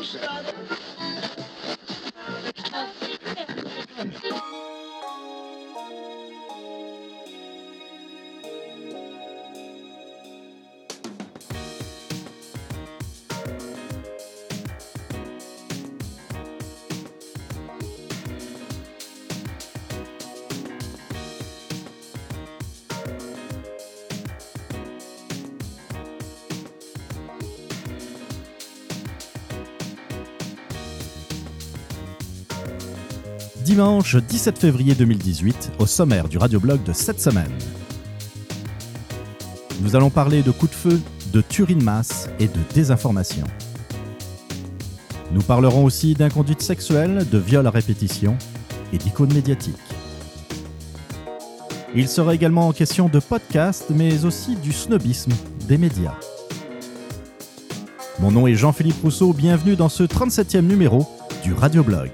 no sense. Dimanche 17 février 2018, au sommaire du radioblog de cette semaine. Nous allons parler de coups de feu, de tuerie de masse et de désinformation. Nous parlerons aussi d'inconduite sexuelle, de viol à répétition et d'icônes médiatiques. Il sera également en question de podcast, mais aussi du snobisme des médias. Mon nom est Jean-Philippe Rousseau, bienvenue dans ce 37e numéro du Radioblog.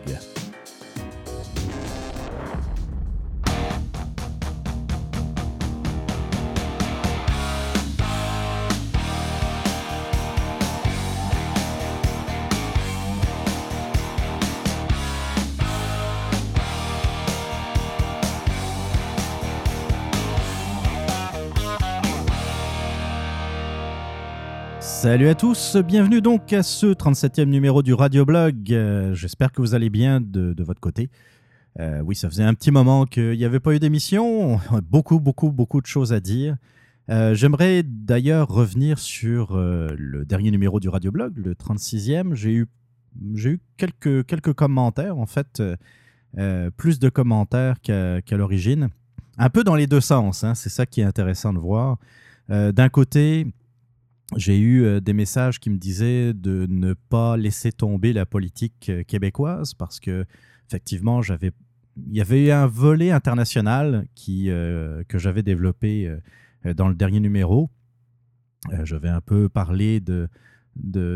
Salut à tous, bienvenue donc à ce 37e numéro du Radioblog. Euh, J'espère que vous allez bien de, votre côté. Euh, oui, ça faisait un petit moment qu'il n'y avait pas eu d'émission. Beaucoup, beaucoup, beaucoup de choses à dire. Euh, J'aimerais d'ailleurs revenir sur euh, le dernier numéro du Radioblog, le 36e. J'ai eu, eu quelques, quelques commentaires, en fait, plus de commentaires qu'à l'origine. Un peu dans les deux sens, hein, c'est ça qui est intéressant de voir. D'un côté, j'ai eu euh, des messages qui me disaient de ne pas laisser tomber la politique euh, québécoise parce que effectivement il y avait un volet international euh, que j'avais développé dans le dernier numéro. Euh, j'avais un peu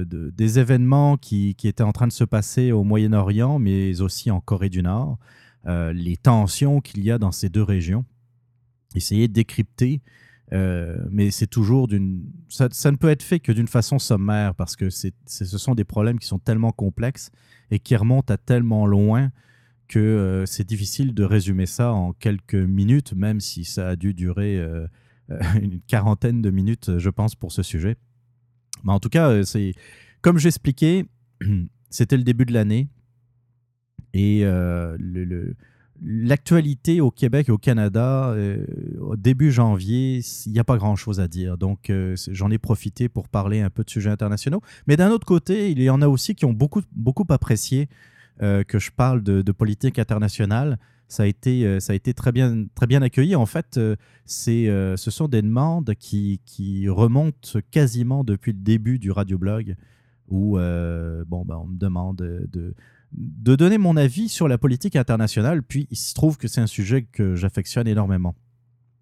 de- des événements qui, qui étaient en train de se passer au Moyen-Orient, mais aussi en Corée du Nord, les tensions qu'il y a dans ces deux régions. Essayer de décrypter euh, mais c'est toujours d'une. Ça, ne peut être fait que d'une façon sommaire parce que c'est, ce sont des problèmes qui sont tellement complexes et qui remontent à tellement loin que euh, c'est difficile de résumer ça en quelques minutes, même si ça a dû durer euh, une quarantaine de minutes, je pense, pour ce sujet. Mais en tout cas, c'est comme j'expliquais, c'était le début de l'année et le, L'actualité au Québec et au Canada, euh, au début janvier, il n'y a pas grand-chose à dire. Donc, euh, j'en ai profité pour parler un peu de sujets internationaux. Mais d'un autre côté, il y en a aussi qui ont beaucoup, beaucoup apprécié euh, que je parle de, politique internationale. Ça a été, ça a été très, bien, très bien accueilli. En fait, c'est, ce sont des demandes qui, qui remontent quasiment depuis le début du radioblog, où bon, ben, on me demande de, de donner mon avis sur la politique internationale. Puis il se trouve que c'est un sujet que j'affectionne énormément.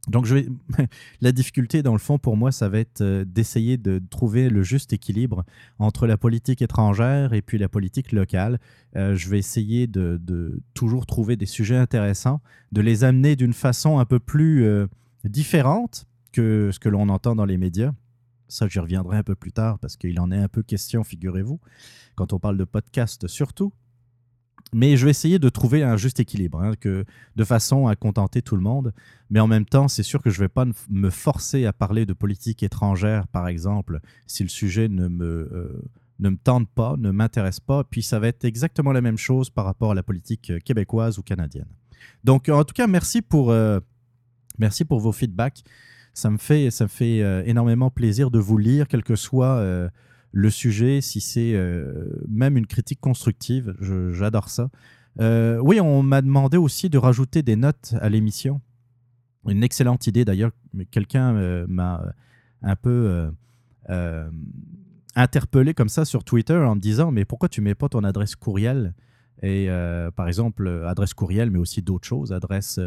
Donc la difficulté dans le fond pour moi, ça va être euh, d'essayer de trouver le juste équilibre entre la politique étrangère et puis la politique locale. Euh, je vais essayer de, de toujours trouver des sujets intéressants, de les amener d'une façon un peu plus euh, différente que ce que l'on entend dans les médias. Ça, j'y reviendrai un peu plus tard parce qu'il en est un peu question, figurez-vous, quand on parle de podcast surtout. Mais je vais essayer de trouver un juste équilibre, hein, que, de façon à contenter tout le monde. Mais en même temps, c'est sûr que je ne vais pas me forcer à parler de politique étrangère, par exemple, si le sujet ne me, euh, ne me tente pas, ne m'intéresse pas. Puis ça va être exactement la même chose par rapport à la politique québécoise ou canadienne. Donc, en tout cas, merci pour, euh, merci pour vos feedbacks. Ça me fait, ça me fait euh, énormément plaisir de vous lire, quel que soit euh, le sujet, si c'est euh, même une critique constructive, j'adore ça. Euh, oui, on m'a demandé aussi de rajouter des notes à l'émission. Une excellente idée d'ailleurs. Quelqu'un euh, m'a un peu interpellé comme ça sur Twitter en me disant Mais pourquoi tu mets pas ton adresse courriel Et par exemple, adresse courriel, mais aussi d'autres choses, adresse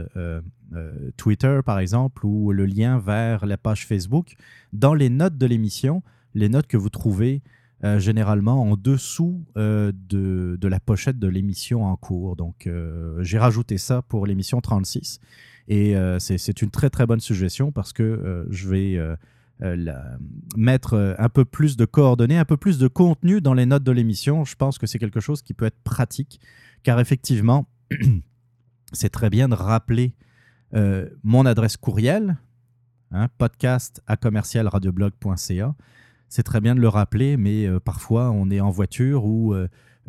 Twitter par exemple, ou le lien vers la page Facebook. Dans les notes de l'émission, les notes que vous trouvez euh, généralement en dessous euh, de, la pochette de l'émission en cours. Donc, euh, j'ai rajouté ça pour l'émission 36. Et c'est une très, très bonne suggestion parce que je vais mettre un peu plus de coordonnées, un peu plus de contenu dans les notes de l'émission. Je pense que c'est quelque chose qui peut être pratique, car effectivement, c'est très bien de rappeler mon adresse courriel, hein, podcast à commercialradioblog.ca. C'est très bien de le rappeler, mais parfois on est en voiture ou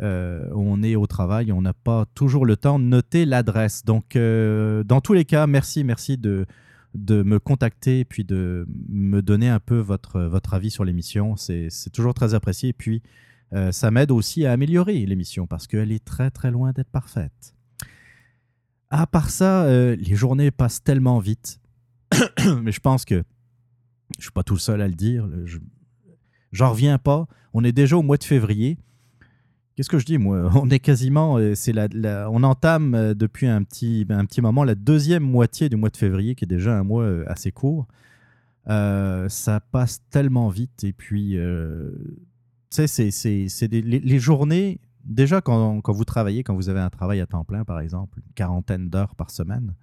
euh, on est au travail, on n'a pas toujours le temps de noter l'adresse. Donc, euh, dans tous les cas, merci, merci de, de me contacter et puis de me donner un peu votre, votre avis sur l'émission. C'est toujours très apprécié. Et puis, euh, ça m'aide aussi à améliorer l'émission parce qu'elle est très, très loin d'être parfaite. À part ça, les journées passent tellement vite. Mais je pense que je ne suis pas tout seul à le dire. J'en reviens pas. On est déjà au mois de février. Qu'est-ce que je dis, moi? On est quasiment, euh, c'est la, on entame euh, depuis un petit, ben, un petit moment la deuxième moitié du mois de février, qui est déjà un mois euh, assez court. ça passe tellement vite. Et puis, tu sais, c'est les, les, journées, déjà quand, quand, vous travaillez, quand vous avez un travail à temps plein, par exemple, une quarantaine d'heures par semaine,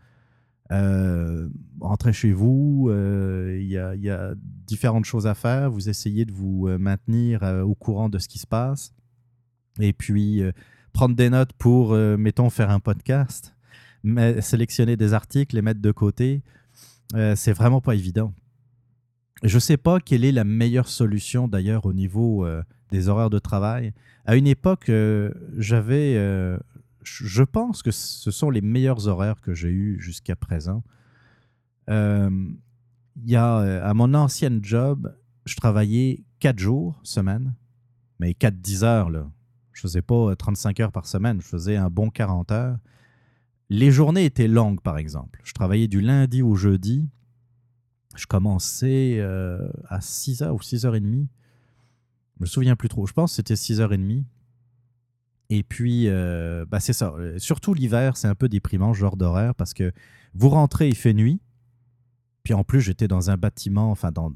rentrez chez vous, il y, a, y, a, différentes choses à faire, vous essayez de vous maintenir au courant de ce qui se passe et puis euh, prendre des notes pour, euh, mettons, faire un podcast, mais sélectionner des articles, les mettre de côté, euh, c'est vraiment pas évident. Je ne sais pas quelle est la meilleure solution d'ailleurs au niveau des horaires de travail. À une époque, j'avais, je pense que ce sont les meilleurs horaires que j'ai eus jusqu'à présent. Il y a, à mon ancienne job, je travaillais quatre jours semaine, mais quatre 10 heures, là. Je faisais pas 35 euh, heures par semaine, je faisais un bon 40 heures. Les journées étaient longues, par exemple. Je travaillais du lundi au jeudi. Je commençais euh, à 6h ou 6h30. Je me souviens plus trop. Je pense que c'était 6h30. Et puis, euh, bah c'est ça. Surtout l'hiver, c'est un peu déprimant, genre d'horaire, parce que vous rentrez, il fait nuit. Puis en plus, j'étais dans un bâtiment, enfin, dans,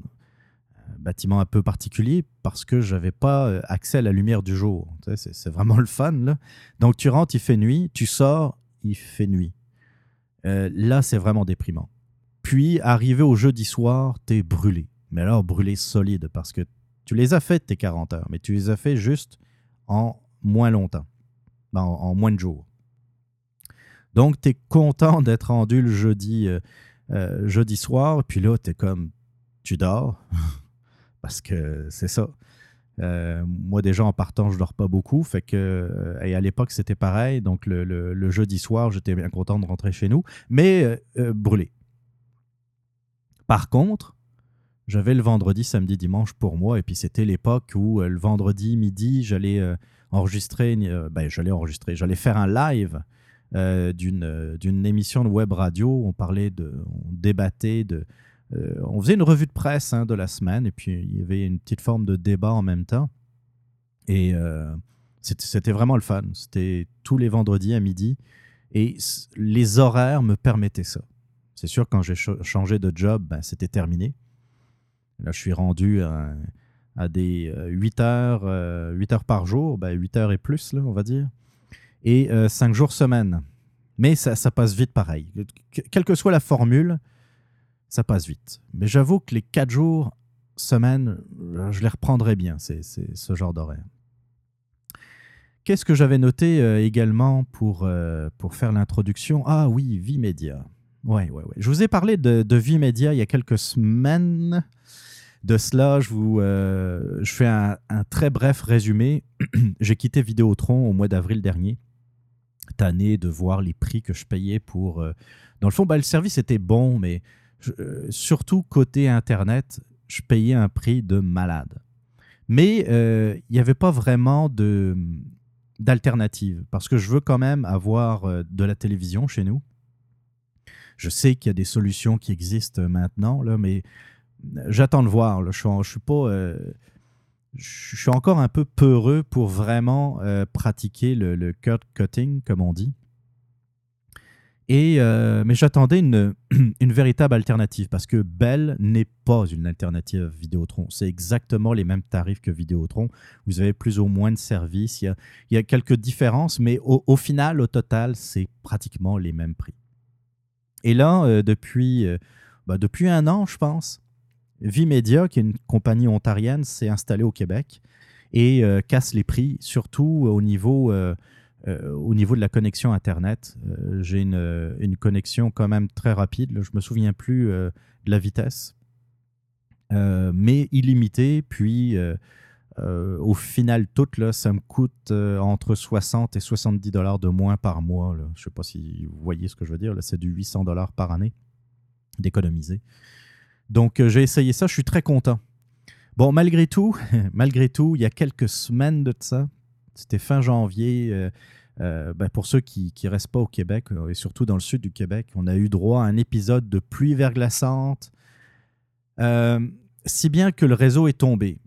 bâtiment un peu particulier parce que j'avais pas euh, accès à la lumière du jour. c'est vraiment le fun. Là. Donc tu rentres, il fait nuit, tu sors, il fait nuit. Euh, là, c'est vraiment déprimant. Puis, arrivé au jeudi soir, tu es brûlé. Mais alors, brûlé solide parce que tu les as fait tes 40 heures, mais tu les as fait juste en moins longtemps, ben, en, moins de jours. Donc, tu es content d'être rendu le jeudi, euh, jeudi soir, puis là, tu comme, tu dors. parce que c'est ça. Euh, moi, déjà, en partant, je dors pas beaucoup. Fait que, euh, et à l'époque, c'était pareil. Donc, le, jeudi soir, j'étais bien content de rentrer chez nous, mais euh, brûlé. Par contre, j'avais le vendredi, samedi, dimanche pour moi. Et puis, c'était l'époque où le vendredi midi, j'allais enregistrer, ben, j'allais enregistrer, j'allais faire un live d'une émission de web radio. On parlait de, on débattait de, euh, on faisait une revue de presse hein, de la semaine et puis il y avait une petite forme de débat en même temps. Et euh, c'était vraiment le fun. C'était tous les vendredis à midi. Et les horaires me permettaient ça. C'est sûr, quand j'ai changé de job, ben, c'était terminé. Là, je suis rendu à, des 8 euh, heures, 8 heures par jour, ben 8 heures et plus, là, on va dire. Et 5 jours semaine. Mais ça, ça, passe vite pareil. Quelle que soit la formule, ça passe vite. Mais j'avoue que les quatre jours, semaine, je les reprendrai bien, c'est ce genre d'horaire. Qu'est-ce que j'avais noté euh, également pour, euh, pour faire l'introduction? Ah oui, Vie Média. Ouais, ouais, ouais. Je vous ai parlé de, de Vie Média il y a quelques semaines. De cela, je, euh, fais un, très bref résumé. J'ai quitté Vidéotron au mois d'avril dernier. Tanné de voir les prix que je payais pour. Dans le fond, bah, le service était bon, mais euh, surtout côté Internet, je payais un prix de malade. Mais euh, il n'y avait pas vraiment de d'alternative parce que je veux quand même avoir euh, de la télévision chez nous. Je sais qu'il y a des solutions qui existent maintenant, là, mais j'attends de voir. Je, suis, pas. je suis encore un peu peureux pour vraiment pratiquer le, le cut cutting, comme on dit. Et, euh, mais j'attendais une, une, véritable alternative parce que Bell n'est pas une alternative à Vidéotron. C'est exactement les mêmes tarifs que Vidéotron. Vous avez plus ou moins de services. Il y a, quelques différences, mais au, final, au total, c'est pratiquement les mêmes prix. Et là, euh, depuis, euh, bah, depuis un an, je pense, Vimedia, qui est une compagnie ontarienne, s'est installée au Québec et casse les prix, surtout au niveau, au niveau de la connexion Internet. J'ai une, une, connexion quand même très rapide. Je ne me souviens plus de la vitesse, mais illimitée. Puis euh, au final, tout, là, ça me coûte euh, entre 60 et 70 dollars de moins par mois. Je ne sais pas si vous voyez ce que je veux dire. C'est du 800 dollars par année d'économiser. Donc, euh, j'ai essayé ça. Je suis très content. Bon, malgré tout, malgré tout, il y a quelques semaines de ça, c'était fin janvier. Ben, pour ceux qui ne restent pas au Québec, et surtout dans le sud du Québec, on a eu droit à un épisode de pluie verglaçante, si bien que le réseau est tombé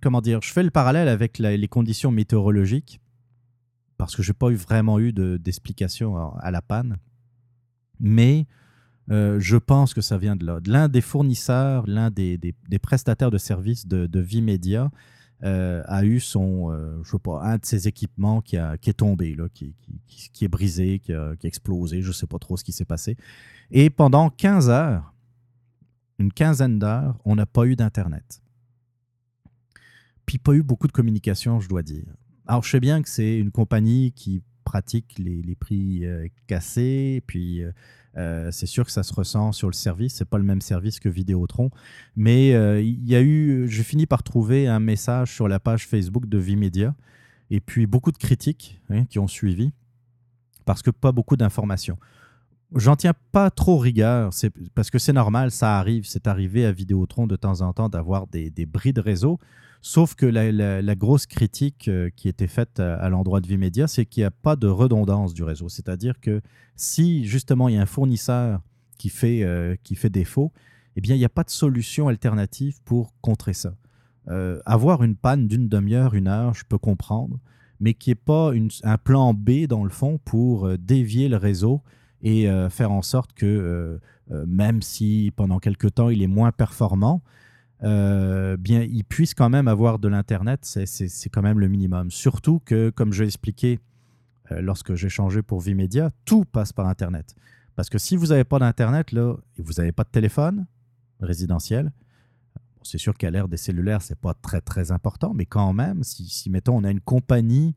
comment dire, je fais le parallèle avec les conditions météorologiques parce que je n'ai pas eu vraiment eu d'explication à, la panne. Mais euh, je pense que ça vient de là. L'un des fournisseurs, l'un des, prestataires de services de, de Vimedia euh, a eu son, euh, je sais pas, un de ses équipements qui, est tombé, qui, est brisé, qui a, explosé. Je ne sais pas trop ce qui s'est passé. Et pendant 15 heures, une quinzaine d'heures, on n'a pas eu d'Internet. Puis pas eu beaucoup de communication, je dois dire. Alors, je sais bien que c'est une compagnie qui pratique les, prix euh, cassés, puis euh, euh, c'est sûr que ça se ressent sur le service. C'est pas le même service que Vidéotron, mais il y a eu, j'ai fini par trouver un message sur la page Facebook de Vimedia, et puis beaucoup de critiques hein, qui ont suivi, parce que pas beaucoup d'informations. J'en tiens pas trop rigueur, parce que c'est normal, ça arrive, c'est arrivé à Vidéotron de temps en temps d'avoir des, des bris de réseau. Sauf que la, grosse critique euh, qui était faite à, l'endroit de Vimedia, c'est qu'il n'y a pas de redondance du réseau. C'est-à-dire que si justement il y a un fournisseur qui fait, euh, qui fait défaut, eh bien il n'y a pas de solution alternative pour contrer ça. Euh, avoir une panne d'une demi-heure, une heure, je peux comprendre, mais qui n'y ait pas un plan B dans le fond pour dévier le réseau et faire en sorte que même si pendant quelque temps il est moins performant, euh, bien, ils puissent quand même avoir de l'Internet, c'est quand même le minimum. Surtout que, comme je l'ai expliqué euh, lorsque j'ai changé pour Vimedia, tout passe par Internet. Parce que si vous n'avez pas d'Internet, vous n'avez pas de téléphone résidentiel, c'est sûr qu'à l'ère des cellulaires, c'est pas très très important, mais quand même, si, mettons on a une compagnie,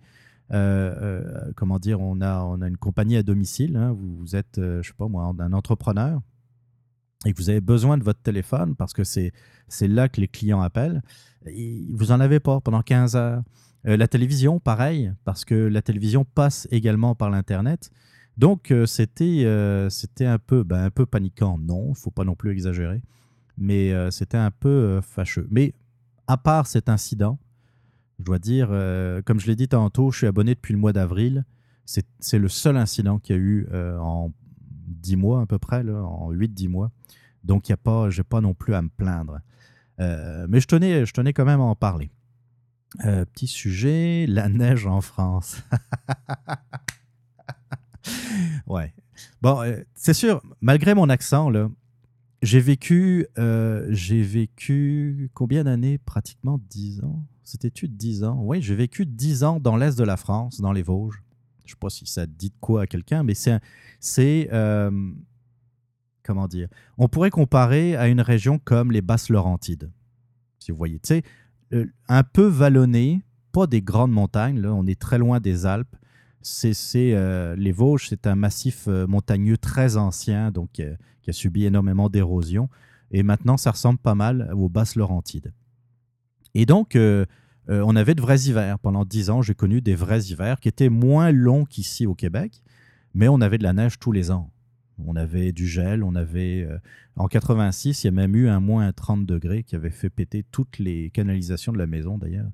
euh, comment dire, on a, on a une compagnie à domicile, hein, vous, êtes, je sais pas moi, un entrepreneur, et que vous avez besoin de votre téléphone parce que c'est là que les clients appellent, vous n'en avez pas pendant 15 heures. Euh, la télévision, pareil, parce que la télévision passe également par l'Internet. Donc, euh, c'était euh, un, ben, un peu paniquant. Non, il ne faut pas non plus exagérer. Mais c'était un peu fâcheux. Mais à part cet incident, je dois dire, comme je l'ai dit tantôt, je suis abonné depuis le mois d'avril. C'est le seul incident qu'il y a eu en 10 mois à peu près, là, en 8-10 mois. Donc, je n'ai pas non plus à me plaindre. Euh, mais je tenais, je tenais quand même à en parler. Euh, petit sujet, la neige en France. ouais. Bon, euh, c'est sûr, malgré mon accent, là, j'ai vécu, j'ai vécu combien d'années? Pratiquement 10 ans. C'était-tu 10 ans? Oui, j'ai vécu 10 ans dans l'est de la France, dans les Vosges. Je ne sais pas si ça dit de quoi à quelqu'un, mais c'est comment dire, on pourrait comparer à une région comme les Basses Laurentides. Si vous voyez, tu sais, euh, un peu vallonné, pas des grandes montagnes, là, on est très loin des Alpes. C'est, euh, les Vosges, c'est un massif euh, montagneux très ancien, donc qui a subi énormément d'érosion. Et maintenant, ça ressemble pas mal aux Basses Laurentides. Et donc, on avait de vrais hivers. Pendant dix ans, j'ai connu des vrais hivers qui étaient moins longs qu'ici au Québec, mais on avait de la neige tous les ans. On avait du gel, on avait... Euh, en 86, il y a même eu un moins 30 degrés qui avait fait péter toutes les canalisations de la maison d'ailleurs.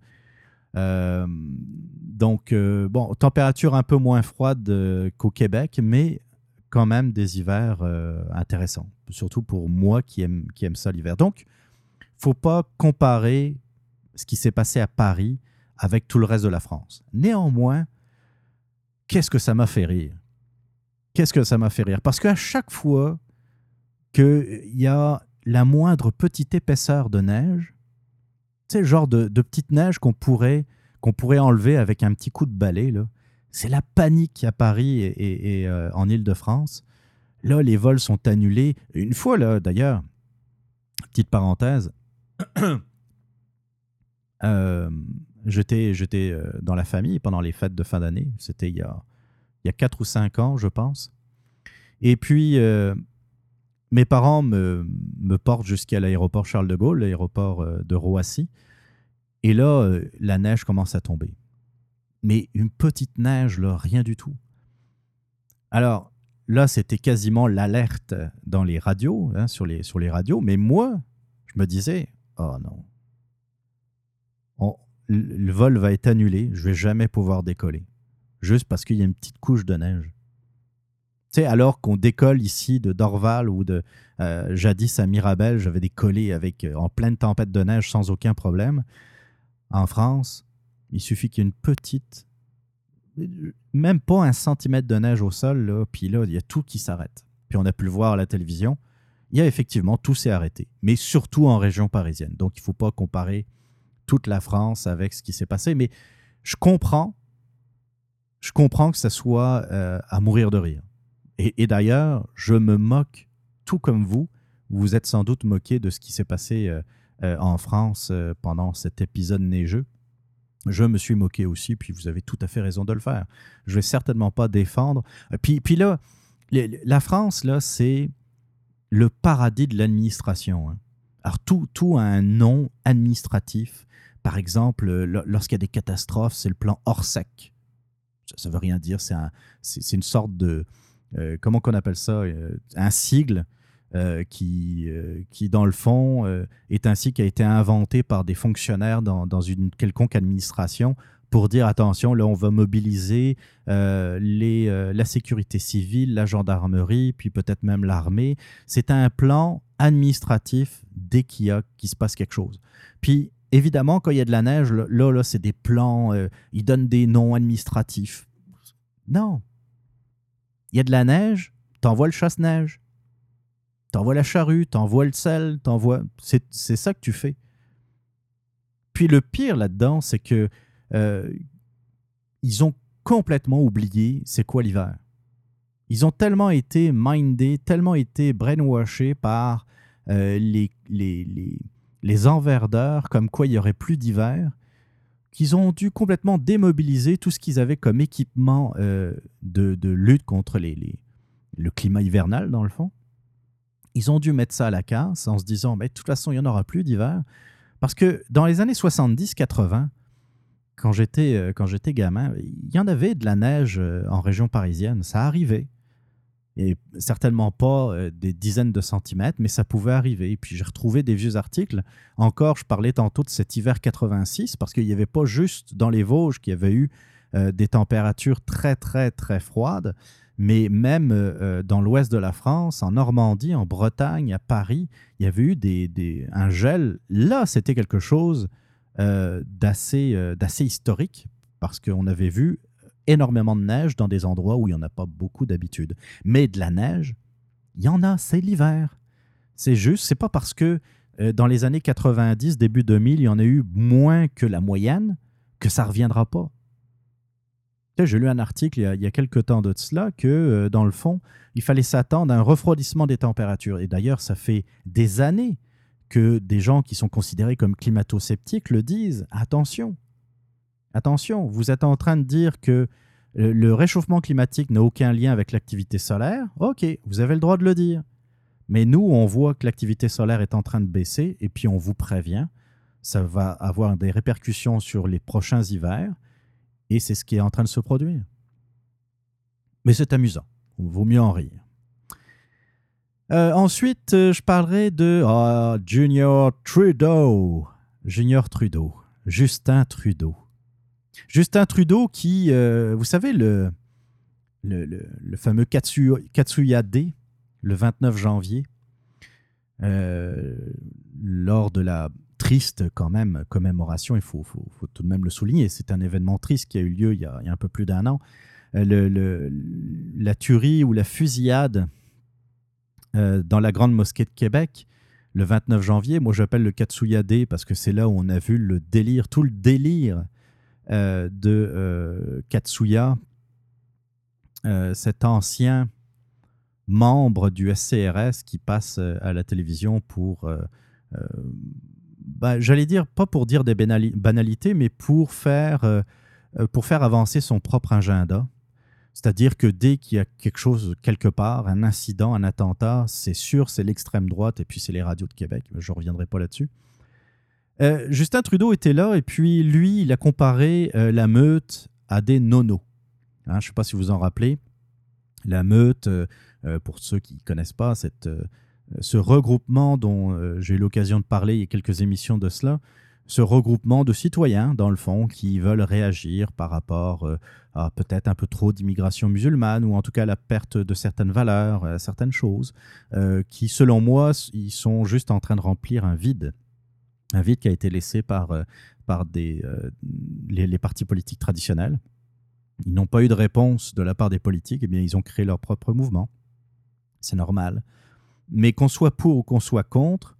Euh, donc, euh, bon, température un peu moins froide qu'au Québec, mais quand même des hivers intéressants, surtout pour moi qui aime, qui aime ça l'hiver. Donc, faut pas comparer ce qui s'est passé à Paris avec tout le reste de la France. Néanmoins, qu'est-ce que ça m'a fait rire? Qu'est-ce que ça m'a fait rire? Parce qu'à chaque fois qu'il y a la moindre petite épaisseur de neige, c'est le genre de, petite neige qu'on pourrait, qu'on pourrait enlever avec un petit coup de balai. C'est la panique à Paris et, euh, en Ile-de-France. Là, les vols sont annulés. Une fois, là, d'ailleurs, Petite parenthèse. Euh, j'étais euh, dans la famille pendant les fêtes de fin d'année. C'était il y a, il y a 4 ou 5 ans, je pense. Et puis, euh, mes parents me, me portent jusqu'à l'aéroport Charles de Gaulle, l'aéroport de Roissy. Et là, la neige commence à tomber. Mais une petite neige, là, rien du tout. Alors, là, c'était quasiment l'alerte dans les radios, hein, sur, les, sur les radios. Mais moi, je me disais, oh non, le vol va être annulé, je vais jamais pouvoir décoller. Juste parce qu'il y a une petite couche de neige. Tu sais, alors qu'on décolle ici de Dorval ou de euh, jadis à Mirabel, j'avais décollé avec, euh, en pleine tempête de neige sans aucun problème. En France, il suffit qu'il y ait une petite, même pas un centimètre de neige au sol, puis là, il y a tout qui s'arrête. Puis on a pu le voir à la télévision. Il y a effectivement tout s'est arrêté, mais surtout en région parisienne. Donc il ne faut pas comparer toute la France avec ce qui s'est passé. Mais je comprends, je comprends que ça soit euh, à mourir de rire. Et, d'ailleurs, je me moque, tout comme vous, vous êtes sans doute moqué de ce qui s'est passé euh, euh, en France pendant cet épisode neigeux. Je me suis moqué aussi, puis vous avez tout à fait raison de le faire. Je vais certainement pas défendre. Puis, puis là, la France, là, c'est le paradis de l'administration. Hein. Alors, tout, tout a un nom administratif. Par exemple, lorsqu'il y a des catastrophes, c'est le plan Orsec. Ça ne veut rien dire, c'est une sorte de... Euh, comment qu'on appelle ça euh, Un sigle euh, qui, qui, dans le fond, est ainsi qui a été inventé par des fonctionnaires dans, dans, une quelconque administration pour dire attention, là, on va mobiliser les, la sécurité civile, la gendarmerie, puis peut-être même l'armée. C'est un plan administratif dès qu'il y a qu'il se passe quelque chose. Puis évidemment, quand il y a de la neige, là, là, c'est des plans, euh, ils donnent des noms administratifs. Non. Il y a de la neige, t'envoies le chasse-neige. T'envoies la charrue, t'envoies le sel, t'envoies. C'est, ça que tu fais. Puis le pire là-dedans, c'est que euh, ils ont complètement oublié c'est quoi l'hiver. Ils ont tellement été mindés, tellement été brainwashés par euh, les, les, les les enverdeurs, comme quoi il n'y aurait plus d'hiver, qu'ils ont dû complètement démobiliser tout ce qu'ils avaient comme équipement euh, de, lutte contre le climat hivernal, dans le fond. Ils ont dû mettre ça à la casse en se disant, mais de toute façon, il n'y en aura plus d'hiver. Parce que dans les années 70-80, quand j'étais, euh, quand j'étais gamin, il y en avait de la neige euh, en région parisienne. Ça arrivait et certainement pas euh, des dizaines de centimètres, mais ça pouvait arriver. Et puis j'ai retrouvé des vieux articles. Encore, je parlais tantôt de cet hiver 86, parce qu'il n'y avait pas juste dans les Vosges qu'il y avait eu euh, des températures très, très, très froides, mais même euh, dans l'ouest de la France, en Normandie, en Bretagne, à Paris, il y avait eu des, un gel. Là, c'était quelque chose d'assez historique, parce qu'on avait vu énormément de neige dans des endroits où il n'y en a pas beaucoup d'habitude. Mais de la neige, il y en a, c'est l'hiver. C'est juste, c'est pas parce que euh, dans les années 90, début 2000, il y en a eu moins que la moyenne que ça reviendra pas. J'ai lu un article il y, a, il y, a, quelques temps de cela que, euh, dans le fond, il fallait s'attendre à un refroidissement des températures. Et d'ailleurs, ça fait des années que des gens qui sont considérés comme climato-sceptiques le disent. Attention, Attention, vous êtes en train de dire que le réchauffement climatique n'a aucun lien avec l'activité solaire. Ok, vous avez le droit de le dire. Mais nous, on voit que l'activité solaire est en train de baisser et puis on vous prévient. Ça va avoir des répercussions sur les prochains hivers et c'est ce qui est en train de se produire. Mais c'est amusant. Il vaut mieux en rire. Euh, ensuite, euh, je parlerai de oh, Junior Trudeau. Junior Trudeau. Justin Trudeau. Justin Trudeau qui, euh, vous savez, le, le, fameux Katsuya Day, le 29 janvier, euh, lors de la triste quand même commémoration, il faut, tout de même le souligner, c'est un événement triste qui a eu lieu il y a, un peu plus d'un an, euh, le, la tuerie ou la fusillade dans la Grande Mosquée de Québec, le 29 janvier. Moi, j'appelle le Katsuya Day parce que c'est là où on a vu le délire, tout le délire de euh, Katsuya, euh, cet ancien membre du SCRS qui passe à la télévision pour bah, j'allais dire, pas pour dire des banalités, mais pour faire, pour faire avancer son propre agenda. C'est-à-dire que dès qu'il y a quelque chose quelque part, un incident, un attentat, c'est sûr, c'est l'extrême droite et puis c'est les radios de Québec. Je ne reviendrai pas là-dessus. Euh, Justin Trudeau était là et puis lui, il a comparé euh, la meute à des nonos. Hein, je ne sais pas si vous en rappelez. La meute, euh, pour ceux qui ne connaissent pas, cette, ce regroupement dont j'ai eu l'occasion de parler il y a quelques émissions de cela, ce regroupement de citoyens, dans le fond, qui veulent réagir par rapport à peut-être un peu trop d'immigration musulmane, ou en tout cas la perte de certaines valeurs, certaines choses, qui, selon moi, ils sont juste en train de remplir un vide un vide qui a été laissé par, euh, par des, euh, les, partis politiques traditionnels. Ils n'ont pas eu de réponse de la part des politiques, et eh bien ils ont créé leur propre mouvement. C'est normal. Mais qu'on soit pour ou qu'on soit contre,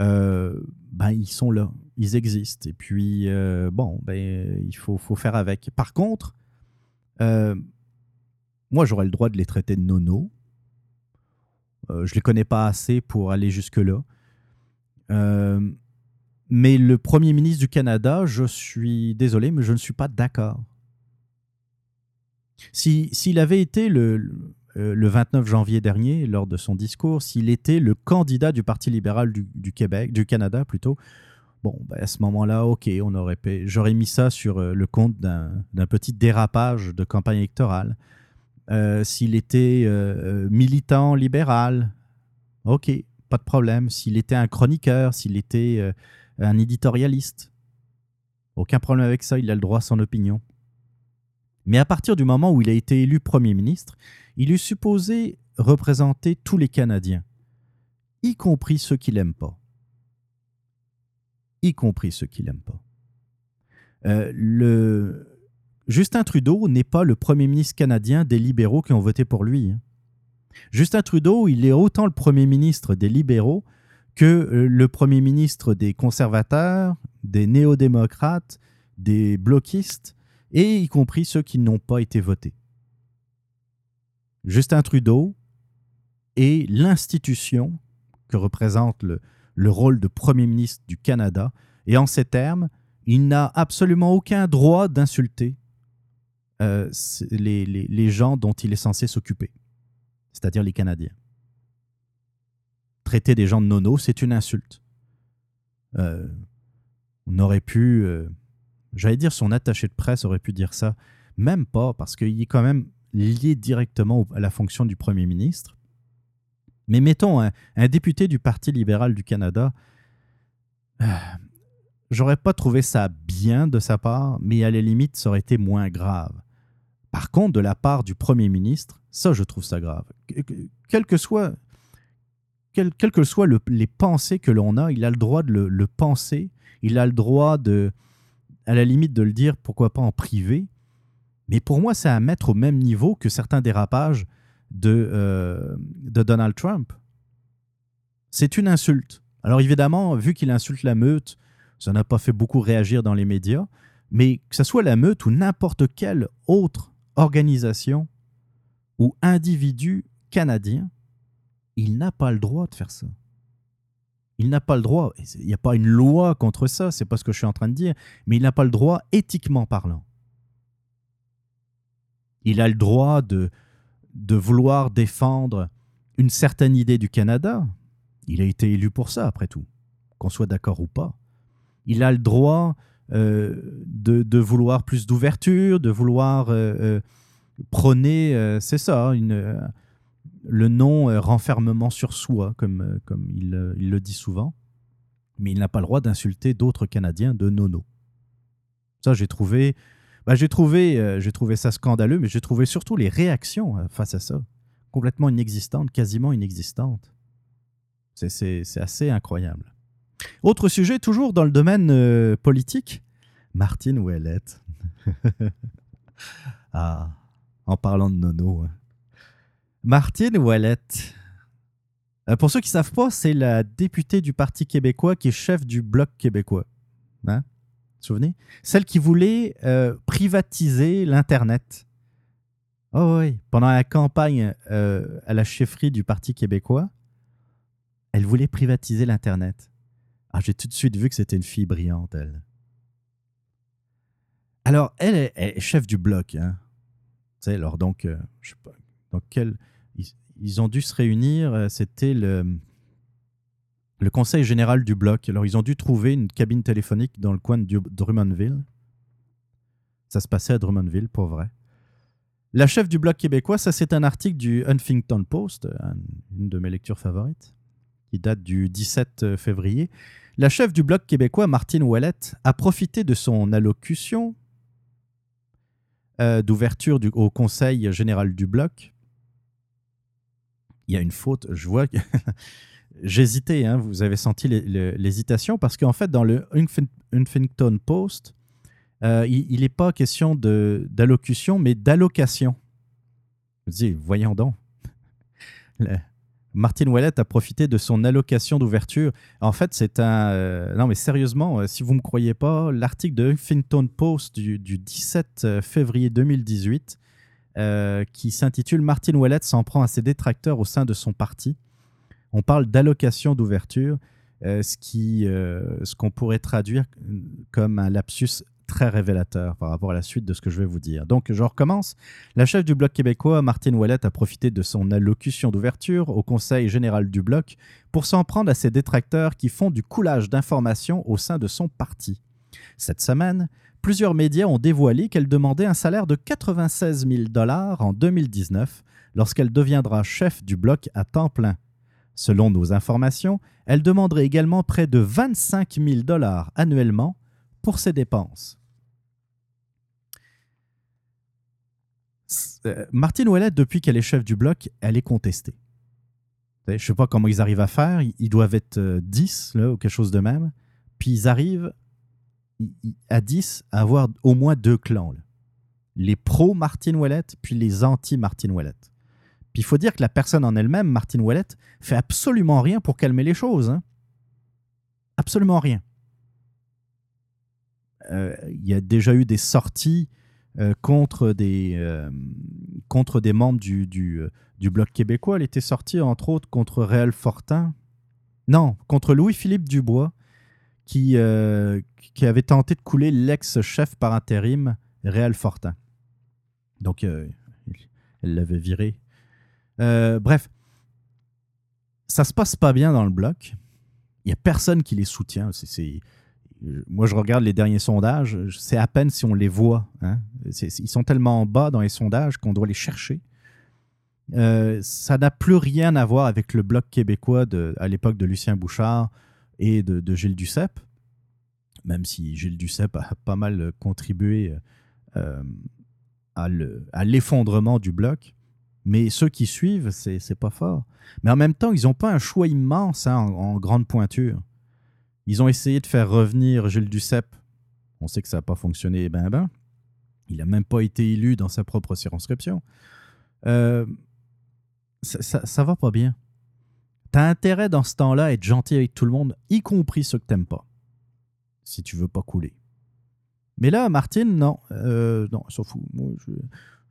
euh, ben, ils sont là, ils existent. Et puis, bon, ben, il faut, faut, faire avec. Par contre, moi, j'aurais le droit de les traiter de nono. je ne les connais pas assez pour aller jusque-là. Mais le Premier ministre du Canada, je suis désolé, mais je ne suis pas d'accord. S'il avait été le, le 29 janvier dernier, lors de son discours, s'il était le candidat du Parti libéral du, Québec, du Canada plutôt, bon, ben, à ce moment-là, ok, on aurait, j'aurais mis ça sur euh, le compte d'un petit dérapage de campagne électorale. Euh, s'il était euh, militant libéral, ok, pas de problème. S'il était un chroniqueur, s'il était un éditorialiste. Aucun problème avec ça, il a le droit à son opinion. Mais à partir du moment où il a été élu Premier ministre, il est supposé représenter tous les Canadiens, y compris ceux qui l'aiment pas. Y compris ceux qui l'aiment pas. Euh. Justin Trudeau n'est pas le Premier ministre canadien des libéraux qui ont voté pour lui. Hein. Justin Trudeau, il est autant le Premier ministre des libéraux que euh, le Premier ministre des conservateurs, des néo-démocrates, des bloquistes, et y compris ceux qui n'ont pas été votés. Justin Trudeau est l'institution que représente le, rôle de Premier ministre du Canada, et en ces termes, il n'a absolument aucun droit d'insulter euh, les gens dont il est censé s'occuper, c'est-à-dire les Canadiens traiter des gens de nono, c'est une insulte. Euh, on aurait pu, euh, j'allais dire son attaché de presse aurait pu dire ça, même pas, parce qu'il est quand même lié directement à la fonction du Premier ministre. Mais mettons un, député du Parti libéral du Canada, euh, j'aurais pas trouvé ça bien de sa part, mais à la limite, ça aurait été moins grave. Par contre, de la part du Premier ministre, ça, je trouve ça grave. Quel que soit quelles que soient les pensées que l'on a, il a le droit de le, penser, il a le droit de, à la limite de le dire, pourquoi pas en privé. Mais pour moi, c'est à mettre au même niveau que certains dérapages de, euh, de Donald Trump. C'est une insulte. Alors évidemment, vu qu'il insulte la meute, ça n'a pas fait beaucoup réagir dans les médias, mais que ce soit la meute ou n'importe quelle autre organisation ou individu canadien, il n'a pas le droit de faire ça. Il n'a pas le droit. Il n'y a pas une loi contre ça, c'est pas ce que je suis en train de dire, mais il n'a pas le droit éthiquement parlant. Il a le droit de, vouloir défendre une certaine idée du Canada. Il a été élu pour ça, après tout, qu'on soit d'accord ou pas. Il a le droit euh, de, vouloir plus d'ouverture, de vouloir euh, euh, prôner, c'est ça, une, le non-renfermement sur soi, comme, euh, comme euh, il, le dit souvent, mais il n'a pas le droit d'insulter d'autres Canadiens de nono. Ça, j'ai trouvé, bah, j'ai trouvé, euh, j'ai trouvé ça scandaleux, mais j'ai trouvé surtout les réactions face à ça complètement inexistantes, quasiment inexistantes. C'est assez incroyable. Autre sujet, toujours dans le domaine politique, Martine Ouellette. ah, en parlant de nono. Hein. Martine Ouellette. Euh, pour ceux qui ne savent pas, c'est la députée du Parti québécois qui est chef du Bloc québécois. Hein? Vous vous souvenez? Celle qui voulait euh, privatiser l'Internet. Oh oui, pendant la campagne euh, à la chefferie du Parti québécois, elle voulait privatiser l'Internet. Ah, j'ai tout de suite vu que c'était une fille brillante, elle. Alors, elle est, chef du bloc. Hein. Tu sais, alors donc, je sais pas, Ils, ont dû se réunir, euh, c'était le, le conseil général du bloc. Alors, ils ont dû trouver une cabine téléphonique dans le coin de Drummondville. Ça se passait à Drummondville, pour vrai. La chef du bloc québécois, ça c'est un article du Huffington Post, une de mes lectures favorites, qui date du 17 euh, février. La chef du bloc québécois, Martine Ouellette, a profité de son allocution euh, d'ouverture au Conseil général du bloc. Il y a une faute, je vois que j'hésitais, hein, vous avez senti l'hésitation, parce qu'en fait, dans le Huffington Post, euh, il n'est pas question d'allocution, mais d'allocation. Je dis, voyons donc. Martine Ouellette a profité de son allocation d'ouverture. En fait, c'est un. Euh, non, mais sérieusement, euh, si vous ne me croyez pas, l'article de Huffington Post du, 17 février 2018, qui s'intitule Martine Ouellette s'en prend à ses détracteurs au sein de son parti. On parle d'allocation d'ouverture, ce qui, ce qu'on pourrait traduire comme un lapsus très révélateur par rapport à la suite de ce que je vais vous dire. Donc, je recommence. La chef du Bloc québécois, Martine Ouellette, a profité de son allocution d'ouverture au Conseil général du Bloc pour s'en prendre à ses détracteurs qui font du coulage d'informations au sein de son parti. Cette semaine, plusieurs médias ont dévoilé qu'elle demandait un salaire de 96 000 dollars en 2019 lorsqu'elle deviendra chef du Bloc à temps plein. Selon nos informations, elle demanderait également près de 25 000 dollars annuellement pour ses dépenses. Euh, Martine Ouellet, depuis qu'elle est chef du bloc, elle est contestée. Je ne sais pas comment ils arrivent à faire. Ils doivent être 10 euh, là, ou quelque chose de même. Puis ils arrivent à 10 à avoir au moins deux clans. Les pro-Martine Ouellette, puis les anti-Martine Ouellette. Puis il faut dire que la personne en elle-même, Martine Ouellette, fait absolument rien pour calmer les choses. Hein. Absolument rien. Euh, il y a déjà eu des sorties euh, contre, des, euh, contre des membres du, du, du, Bloc québécois. Elle était sortie, entre autres, contre Réal Fortin. Non, contre Louis-Philippe Dubois, qui, qui avait tenté de couler l'ex-chef par intérim, Réal Fortin. Donc, elle l'avait viré. bref, ça se passe pas bien dans le bloc. Il n'y a personne qui les soutient. C'est moi, je regarde les derniers sondages, c'est à peine si on les voit. Hein. Ils sont tellement bas dans les sondages qu'on doit les chercher. Euh, ça n'a plus rien à voir avec le bloc québécois à l'époque de Lucien Bouchard et de, Gilles Duceppe, même si Gilles Duceppe a pas mal contribué euh, à l'effondrement du bloc. Mais ceux qui suivent, c'est pas fort. Mais en même temps, ils n'ont pas un choix immense hein, en grande pointure. Ils ont essayé de faire revenir Gilles Duceppe. On sait que ça n'a pas fonctionné, ben ben. Il n'a même pas été élu dans sa propre circonscription. Euh, ça, ça, va pas bien. Tu as intérêt dans ce temps-là à être gentil avec tout le monde, y compris ceux que t'aimes pas, si tu veux pas couler. Mais là, Martine, non, euh, non, s'en fout. Moi,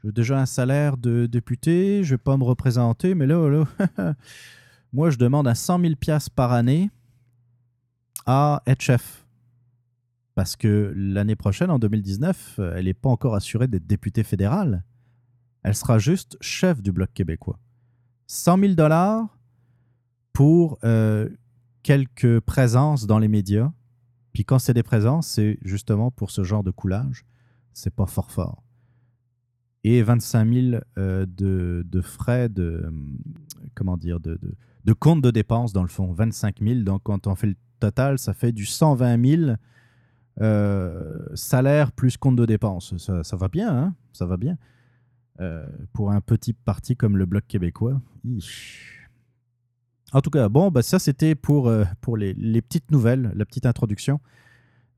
j'ai déjà un salaire de député, je vais pas me représenter, mais là, là moi, je demande à 100 000 par année à être chef. Parce que l'année prochaine, en 2019, elle n'est pas encore assurée d'être députée fédérale. Elle sera juste chef du Bloc québécois. 100 000 dollars pour euh, quelques présences dans les médias. Puis quand c'est des présences, c'est justement pour ce genre de coulage. C'est pas fort fort. Et 25 000 euh, de, frais de, comment dire, de, de, de compte de dépenses dans le fond. 25 000. Donc quand on fait le total, ça fait du 120 000 euh, salaire plus compte de dépenses. Ça, va bien, hein Ça va bien. Euh, pour un petit parti comme le Bloc québécois. En tout cas, bon, bah ça c'était pour, euh, pour les, petites nouvelles, la petite introduction.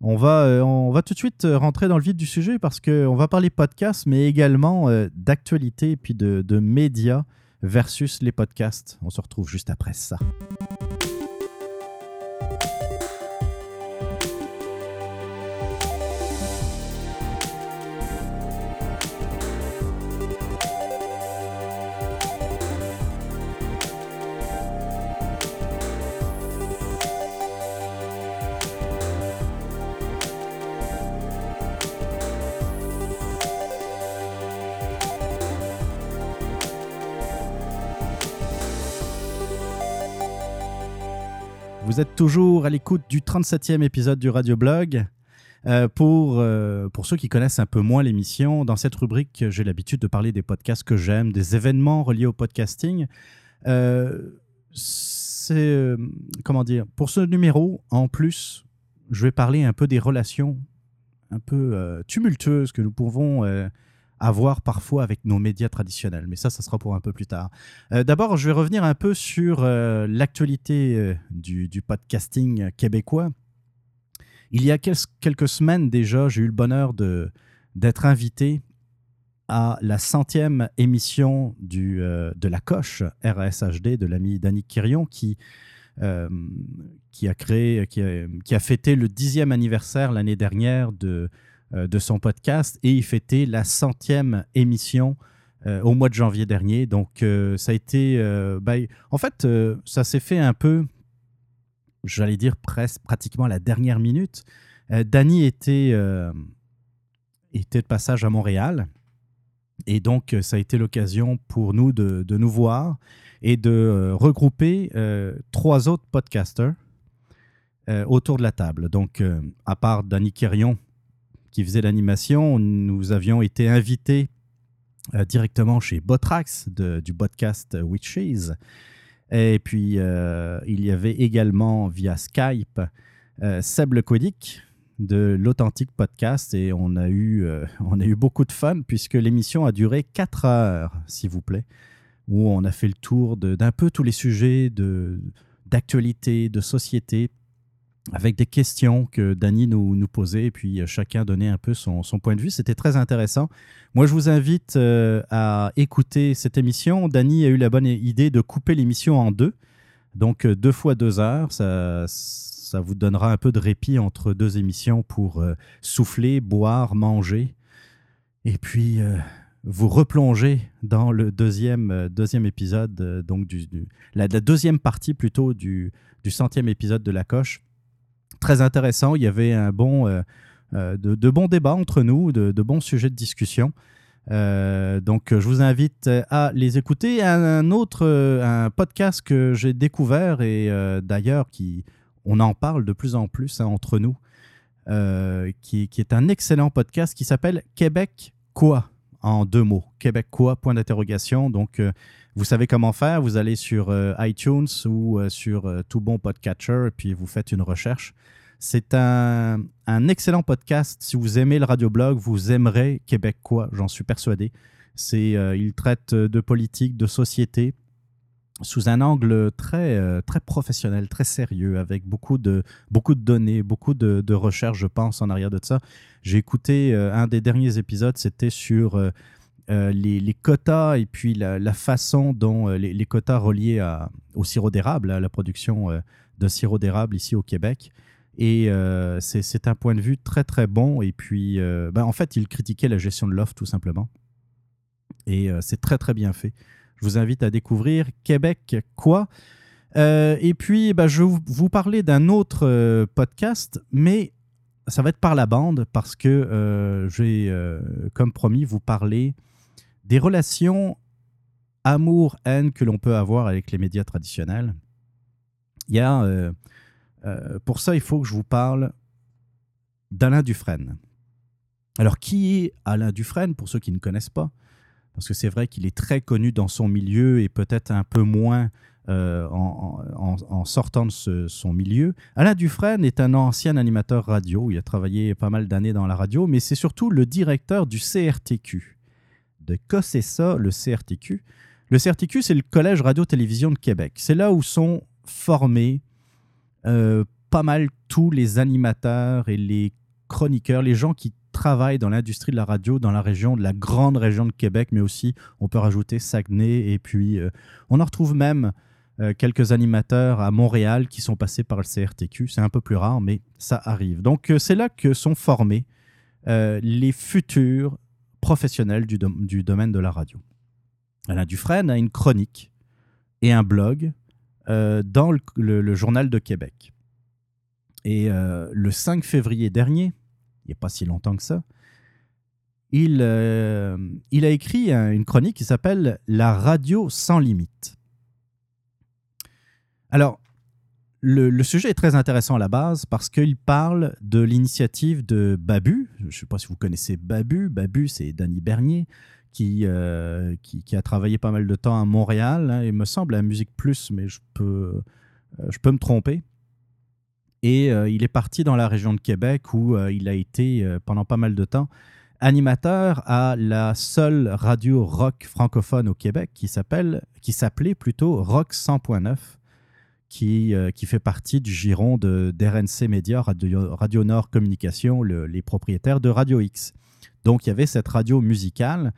On va, on va tout de suite rentrer dans le vif du sujet parce qu'on va parler podcast, mais également d'actualité et puis de, de médias versus les podcasts. On se retrouve juste après ça. Êtes toujours à l'écoute du 37e épisode du Radio Blog. Euh, pour, euh, pour ceux qui connaissent un peu moins l'émission, dans cette rubrique, j'ai l'habitude de parler des podcasts que j'aime, des événements reliés au podcasting. Euh, c'est, comment dire, pour ce numéro, en plus, je vais parler un peu des relations un peu tumultueuses que nous pouvons avoir parfois avec nos médias traditionnels. Mais ça, ça sera pour un peu plus tard. Euh, d'abord, je vais revenir un peu sur euh, l'actualité euh, du, podcasting québécois. Il y a quelques semaines déjà, j'ai eu le bonheur d'être invité à la centième émission de La Coche, RSHD, de l'ami Danny Quirion, qui, qui, a créé, qui a, qui a fêté le dixième anniversaire l'année dernière de de son podcast et il fêtait la centième émission euh, au mois de janvier dernier. Donc, euh, ça a été. Ben, en fait, ça s'est fait un peu, j'allais dire presque pratiquement à la dernière minute. Danny était, était de passage à Montréal. Et donc, ça a été l'occasion pour nous de, de, nous voir et de regrouper trois autres podcasters autour de la table. Donc, à part Danny Quérion, qui faisait l'animation, nous avions été invités euh, directement chez Botrax du podcast Witches. Et puis, euh, il y avait également via Skype euh, Seb Le de l'Authentique Podcast et on a, eu, on a eu beaucoup de fun puisque l'émission a duré 4 heures, s'il vous plaît, où on a fait le tour d'un peu tous les sujets d'actualité, de société, avec des questions que Dany nous, posait et puis euh, chacun donnait un peu son, point de vue. C'était très intéressant. Moi, je vous invite euh, à écouter cette émission. Dany a eu la bonne idée de couper l'émission en deux. Donc, euh, deux fois deux heures, ça, ça vous donnera un peu de répit entre deux émissions pour souffler, boire, manger. Et puis, vous replonger dans le deuxième, deuxième épisode, donc la, deuxième partie plutôt du, du centième épisode de La Coche très intéressant. Il y avait bon, euh, euh, de, bons débats entre nous, de, bons sujets de discussion. Euh, donc, je vous invite à les écouter. Un, autre podcast que j'ai découvert et d'ailleurs qui on en parle de plus en plus hein, entre nous, qui, qui, est un excellent podcast qui s'appelle Québec quoi en deux mots. Québec quoi point d'interrogation. Donc, vous savez comment faire. Vous allez sur euh, iTunes ou euh, sur euh, tout bon podcatcher et puis vous faites une recherche. C'est un, excellent podcast. Si vous aimez le radioblog, vous aimerez Québécois, j'en suis persuadé. C'est, il traite de politique, de société, sous un angle très, très professionnel, très sérieux, avec beaucoup de, beaucoup de données, beaucoup de, de recherches, je pense, en arrière de ça. J'ai écouté un des derniers épisodes, c'était sur les, quotas et puis la, façon dont euh, les, quotas reliés au sirop d'érable, à la production euh, de sirop d'érable ici au Québec. Et c'est un point de vue très très bon. Et puis, ben, en fait, il critiquait la gestion de l'offre tout simplement. Et c'est très très bien fait. Je vous invite à découvrir Québec quoi. et puis, ben, je vais vous parler d'un autre podcast, mais ça va être par la bande parce que je vais, comme promis, vous parler des relations amour-haine que l'on peut avoir avec les médias traditionnels. Il y a, euh, euh, pour ça, il faut que je vous parle d'Alain Dufresne. Alors, qui est Alain Dufresne, pour ceux qui ne connaissent pas? Parce que c'est vrai qu'il est très connu dans son milieu et peut-être un peu moins euh, en, sortant de son milieu. Alain Dufresne est un ancien animateur radio. Il a travaillé pas mal d'années dans la radio, mais c'est surtout le directeur du CRTQ de c'est ça, le CRTQ. Le CRTQ, c'est le Collège Radio-Télévision de Québec. C'est là où sont formés euh, pas mal tous les animateurs et les chroniqueurs, les gens qui travaillent dans l'industrie de la radio dans la région, de la grande région de Québec, mais aussi on peut rajouter Saguenay et puis euh, on en retrouve même euh, quelques animateurs à Montréal qui sont passés par le CRTQ. C'est un peu plus rare, mais ça arrive. Donc c'est là que sont formés les futurs professionnel du, domaine de la radio. Alain Dufresne a une chronique et un blog euh, dans le, Journal de Québec. Et euh, le 5 février dernier, il n'y a pas si longtemps que ça, il, euh, il a écrit une chronique qui s'appelle La radio sans limite. Alors, le, sujet est très intéressant à la base parce qu'il parle de l'initiative de Babu. Je ne sais pas si vous connaissez Babu. Babu, c'est Danny Bernier qui, euh, a travaillé pas mal de temps à Montréal. Hein, il me semble à Musique Plus, mais je peux, euh, me tromper. Et euh, il est parti dans la région de Québec où il a été pendant pas mal de temps animateur à la seule radio rock francophone au Québec qui s'appelait plutôt Rock 100.9 qui, euh, qui fait partie du giron de d'RNC Media, radio, radio, Nord Communication, les propriétaires de Radio X. Donc il y avait cette radio musicale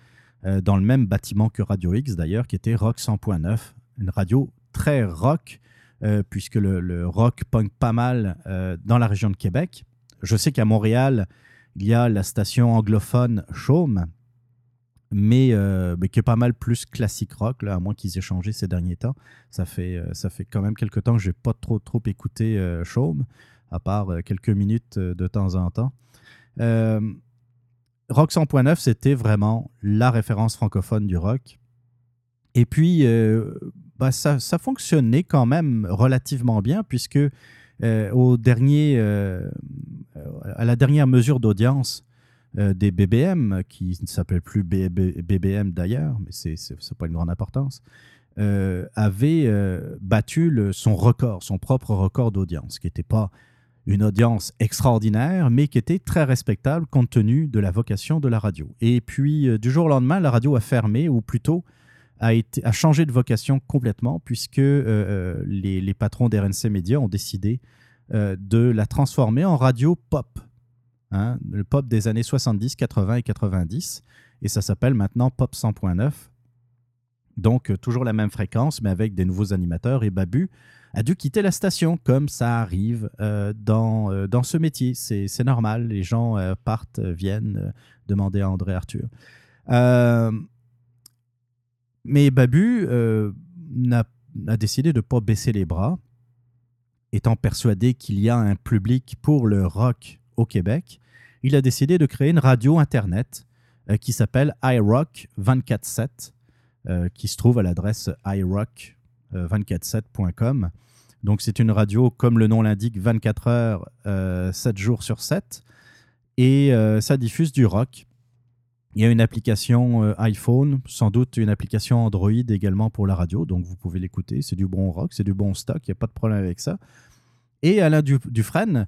euh, dans le même bâtiment que Radio X d'ailleurs, qui était Rock 100.9, une radio très rock, euh, puisque le, rock punk pas mal dans la région de Québec. Je sais qu'à Montréal, il y a la station anglophone Chaume, mais, euh, mais, qui est pas mal plus classique rock, là, à moins qu'ils aient changé ces derniers temps. Ça fait, euh, ça fait quand même quelques temps que je n'ai pas trop, trop écouté euh, à part quelques minutes de temps en temps. rock 100.9, c'était vraiment la référence francophone du rock. Et puis, bah, ça, ça, fonctionnait quand même relativement bien, puisque au dernier, à la dernière mesure d'audience, euh, des BBM, qui ne s'appellent plus BBM d'ailleurs, mais ce n'est pas une grande importance, euh, avait euh, battu son record, son propre record d'audience, qui n'était pas une audience extraordinaire, mais qui était très respectable compte tenu de la vocation de la radio. Et puis, du jour au lendemain, la radio a fermé, ou plutôt a, été, a changé de vocation complètement, puisque les, les, patrons d'RNC Media ont décidé de la transformer en radio pop. Hein, le pop des années 70, 80 et 90. Et ça s'appelle maintenant Pop 100.9. Donc, euh, toujours la même fréquence, mais avec des nouveaux animateurs. Et Babu a dû quitter la station, comme ça arrive euh, dans, euh, dans ce métier. C'est normal. Les gens partent, viennent demander à André Arthur. mais Babu a, décidé de ne pas baisser les bras, étant persuadé qu'il y a un public pour le rock au Québec il a décidé de créer une radio Internet euh, qui s'appelle iRock 247, euh, qui se trouve à l'adresse iRock247.com. Donc c'est une radio, comme le nom l'indique, 24 heures, 7 euh, jours sur 7. Et ça diffuse du rock. Il y a une application iPhone, sans doute une application Android également pour la radio, donc vous pouvez l'écouter. C'est du bon rock, c'est du bon stock, il n'y a pas de problème avec ça. Et Alain Dufresne,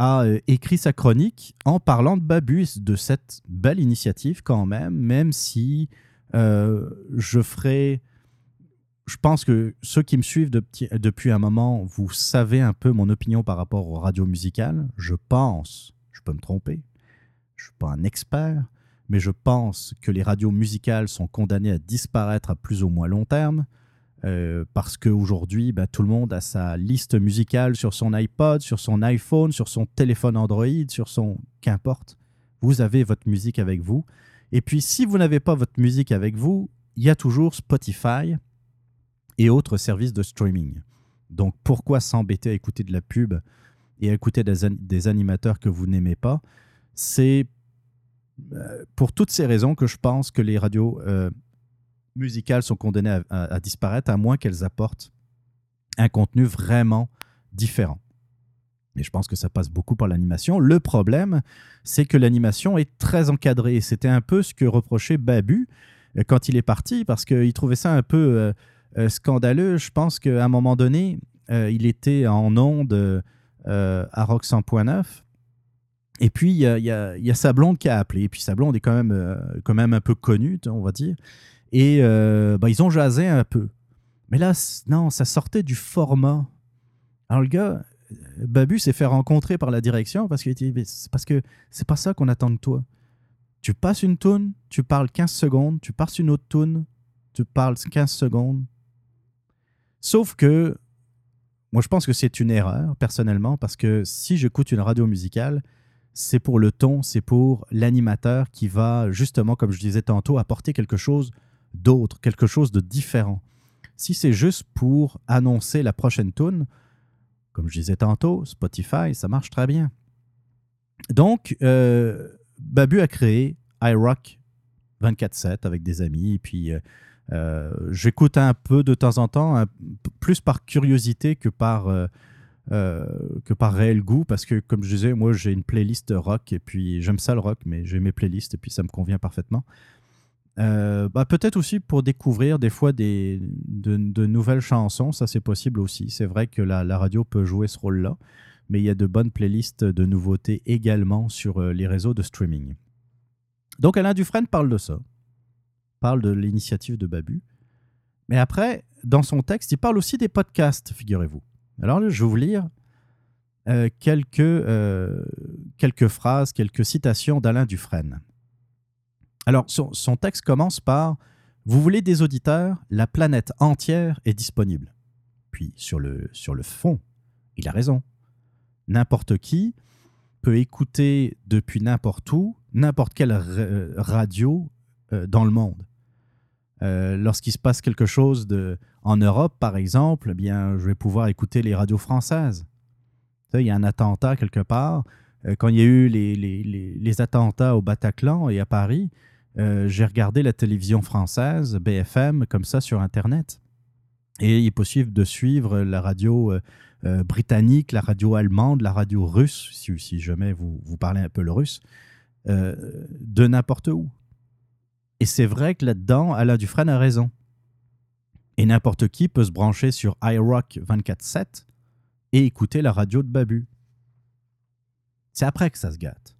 a euh, écrit sa chronique en parlant de Babu de cette belle initiative quand même, même si euh, je ferai... Je pense que ceux qui me suivent depuis un moment, vous savez un peu mon opinion par rapport aux radios musicales. Je pense, je peux me tromper, je ne suis pas un expert, mais je pense que les radios musicales sont condamnées à disparaître à plus ou moins long terme. Euh, parce qu'aujourd'hui, bah, tout le monde a sa liste musicale sur son iPod, sur son iPhone, sur son téléphone Android, sur son... Qu'importe. Vous avez votre musique avec vous. Et puis, si vous n'avez pas votre musique avec vous, il y a toujours Spotify et autres services de streaming. Donc, pourquoi s'embêter à écouter de la pub et à écouter des, animateurs que vous n'aimez pas? C'est euh, pour toutes ces raisons que je pense que les radios euh, musicales sont condamnées à, disparaître à moins qu'elles apportent un contenu vraiment différent. Et je pense que ça passe beaucoup par l'animation. Le problème, c'est que l'animation est très encadrée. C'était un peu ce que reprochait Babu euh, quand il est parti, parce qu'il trouvait ça un peu euh, euh, scandaleux. Je pense qu'à un moment donné, il était en onde à Rock 100.9. Et puis, il y y a, sa blonde qui a appelé. Et puis, sa blonde est quand même, quand même un peu connue, on va dire. Et bah, ils ont jasé un peu. Mais là, non, ça sortait du format. Alors le gars, euh, Babu s'est fait rencontrer par la direction parce qu'il dit c'est parce que c'est pas ça qu'on attend de toi. Tu passes une toune, tu parles 15 secondes, tu passes une autre toune, tu parles 15 secondes. Sauf que moi je pense que c'est une erreur personnellement parce que si j'écoute une radio musicale, c'est pour le ton, c'est pour l'animateur qui va justement comme je disais tantôt apporter quelque chose d'autre, quelque chose de différent. Si c'est juste pour annoncer la prochaine tune, comme je disais tantôt, Spotify, ça marche très bien. Donc, euh, Babu a créé iRock 24-7 avec des amis, puis euh, euh, j'écoute un peu de temps en temps, plus par curiosité que par que par réel goût, parce que comme je disais, moi j'ai une playlist rock, et puis j'aime ça le rock, mais j'ai mes playlists, et puis ça me convient parfaitement. Bah, Peut-être aussi pour découvrir des fois des, de, nouvelles chansons, ça c'est possible aussi. C'est vrai que la, radio peut jouer ce rôle-là, mais il y a de bonnes playlists de nouveautés également sur les réseaux de streaming. Donc Alain Dufresne parle de ça, parle de l'initiative de Babu. Mais après, dans son texte, il parle aussi des podcasts, figurez-vous. Alors je vais vous lire euh, quelques, euh, quelques phrases, quelques citations d'Alain Dufresne. Alors son, son, texte commence par Vous voulez des auditeurs La planète entière est disponible. Puis sur le, sur le fond, il a raison. N'importe qui peut écouter depuis n'importe où, n'importe quelle radio euh, dans le monde. Euh, lorsqu'il se passe quelque chose de, en Europe, par exemple, eh bien, je vais pouvoir écouter les radios françaises. Il y a un attentat quelque part. Euh, quand il y a eu les, les, les, attentats au Bataclan et à Paris, j'ai regardé la télévision française, BFM, comme ça sur Internet. Et il est possible de suivre la radio euh, britannique, la radio allemande, la radio russe, si, jamais vous, parlez un peu le russe, euh, de n'importe où. Et c'est vrai que là-dedans, Alain Dufresne a raison. Et n'importe qui peut se brancher sur iRock 24-7 et écouter la radio de Babu. C'est après que ça se gâte.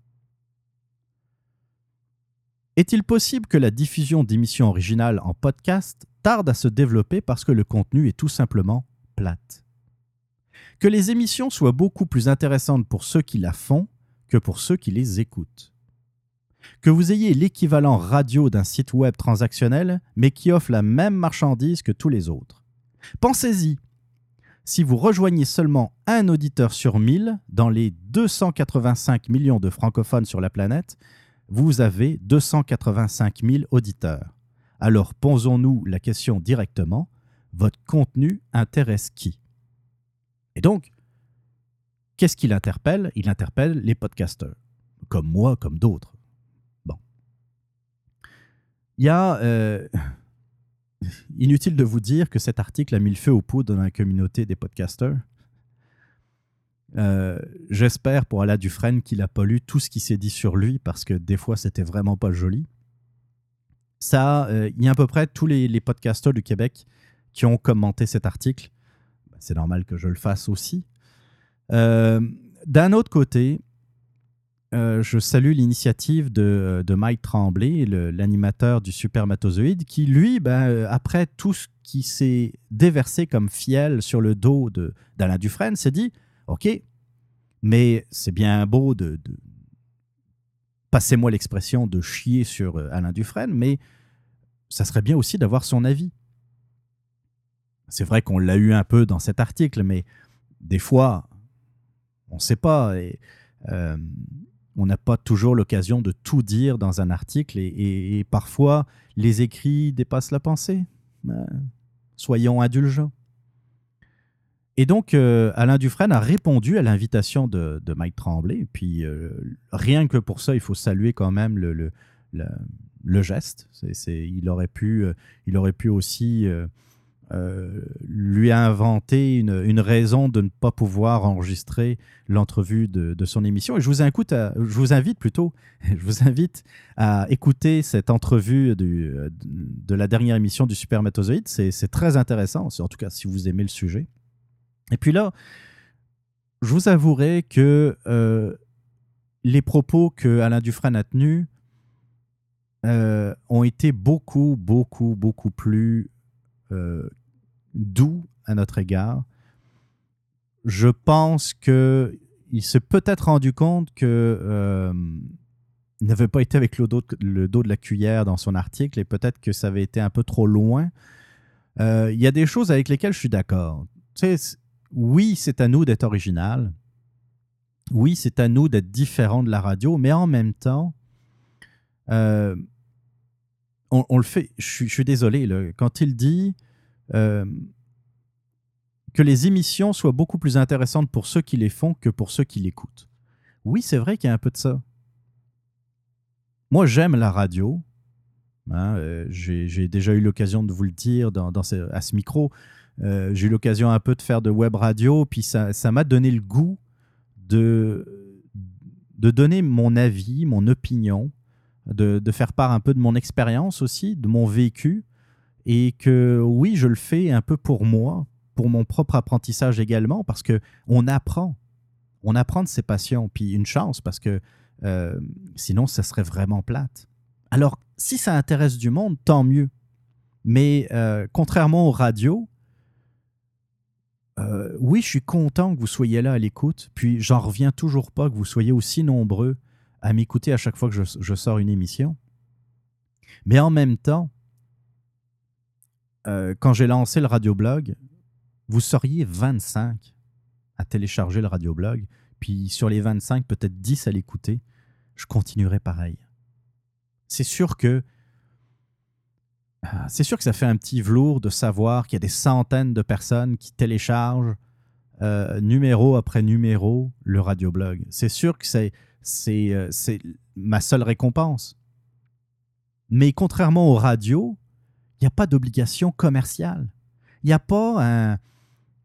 Est-il possible que la diffusion d'émissions originales en podcast tarde à se développer parce que le contenu est tout simplement plate? Que les émissions soient beaucoup plus intéressantes pour ceux qui la font que pour ceux qui les écoutent? Que vous ayez l'équivalent radio d'un site web transactionnel, mais qui offre la même marchandise que tous les autres. Pensez-y. Si vous rejoignez seulement un auditeur sur 1000 dans les 285 millions de francophones sur la planète, vous avez 285 000 auditeurs. Alors posons-nous la question directement, votre contenu intéresse qui? Et donc, qu'est-ce qu'il interpelle? Il interpelle les podcasteurs, comme moi, comme d'autres. Bon. Il y a... Euh, inutile de vous dire que cet article a mis le feu aux poudres dans la communauté des podcasteurs. Euh, j'espère pour Alain Dufresne qu'il n'a pas lu tout ce qui s'est dit sur lui parce que des fois c'était vraiment pas joli. Ça, euh, il y a à peu près tous les, les podcasteurs du Québec qui ont commenté cet article c'est normal que je le fasse aussi. Euh, d'un autre côté, je salue l'initiative de, Mike Tremblay, l'animateur du Supermatozoïde, qui, lui, ben, après tout ce qui s'est déversé comme fiel sur le dos d'Alain Dufresne, s'est dit Ok, mais c'est bien beau de, passez-moi l'expression, de chier sur Alain Dufresne, mais ça serait bien aussi d'avoir son avis. C'est vrai qu'on l'a eu un peu dans cet article, mais des fois, on ne sait pas. Et, euh, on n'a pas toujours l'occasion de tout dire dans un article et, parfois les écrits dépassent la pensée. Ben, soyons indulgents. Et donc, euh, Alain Dufresne a répondu à l'invitation de, Mike Tremblay. Et puis, euh, rien que pour ça, il faut saluer quand même le, geste. il, aurait pu, il aurait pu aussi euh, lui a inventé une, raison de ne pas pouvoir enregistrer l'entrevue de, son émission. Et je vous, invite à, plutôt, je vous invite à écouter cette entrevue de la dernière émission du Supermatozoïde. C'est très intéressant, en tout cas si vous aimez le sujet. Et puis là, je vous avouerai que euh, les propos que Alain Dufresne a tenus euh, ont été beaucoup, beaucoup, beaucoup plus doux à notre égard. Je pense qu'il s'est peut-être rendu compte que euh, n'avait pas été avec le dos, de, la cuillère dans son article et peut-être que ça avait été un peu trop loin. Euh, il y a des choses avec lesquelles je suis d'accord. Oui, c'est à nous d'être original. Oui, c'est à nous d'être différent de la radio, mais en même temps, euh, on, le fait. Je, suis désolé, quand il dit euh, que les émissions soient beaucoup plus intéressantes pour ceux qui les font que pour ceux qui l'écoutent. Oui, c'est vrai qu'il y a un peu de ça. Moi, j'aime la radio. Hein, euh, j'ai déjà eu l'occasion de vous le dire dans, à ce micro. Euh, j'ai eu l'occasion un peu de faire de web radio, puis ça m'a donné le goût de, de donner mon avis, mon opinion, de, de faire part un peu de mon expérience aussi, de mon vécu, et que oui, je le fais un peu pour moi, pour mon propre apprentissage également, parce que on apprend, on apprend de ses passions, puis une chance, parce que euh, sinon, ça serait vraiment plate. Alors, si ça intéresse du monde, tant mieux. Mais euh, contrairement aux radios, euh, oui, je suis content que vous soyez là à l'écoute, puis j'en reviens toujours pas que vous soyez aussi nombreux à m'écouter à chaque fois que je, sors une émission. Mais en même temps, quand j'ai lancé le radioblog, vous seriez 25 à télécharger le radioblog, puis sur les 25, peut-être 10 à l'écouter, je continuerai pareil. C'est sûr que c'est sûr que ça fait un petit velours de savoir qu'il y a des centaines de personnes qui téléchargent euh, numéro après numéro le radioblog. C'est sûr que c'est, euh, ma seule récompense. Mais contrairement aux radios, il n'y a pas d'obligation commerciale. Il n'y a pas un.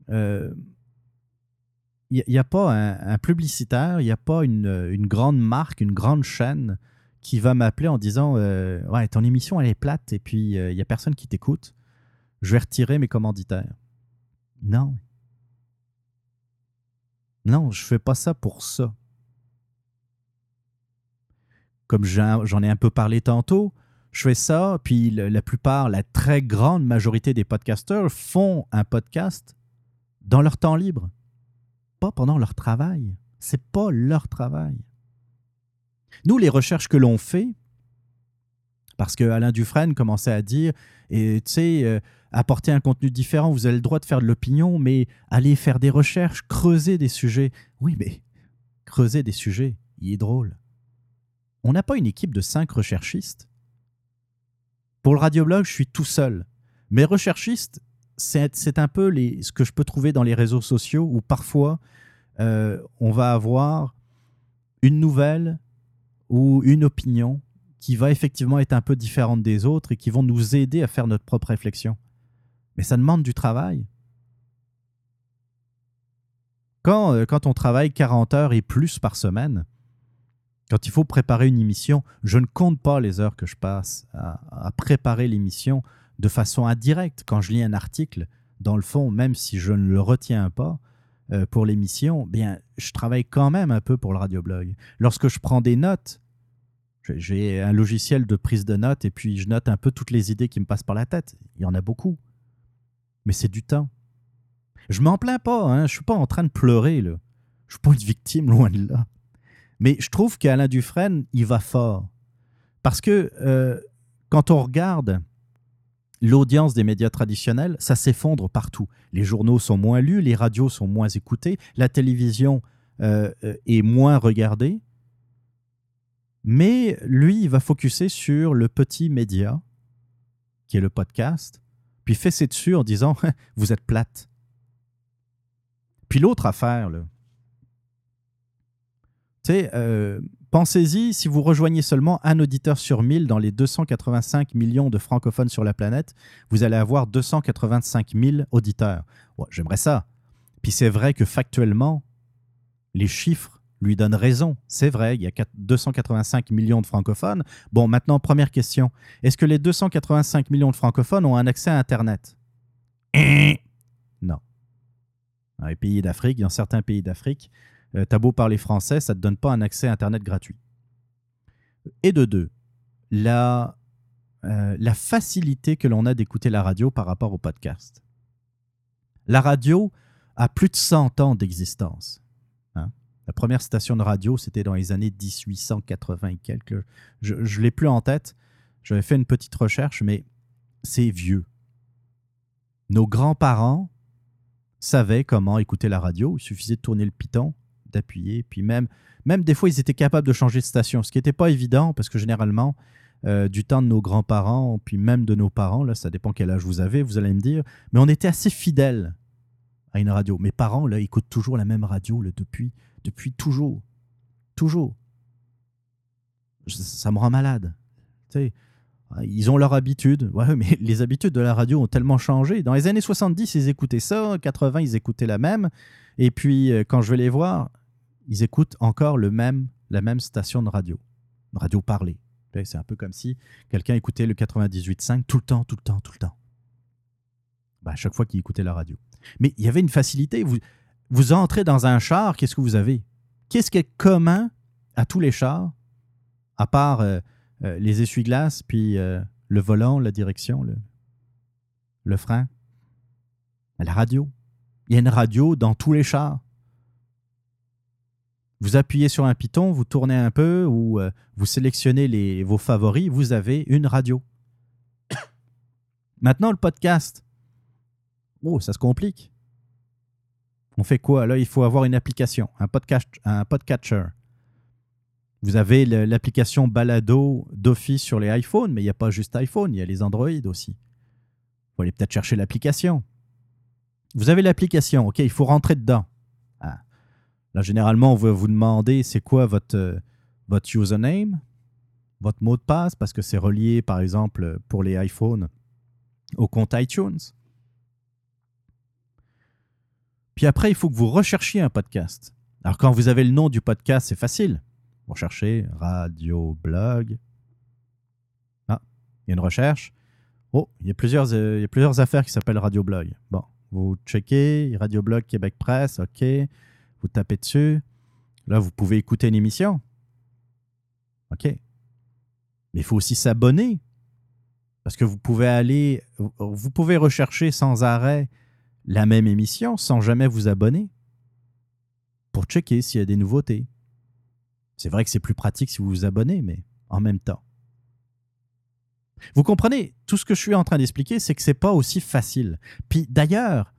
Euh, publicitaire, il n'y a pas une, grande marque, une grande chaîne qui va m'appeler en disant euh, Ouais, ton émission, elle est plate et puis euh, il n'y a personne qui t'écoute. Je vais retirer mes commanditaires. Non. Non, je fais pas ça pour ça. Comme j'en ai un peu parlé tantôt, je fais ça, puis la plupart, la très grande majorité des podcasteurs font un podcast dans leur temps libre, pas pendant leur travail. C'est pas leur travail. Nous, les recherches que l'on fait, parce que Alain Dufresne commençait à dire, et tu sais, euh, apporter un contenu différent, vous avez le droit de faire de l'opinion, mais aller faire des recherches, creuser des sujets. Oui, mais creuser des sujets, il est drôle. On n'a pas une équipe de cinq recherchistes. Pour le radioblog, je suis tout seul. Mes recherchistes, c'est un peu les, ce que je peux trouver dans les réseaux sociaux où parfois euh, on va avoir une nouvelle ou une opinion qui va effectivement être un peu différente des autres et qui vont nous aider à faire notre propre réflexion. Mais ça demande du travail. Quand, euh, quand on travaille 40 heures et plus par semaine, quand il faut préparer une émission, je ne compte pas les heures que je passe à, préparer l'émission de façon indirecte. Quand je lis un article, dans le fond, même si je ne le retiens pas euh, pour l'émission, bien, je travaille quand même un peu pour le radioblog. Lorsque je prends des notes, j'ai un logiciel de prise de notes et puis je note un peu toutes les idées qui me passent par la tête. Il y en a beaucoup. Mais c'est du temps. Je m'en plains pas, hein. je suis pas en train de pleurer. Là. Je suis pas une victime, loin de là. Mais je trouve qu'Alain Dufresne, il va fort. Parce que euh, quand on regarde l'audience des médias traditionnels, ça s'effondre partout. Les journaux sont moins lus, les radios sont moins écoutées, la télévision euh, euh, est moins regardée. Mais lui, il va focuser sur le petit média, qui est le podcast, puis fesser dessus en disant Vous êtes plate. Puis l'autre affaire, là, euh, pensez-y, si vous rejoignez seulement un auditeur sur 1000 dans les 285 millions de francophones sur la planète, vous allez avoir 285 000 auditeurs. J'aimerais ça. Puis c'est vrai que factuellement, les chiffres lui donnent raison. C'est vrai, il y a 285 millions de francophones. Bon, maintenant, première question. Est-ce que les 285 millions de francophones ont un accès à Internet? Non. Dans les pays d'Afrique, dans certains pays d'Afrique, euh, t'as beau parler français, ça ne te donne pas un accès à Internet gratuit. Et de deux, la, euh, la facilité que l'on a d'écouter la radio par rapport au podcast. La radio a plus de 100 ans d'existence. Hein. La première station de radio, c'était dans les années 1880 et quelques. Je ne l'ai plus en tête. J'avais fait une petite recherche, mais c'est vieux. Nos grands-parents savaient comment écouter la radio. Il suffisait de tourner le piton d'appuyer. Puis même, même des fois, ils étaient capables de changer de station, ce qui n'était pas évident parce que généralement, euh, du temps de nos grands-parents, puis même de nos parents, là, ça dépend quel âge vous avez, vous allez me dire, mais on était assez fidèles à une radio. Mes parents, là, écoutent toujours la même radio depuis, depuis toujours. Toujours. Ça me rend malade. Tu sais, Ils ont leur habitude. Ouais, mais les habitudes de la radio ont tellement changé. Dans les années 70, ils écoutaient ça. 80, ils écoutaient la même. Et puis, euh, quand je vais les voir, ils écoutent encore le même, la même station de radio. Radio parlée. C'est un peu comme si quelqu'un écoutait le 98.5 tout le temps, tout le temps, tout le temps. Bah, à chaque fois qu'il écoutait la radio. Mais il y avait une facilité. Vous, vous entrez dans un char, qu'est-ce que vous avez? Qu'est-ce qui est commun à tous les chars, à part euh, euh, les essuie-glaces, puis euh, le volant, la direction, le, le frein? La radio. Il y a une radio dans tous les chars. Vous appuyez sur un piton, vous tournez un peu ou euh, vous sélectionnez vos favoris, vous avez une radio. Maintenant, le podcast. Oh, ça se complique. On fait quoi Là, il faut avoir une application, un, podcatcher. Vous avez l'application Balado d'Office sur les iPhones, mais il n'y a pas juste iPhone, il y a les Android aussi. Faut aller peut-être chercher l'application. Vous avez l'application, ok, il faut rentrer dedans. Là, généralement, on va vous demander c'est quoi votre, euh, votre username, votre mot de passe, parce que c'est relié, par exemple, pour les iPhones, au compte iTunes. Puis après, il faut que vous recherchiez un podcast. Alors, quand vous avez le nom du podcast, c'est facile. Vous recherchez radio blog. Ah, il y a une recherche. Oh, il y a plusieurs, euh, il y a plusieurs affaires qui s'appellent radio blog. Bon, vous checkez Radio Blog Québec Presse, OK. Vous tapez dessus. Là, vous pouvez écouter une émission. OK. Mais il faut aussi s'abonner. Parce que vous pouvez aller, vous pouvez rechercher sans arrêt la même émission sans jamais vous abonner pour checker s'il y a des nouveautés. C'est vrai que c'est plus pratique si vous vous abonnez, mais en même temps. Vous comprenez, tout ce que je suis en train d'expliquer, c'est que c'est pas aussi facile. Puis d'ailleurs,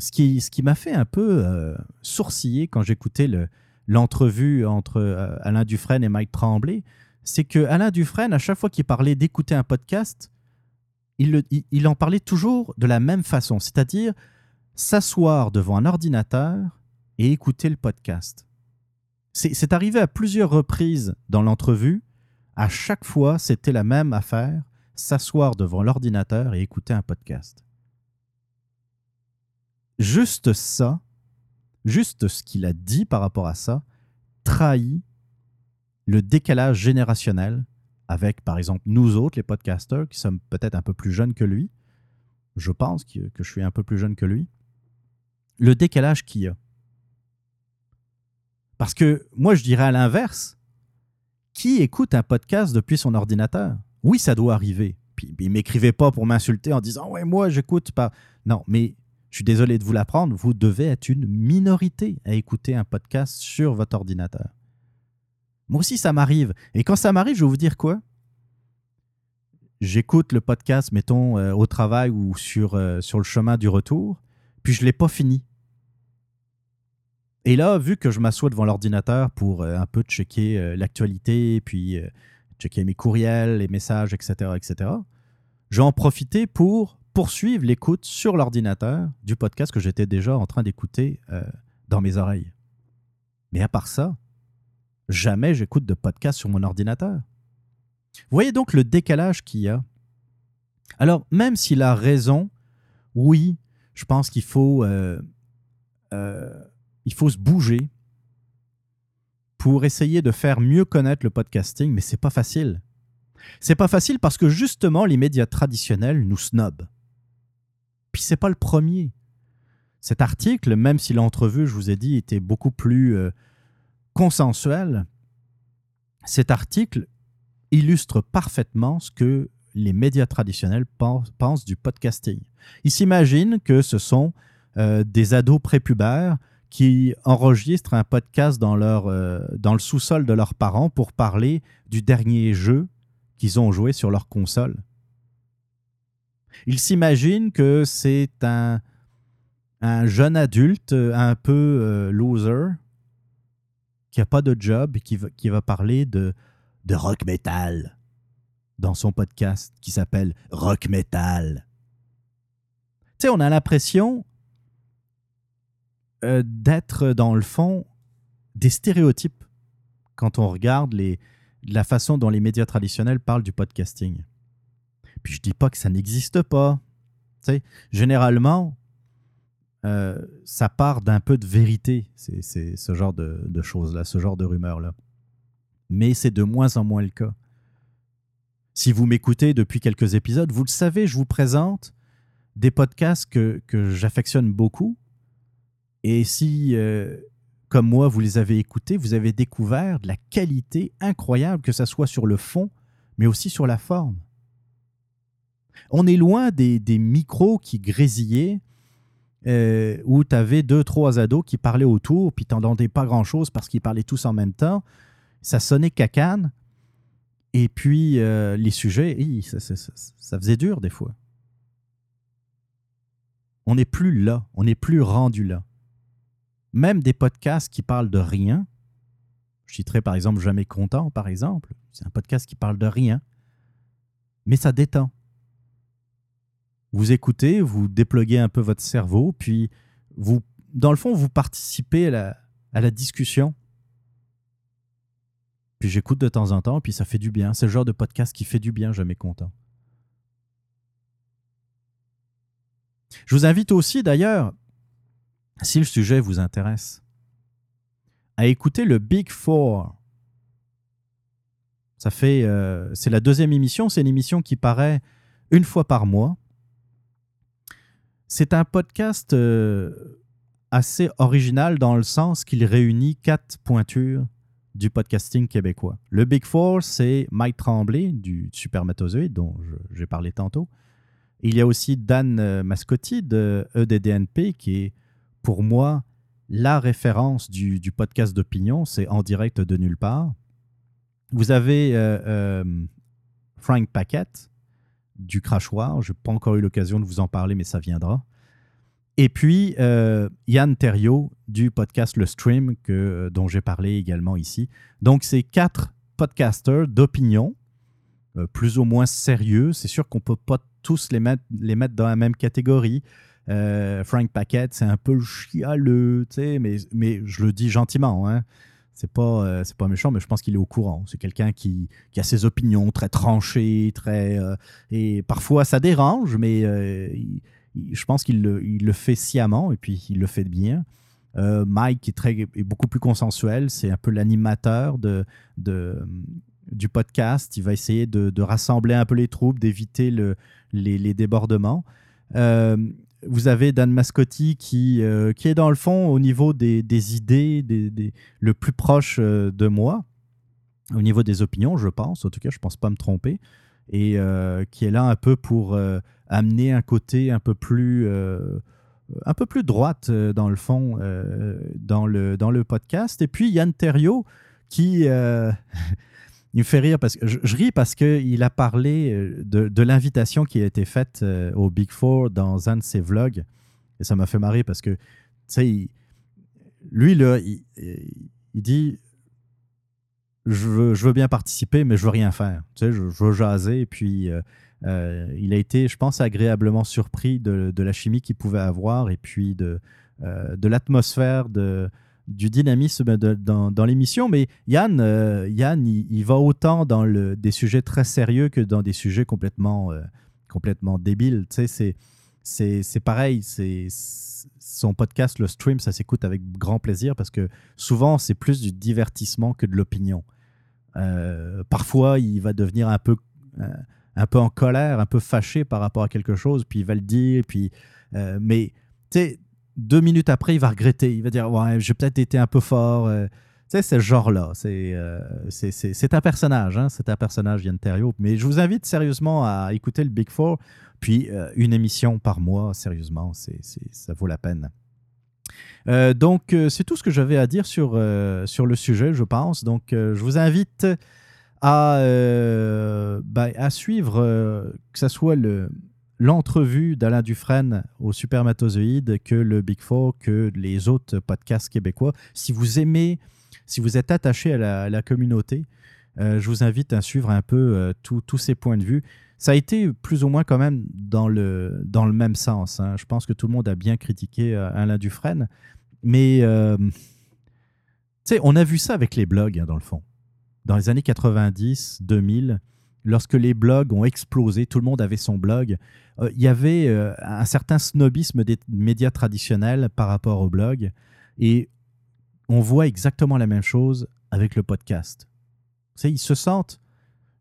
ce qui, m'a fait un peu euh, sourciller quand j'écoutais le- l'entrevue entre euh, Alain Dufresne et Mike Tremblay, c'est que Alain Dufresne, à chaque fois qu'il parlait d'écouter un podcast, il, en parlait toujours de la même façon, c'est-à-dire s'asseoir devant un ordinateur et écouter le podcast. C'est arrivé à plusieurs reprises dans l'entrevue. À chaque fois, c'était la même affaire, s'asseoir devant l'ordinateur et écouter un podcast. Juste ça, juste ce qu'il a dit par rapport à ça, trahit le décalage générationnel avec, par exemple, nous autres, les podcasters, qui sommes peut-être un peu plus jeunes que lui. Je pense que, je suis un peu plus jeune que lui. Le décalage qu'il y a. Parce que moi, je dirais à l'inverse, qui écoute un podcast depuis son ordinateur? Oui, ça doit arriver. Puis, puis m'écrivez pas pour m'insulter en disant Ouais, moi, j'écoute pas. Non, mais je suis désolé de vous l'apprendre, vous devez être une minorité à écouter un podcast sur votre ordinateur. Moi aussi, ça m'arrive. Et quand ça m'arrive, je vais vous dire quoi? J'écoute le podcast, mettons, euh, au travail ou sur, euh, sur le chemin du retour, puis je ne l'ai pas fini. Et là, vu que je m'assois devant l'ordinateur pour euh, un peu checker l'actualité, puis checker mes courriels, les messages, etc., etc., je vais en profiter pour poursuivre l'écoute sur l'ordinateur du podcast que j'étais déjà en train d'écouter euh, dans mes oreilles. Mais à part ça, jamais j'écoute de podcast sur mon ordinateur. Voyez donc le décalage qu'il y a. Alors, même s'il a raison, oui, je pense qu'il faut, euh, euh, faut se bouger pour essayer de faire mieux connaître le podcasting, mais c'est pas facile. C'est pas facile parce que justement, les médias traditionnels nous snobent. Puis c'est pas le premier. Cet article, même si l'entrevue, je vous ai dit, était beaucoup plus euh, consensuel, cet article illustre parfaitement ce que les médias traditionnels pensent, pensent du podcasting. Ils s'imaginent que ce sont euh, des ados prépubères qui enregistrent un podcast dans, leur, euh, dans le sous-sol de leurs parents pour parler du dernier jeu qu'ils ont joué sur leur console. Ils s'imaginent que c'est un, un jeune adulte un peu euh, loser qui n'a pas de job et qui va, qui va parler de, de rock metal dans son podcast qui s'appelle Rock Metal. Tu sais, on a l'impression euh, d'être dans le fond des stéréotypes quand on regarde les, la façon dont les médias traditionnels parlent du podcasting. Puis je dis pas que ça n'existe pas. généralement, euh, ça part d'un peu de vérité, c'est ce genre de, choses-là, ce genre de rumeurs-là. Mais c'est de moins en moins le cas. Si vous m'écoutez depuis quelques épisodes, vous le savez, je vous présente des podcasts que, que j'affectionne beaucoup. Et si, euh, comme moi, vous les avez écoutés, vous avez découvert de la qualité incroyable, que ce soit sur le fond, mais aussi sur la forme. On est loin des, micros qui grésillaient, euh, où tu avais deux, trois ados qui parlaient autour, puis tu n'entendais pas grand-chose parce qu'ils parlaient tous en même temps. Ça sonnait cacane. Et puis, euh, les sujets, ça, faisait dur des fois. On n'est plus là, on n'est plus rendu là. Même des podcasts qui parlent de rien, je citerai par exemple Jamais content, par exemple, c'est un podcast qui parle de rien, mais ça détend. Vous écoutez, vous déploguez un peu votre cerveau, puis vous, dans le fond, vous participez à la, à la discussion. Puis j'écoute de temps en temps, puis ça fait du bien. C'est le genre de podcast qui fait du bien, jamais content. Je vous invite aussi d'ailleurs, si le sujet vous intéresse, à écouter le Big Four. Ça fait, euh, c'est la deuxième émission. C'est une émission qui paraît une fois par mois. C'est un podcast euh, assez original dans le sens qu'il réunit quatre pointures du podcasting québécois. Le Big Four, c'est Mike Tremblay du Supermatozoïde, dont j'ai parlé tantôt. Il y a aussi Dan euh, Mascotti de EDDNP, qui est pour moi la référence du, podcast d'opinion. C'est en direct de nulle part. Vous avez euh, Frank Paquette du Crachoir. Je n'ai pas encore eu l'occasion de vous en parler, mais ça viendra. Et puis, euh, Yann Thériault du podcast Le Stream, que, euh, dont j'ai parlé également ici. Donc, c'est quatre podcasters d'opinion, euh, plus ou moins sérieux. C'est sûr qu'on ne peut pas tous les mettre, les mettre dans la même catégorie. Frank Paquette, c'est un peu chialeux, mais, mais je le dis gentiment. Hein. C'est pas, c'est pas méchant, mais je pense qu'il est au courant. C'est quelqu'un qui, qui, a ses opinions très tranchées, très. et parfois ça dérange, mais je pense qu'il le, fait sciemment et puis il le fait bien. Euh, Mike est, très, est beaucoup plus consensuel, c'est un peu l'animateur de, de, du podcast. Il va essayer de, rassembler un peu les troupes, d'éviter le, les, débordements. Euh, vous avez Dan Mascotti qui, euh, qui est dans le fond au niveau des, des idées des, le plus proche de moi, au niveau des opinions, je pense. En tout cas, je ne pense pas me tromper. Et qui est là un peu pour amener un côté un peu plus, euh, un peu plus droite, euh, dans le fond, euh, dans, le, dans le podcast. Et puis, Yann Terriot, qui... il me fait rire parce que je, ris parce qu'il a parlé de, de l'invitation qui a été faite au Big Four dans un de ses vlogs. Et ça m'a fait marrer parce que, tu sais, lui, il, dit je veux, je veux, bien participer, mais je veux rien faire. Tu sais, je, veux jaser. Et puis, euh, il a été, je pense, agréablement surpris de, la chimie qu'il pouvait avoir et puis de, euh, de l'atmosphère, de, du dynamisme dans, l'émission. Mais Yann, euh, Yann il, va autant dans des sujets très sérieux que dans des sujets complètement, complètement débiles. Tu sais, c'est pareil. C'est son podcast, le stream, ça s'écoute avec grand plaisir parce que souvent, c'est plus du divertissement que de l'opinion. parfois, il va devenir un peu un peu en colère, un peu fâché par rapport à quelque chose, puis il va le dire, puis euh, mais tu sais, deux minutes après, il va regretter, il va dire ouais, j'ai peut-être été un peu fort. Euh. tu sais, c'est ce genre-là. C'est euh, un personnage, hein, c'est un personnage, Yann Terrio. Mais je vous invite sérieusement à écouter le Big Four, puis une émission par mois, sérieusement, ça vaut la peine. donc, c'est tout ce que j'avais à dire sur, sur le sujet, je pense. Donc, je vous invite à, euh, bah, à suivre, euh, que ce soit l'entrevue d'Alain Dufresne au Supermatozoïde, que le Big Four, que les autres podcasts québécois. Si vous aimez, si vous êtes attaché à la, communauté, euh, je vous invite à suivre un peu tous ces points de vue. Ça a été plus ou moins quand même dans le, dans le même sens. Hein. Je pense que tout le monde a bien critiqué Alain Dufresne. Mais, tu on a vu ça avec les blogs, hein, dans le fond dans les années 90, 2000, lorsque les blogs ont explosé, tout le monde avait son blog, euh, il y avait euh, un certain snobisme des médias traditionnels par rapport au blog. Et on voit exactement la même chose avec le podcast. ils se sentent,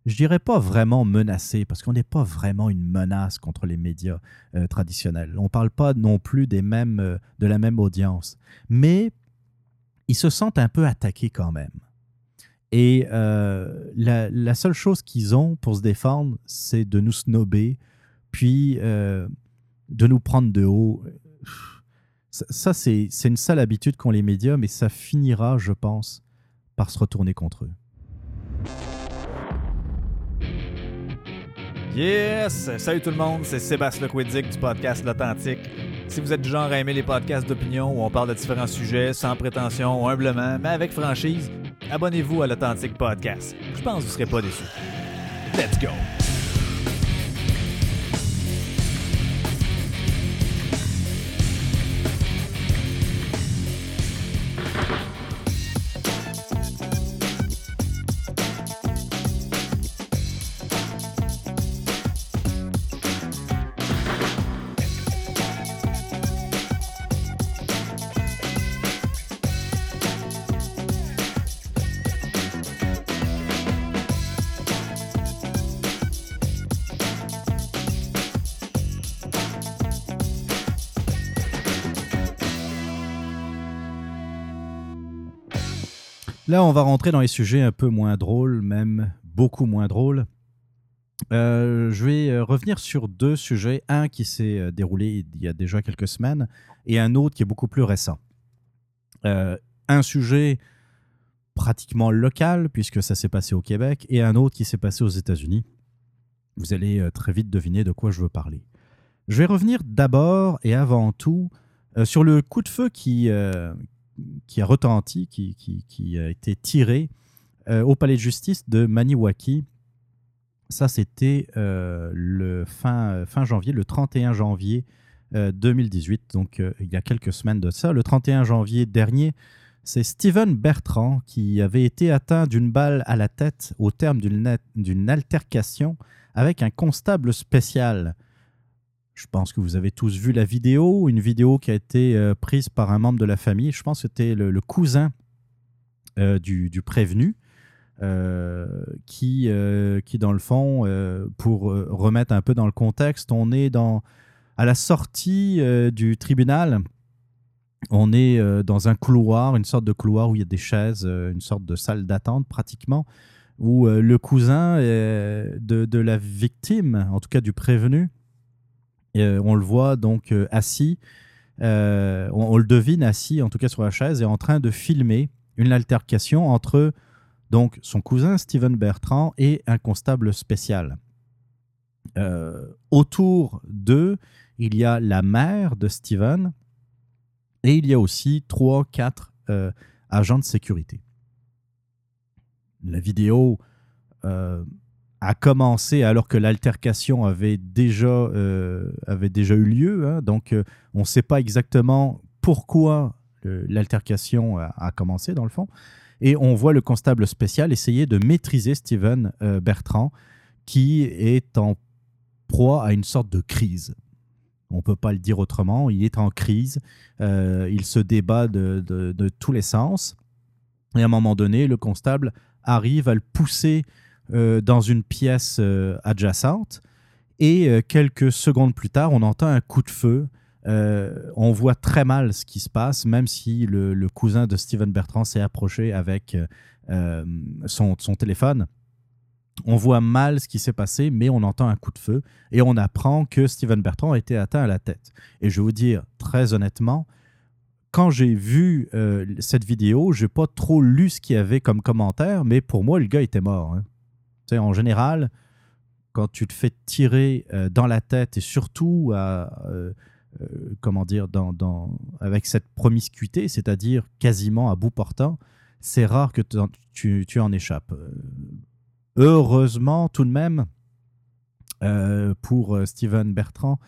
je dirais pas vraiment menacés, parce qu'on n'est pas vraiment une menace contre les médias euh, traditionnels. On ne parle pas non plus des mêmes, de la même audience. Mais ils se sentent un peu attaqués quand même. Et euh, la, seule chose qu'ils ont pour se défendre, c'est de nous snober, puis euh, de nous prendre de haut. Ça, c'est une sale habitude qu'ont les médias, mais ça finira, je pense, par se retourner contre eux. Yes! Salut tout le monde, c'est Sébastien Lequidic du podcast L'Authentique. Si vous êtes du genre à aimer les podcasts d'opinion où on parle de différents sujets sans prétention, humblement, mais avec franchise, abonnez-vous à l'Authentique Podcast. Je pense que vous ne serez pas déçus. Let's go! Là, on va rentrer dans les sujets un peu moins drôles, même beaucoup moins drôles. Euh, je vais euh, revenir sur deux sujets. Un qui s'est euh, déroulé il y a déjà quelques semaines et un autre qui est beaucoup plus récent. un sujet pratiquement local, puisque ça s'est passé au Québec, et un autre qui s'est passé aux États-Unis. Vous allez très vite deviner de quoi je veux parler. Je vais revenir d'abord et avant tout sur le coup de feu qui, qui a retenti, qui, a été tiré euh, au palais de justice de Maniwaki. Ça, c'était euh, le fin, fin janvier, le 31 janvier 2018, euh, donc il y a quelques semaines de ça. Le 31 janvier dernier, c'est Steven Bertrand qui avait été atteint d'une balle à la tête au terme d'une altercation avec un constable spécial je pense que vous avez tous vu la vidéo, une vidéo qui a été euh, prise par un membre de la famille. Je pense que c'était le, cousin euh, du, prévenu. Euh, qui, qui, dans le fond, pour remettre un peu dans le contexte, on est dans, à la sortie du tribunal. On est dans un couloir, une sorte de couloir où il y a des chaises, une sorte de salle d'attente pratiquement, où le cousin de, de, la victime, en tout cas du prévenu, euh, on le voit donc euh, assis, euh, on, le devine assis, en tout cas sur la chaise, et en train de filmer une altercation entre donc son cousin Steven Bertrand et un constable spécial. autour d'eux, il y a la mère de Steven et il y a aussi trois, quatre agents de sécurité. La vidéo a commencé alors que l'altercation avait déjà, euh, avait déjà eu lieu. Hein. donc, euh, on ne sait pas exactement pourquoi euh, l'altercation a, commencé, dans le fond. Et on voit le constable spécial essayer de maîtriser Steven Bertrand, qui est en proie à une sorte de crise. On ne peut pas le dire autrement. Il est en crise. il se débat de, de, tous les sens. Et à un moment donné, le constable arrive à le pousser dans une pièce euh, adjacente. Et euh, quelques secondes plus tard, on entend un coup de feu. on voit très mal ce qui se passe, même si le, cousin de Steven Bertrand s'est approché avec son, téléphone. On voit mal ce qui s'est passé, mais on entend un coup de feu et on apprend que Steven Bertrand a été atteint à la tête. Et je vais vous dire très honnêtement, quand j'ai vu cette vidéo, je n'ai pas trop lu ce qu'il y avait comme commentaire, mais pour moi, le gars était mort. Hein en général, quand tu te fais tirer euh, dans la tête et surtout euh, euh, comment dire, avec cette promiscuité, c'est-à-dire quasiment à bout portant, c'est rare que tu, tu, en échappes. Heureusement, tout de même, pour Steven Bertrand,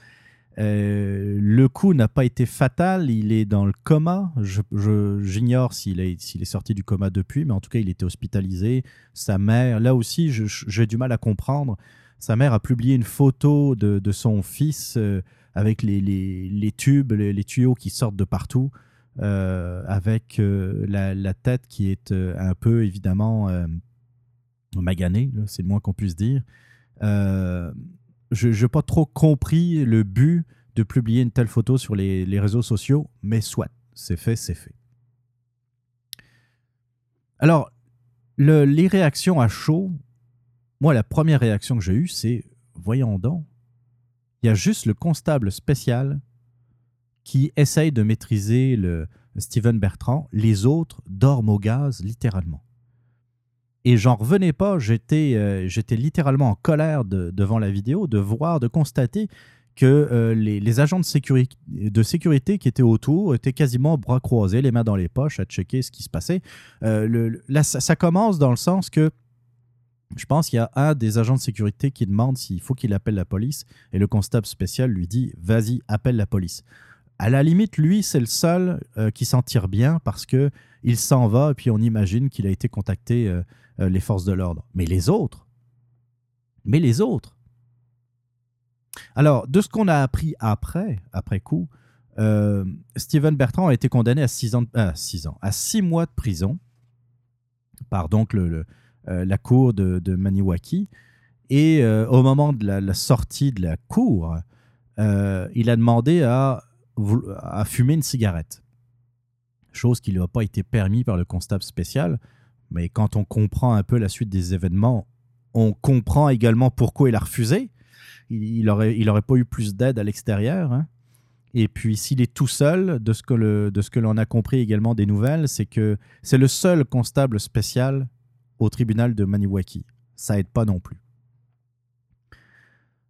Euh, le coup n'a pas été fatal, il est dans le coma. J'ignore s'il est, sorti du coma depuis, mais en tout cas, il était hospitalisé. Sa mère, là aussi, j'ai du mal à comprendre. Sa mère a publié une photo de, son fils euh, avec les, les, tubes, les, tuyaux qui sortent de partout, euh, avec la, tête qui est un peu, évidemment, maganée, c'est le moins qu'on puisse dire je n'ai pas trop compris le but de publier une telle photo sur les, réseaux sociaux, mais soit, c'est fait, c'est fait. Alors, les réactions à chaud, moi, la première réaction que j'ai eue, c'est voyons donc, il y a juste le constable spécial qui essaye de maîtriser le Steven Bertrand, les autres dorment au gaz littéralement. Et j'en revenais pas, j'étais euh, littéralement en colère devant la vidéo, de voir, de constater que euh, les, agents de sécurité, de sécurité qui étaient autour étaient quasiment bras croisés, les mains dans les poches, à checker ce qui se passait. Euh, là, ça, commence dans le sens que je pense qu'il y a un des agents de sécurité qui demande s'il faut qu'il appelle la police, et le constable spécial lui dit Vas-y, appelle la police. À la limite, lui, c'est le seul qui s'en tire bien parce que il s'en va et puis on imagine qu'il a été contacté euh, les forces de l'ordre. Mais les autres, mais les autres? Alors, de ce qu'on a appris après, après coup, euh, Steven Bertrand a été condamné à 6 ans, euh, ans, à 6 mois de prison par donc la cour de, Maniwaki. Et au moment de la, sortie de la cour, il a demandé à, à fumer une cigarette. Chose qui ne lui a pas été permis par le constable spécial, mais quand on comprend un peu la suite des événements, on comprend également pourquoi il a refusé. Il n'aurait il aurait pas eu plus d'aide à l'extérieur. Hein. Et puis, s'il est tout seul, de ce que l'on a compris également des nouvelles, c'est que c'est le seul constable spécial au tribunal de Maniwaki. Ça aide pas non plus.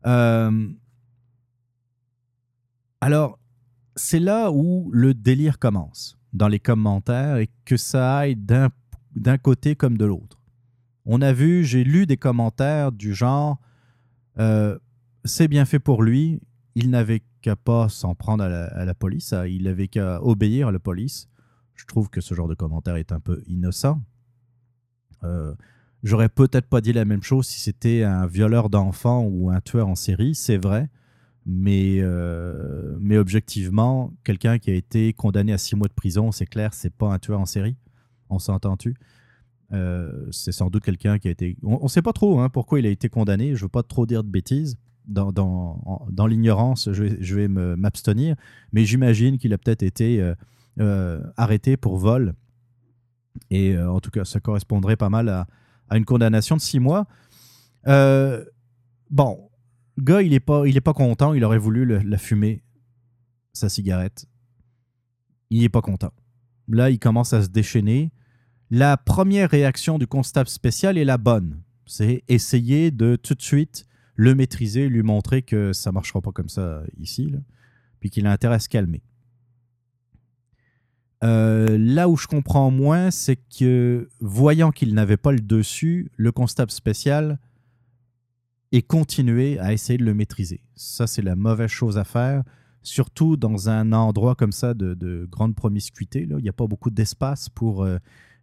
Euh, alors, c'est là où le délire commence dans les commentaires et que ça aille d'un côté comme de l'autre. On a vu, j'ai lu des commentaires du genre euh, c'est bien fait pour lui, il n'avait qu'à pas s'en prendre à la, police, il n'avait qu'à obéir à la police. Je trouve que ce genre de commentaire est un peu innocent. Euh, J'aurais peut-être pas dit la même chose si c'était un violeur d'enfants ou un tueur en série, c'est vrai. Mais, euh, mais objectivement, quelqu'un qui a été condamné à six mois de prison, c'est clair, c'est pas un tueur en série on s'entend-tu? Euh, c'est sans doute quelqu'un qui a été. On ne sait pas trop hein, pourquoi il a été condamné. Je ne veux pas trop dire de bêtises. Dans, l'ignorance, je vais, m'abstenir. Mais j'imagine qu'il a peut-être été euh, arrêté pour vol. Et en tout cas, ça correspondrait pas mal à, une condamnation de six mois. bon, gars, il n'est pas, il est pas content. Il aurait voulu la fumer, sa cigarette. Il n'est pas content. Là, il commence à se déchaîner la première réaction du constable spécial est la bonne. C'est essayer de tout de suite le maîtriser, lui montrer que ça marchera pas comme ça ici, puis qu'il a intérêt à se calmer. Euh, là où je comprends moins, c'est que voyant qu'il n'avait pas le dessus, le constable spécial est continué à essayer de le maîtriser. Ça, c'est la mauvaise chose à faire, surtout dans un endroit comme ça de, grande promiscuité. Là. Il n'y a pas beaucoup d'espace pour euh,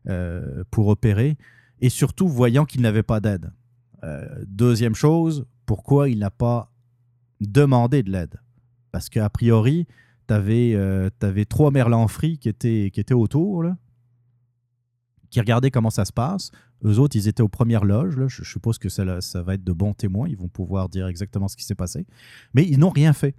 euh, pour opérer, et surtout voyant qu'il n'avait pas d'aide. Euh, deuxième chose, pourquoi il n'a pas demandé de l'aide? Parce qu'a priori, tu avais, trois merlans frits qui étaient, qui étaient autour, qui regardaient comment ça se passe. Eux autres, ils étaient aux premières loges. Je, suppose que ça, va être de bons témoins. Ils vont pouvoir dire exactement ce qui s'est passé. Mais ils n'ont rien fait.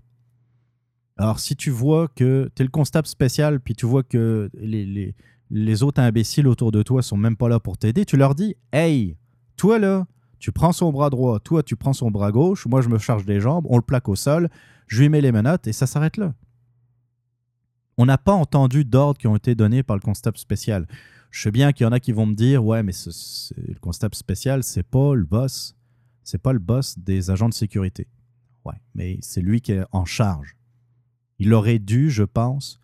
Alors, si tu vois que tu es le constable spécial, puis tu vois que les, les autres imbéciles autour de toi sont même pas là pour t'aider, tu leur dis Hey, toi là, tu prends son bras droit, toi tu prends son bras gauche, moi je me charge des jambes, on le plaque au sol, je lui mets les menottes et ça s'arrête là. On n'a pas entendu d'ordres qui ont été donnés par le constable spécial. Je sais bien qu'il y en a qui vont me dire Ouais, mais le constable spécial, c'est pas le boss. C'est pas le boss des agents de sécurité. Ouais, mais c'est lui qui est en charge. Il aurait dû, je pense,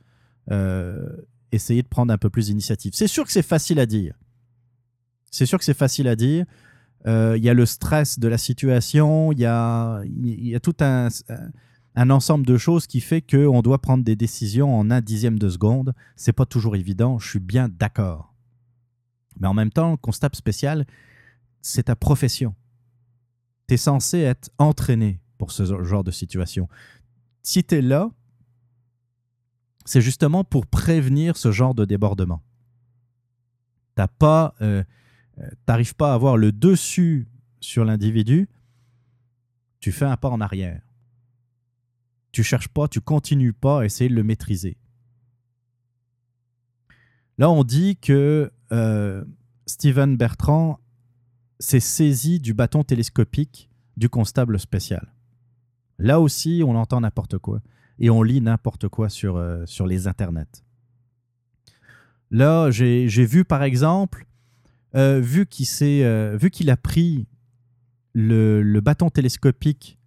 euh, essayer de prendre un peu plus d'initiative. C'est sûr que c'est facile à dire. C'est sûr que c'est facile à dire. Euh, il y a le stress de la situation, il y a, tout un, un ensemble de choses qui fait qu'on doit prendre des décisions en un dixième de seconde. C'est pas toujours évident, je suis bien d'accord. Mais en même temps, le constable spécial, c'est ta profession. Tu es censé être entraîné pour ce genre de situation. Si tu es là, c'est justement pour prévenir ce genre de débordement. Tu pas, euh, n'arrives pas à avoir le dessus sur l'individu, tu fais un pas en arrière. Tu cherches pas, tu continues pas à essayer de le maîtriser. Là, on dit que euh, Steven Bertrand s'est saisi du bâton télescopique du constable spécial. Là aussi, on entend n'importe quoi et on lit n'importe quoi sur, euh, sur les internets. Là, j'ai vu par exemple, euh, vu qu'il a pris le, bâton télescopique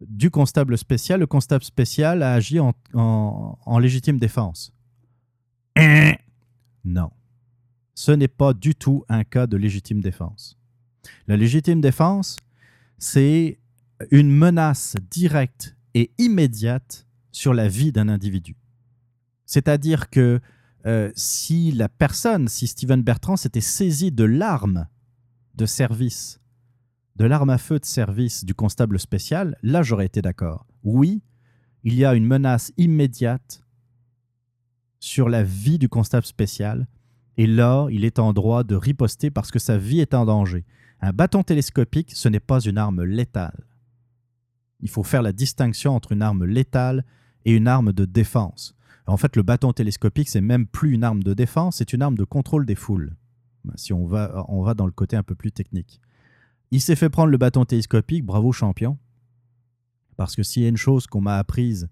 du constable spécial, le constable spécial a agi en, légitime défense. Non. Ce n'est pas du tout un cas de légitime défense. La légitime défense, c'est une menace directe et immédiate sur la vie d'un individu. C'est-à-dire que euh, si la personne, si Steven Bertrand s'était saisi de l'arme de service de l'arme à feu de service du constable spécial, là j'aurais été d'accord. Oui, il y a une menace immédiate sur la vie du constable spécial, et là, il est en droit de riposter parce que sa vie est en danger. Un bâton télescopique, ce n'est pas une arme létale. Il faut faire la distinction entre une arme létale et une arme de défense. En fait, le bâton télescopique, c'est même plus une arme de défense, c'est une arme de contrôle des foules. Si on va, on va dans le côté un peu plus technique. Il s'est fait prendre le bâton télescopique, bravo champion. Parce que s'il y a une chose qu'on m'a apprise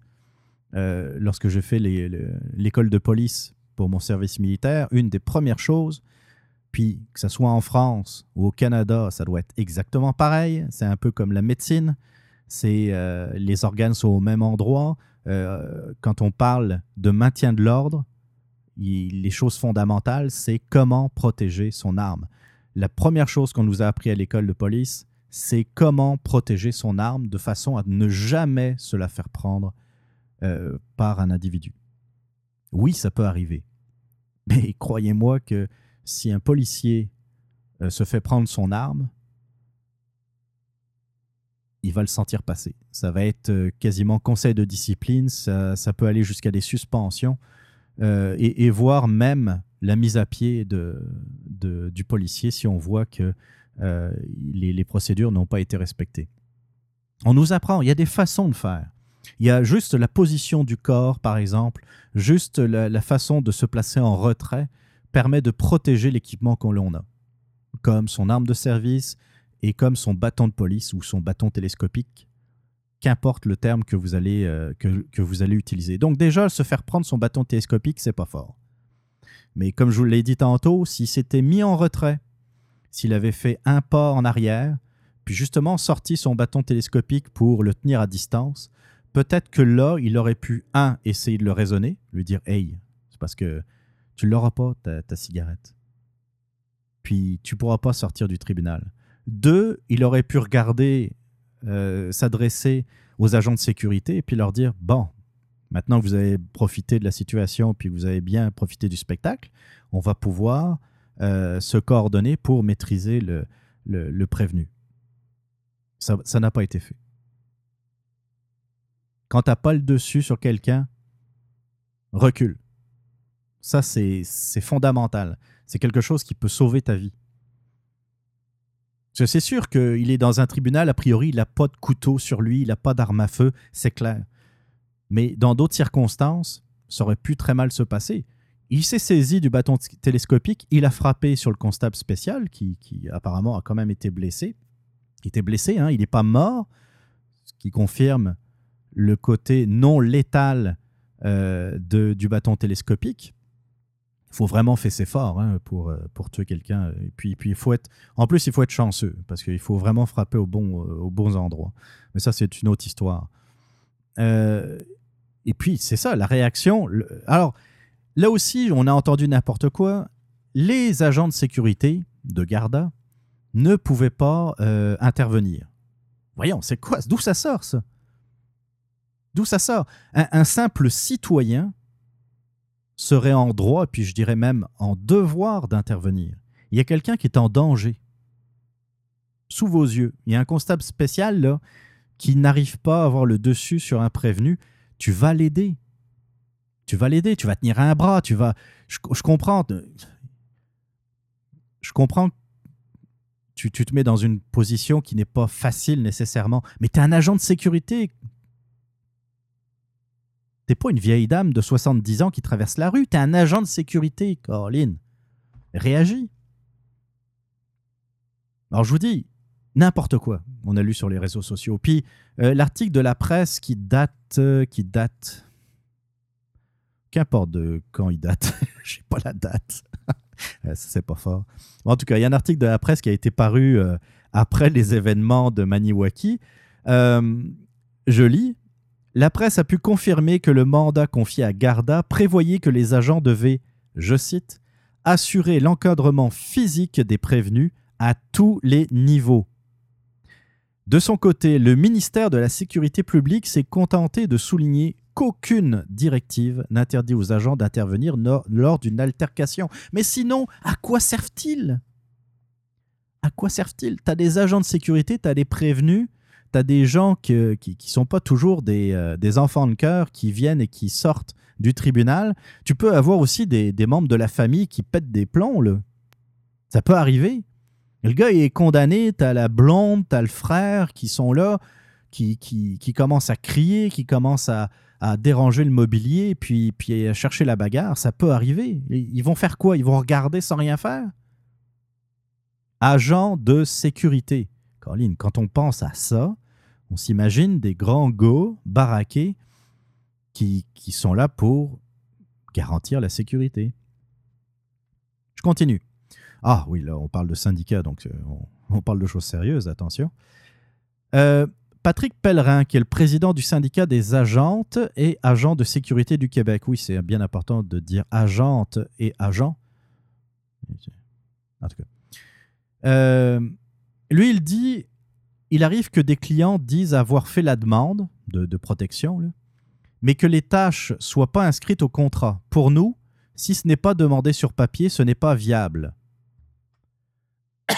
euh, lorsque j'ai fait l'école de police pour mon service militaire, une des premières choses, puis que ce soit en France ou au Canada, ça doit être exactement pareil. C'est un peu comme la médecine. C'est euh, les organes sont au même endroit. Euh, quand on parle de maintien de l'ordre, les choses fondamentales, c'est comment protéger son arme la première chose qu'on nous a appris à l'école de police, c'est comment protéger son arme de façon à ne jamais se la faire prendre euh, par un individu. Oui, ça peut arriver. Mais croyez-moi que si un policier euh, se fait prendre son arme, il va le sentir passer. Ça va être euh, quasiment conseil de discipline, ça, peut aller jusqu'à des suspensions et, et, voire même la mise à pied du policier si on voit que euh, les, procédures n'ont pas été respectées. On nous apprend, il y a des façons de faire. Il y a juste la position du corps, par exemple, juste la, façon de se placer en retrait permet de protéger l'équipement qu'on l'on a, comme son arme de service et comme son bâton de police ou son bâton télescopique, qu'importe le terme que vous allez, euh, que, que vous allez utiliser. Donc déjà, se faire prendre son bâton télescopique, c'est pas fort. Mais comme je vous l'ai dit tantôt, s'il s'était mis en retrait, s'il avait fait un pas en arrière, puis justement sorti son bâton télescopique pour le tenir à distance, peut-être que là, il aurait pu, un, essayer de le raisonner, lui dire Hey, c'est parce que tu l'auras pas, ta, cigarette. Puis tu pourras pas sortir du tribunal. Deux, il aurait pu regarder, euh, s'adresser aux agents de sécurité et puis leur dire Bon, Maintenant que vous avez profité de la situation puis que vous avez bien profité du spectacle, on va pouvoir euh, se coordonner pour maîtriser le, le, prévenu. Ça n'a pas été fait. Quand tu n'as pas le dessus sur quelqu'un, recule. Ça, c'est fondamental. C'est quelque chose qui peut sauver ta vie. C'est sûr qu'il est dans un tribunal, a priori, il n'a pas de couteau sur lui, il n'a pas d'arme à feu, c'est clair. Mais dans d'autres circonstances, ça aurait pu très mal se passer. Il s'est saisi du bâton télescopique, il a frappé sur le constable spécial, qui, apparemment a quand même été blessé. Il était blessé, hein, il n'est pas mort, ce qui confirme le côté non létal euh, du bâton télescopique. Il faut vraiment faire ses efforts hein, pour, euh, pour tuer quelqu'un. Et puis, il faut être, en plus, il faut être chanceux, parce qu'il faut vraiment frapper au bon, euh, aux bons endroits. Mais ça, c'est une autre histoire. Et puis, c'est ça, la réaction. Alors, là aussi, on a entendu n'importe quoi. Les agents de sécurité de Garda ne pouvaient pas intervenir. Voyons, c'est quoi D'où ça sort, ça? D'où ça sort? Un, simple citoyen serait en droit, puis je dirais même en devoir d'intervenir. Il y a quelqu'un qui est en danger. Sous vos yeux. Il y a un constable spécial qui n'arrive pas à avoir le dessus sur un prévenu. Tu vas l'aider. Tu vas l'aider, tu vas tenir un bras, tu vas. Je, comprends. Je comprends tu, tu, te mets dans une position qui n'est pas facile nécessairement. Mais tu es un agent de sécurité. T'es pas une vieille dame de 70 ans qui traverse la rue. Tu es un agent de sécurité, Caroline. Réagis. Alors je vous dis, n'importe quoi. On a lu sur les réseaux sociaux. Puis euh, l'article de la presse qui date, euh, qui date, qu'importe de quand il date, je sais pas la date. c'est pas fort. En tout cas, il y a un article de la presse qui a été paru euh, après les événements de Maniwaki. je lis. La presse a pu confirmer que le mandat confié à Garda prévoyait que les agents devaient, je cite, assurer l'encadrement physique des prévenus à tous les niveaux. De son côté, le ministère de la Sécurité publique s'est contenté de souligner qu'aucune directive n'interdit aux agents d'intervenir lors d'une altercation. Mais sinon, à quoi servent-ils? À quoi servent-ils? Tu as des agents de sécurité, tu as des prévenus, tu as des gens qui ne sont pas toujours euh, des, enfants de cœur qui viennent et qui sortent du tribunal. Tu peux avoir aussi des, des membres de la famille qui pètent des plombs. Là. Ça peut arriver. le gars est condamné, tu as la blonde, tu as le frère qui sont là, qui, qui, qui commencent à crier, qui commencent à, à déranger le mobilier, puis, puis à chercher la bagarre, ça peut arriver. Ils vont faire quoi? Ils vont regarder sans rien faire? Agent de sécurité. Caroline, quand on pense à ça, on s'imagine des grands go baraqués qui, qui sont là pour garantir la sécurité. Je continue. Ah oui, là, on parle de syndicats, donc euh, on, parle de choses sérieuses, attention. Euh, Patrick Pellerin, qui est le président du syndicat des agentes et agents de sécurité du Québec. Oui, c'est bien important de dire agente et agent. En tout cas. Euh, lui, il dit il arrive que des clients disent avoir fait la demande de, protection, mais que les tâches soient pas inscrites au contrat. Pour nous, si ce n'est pas demandé sur papier, ce n'est pas viable.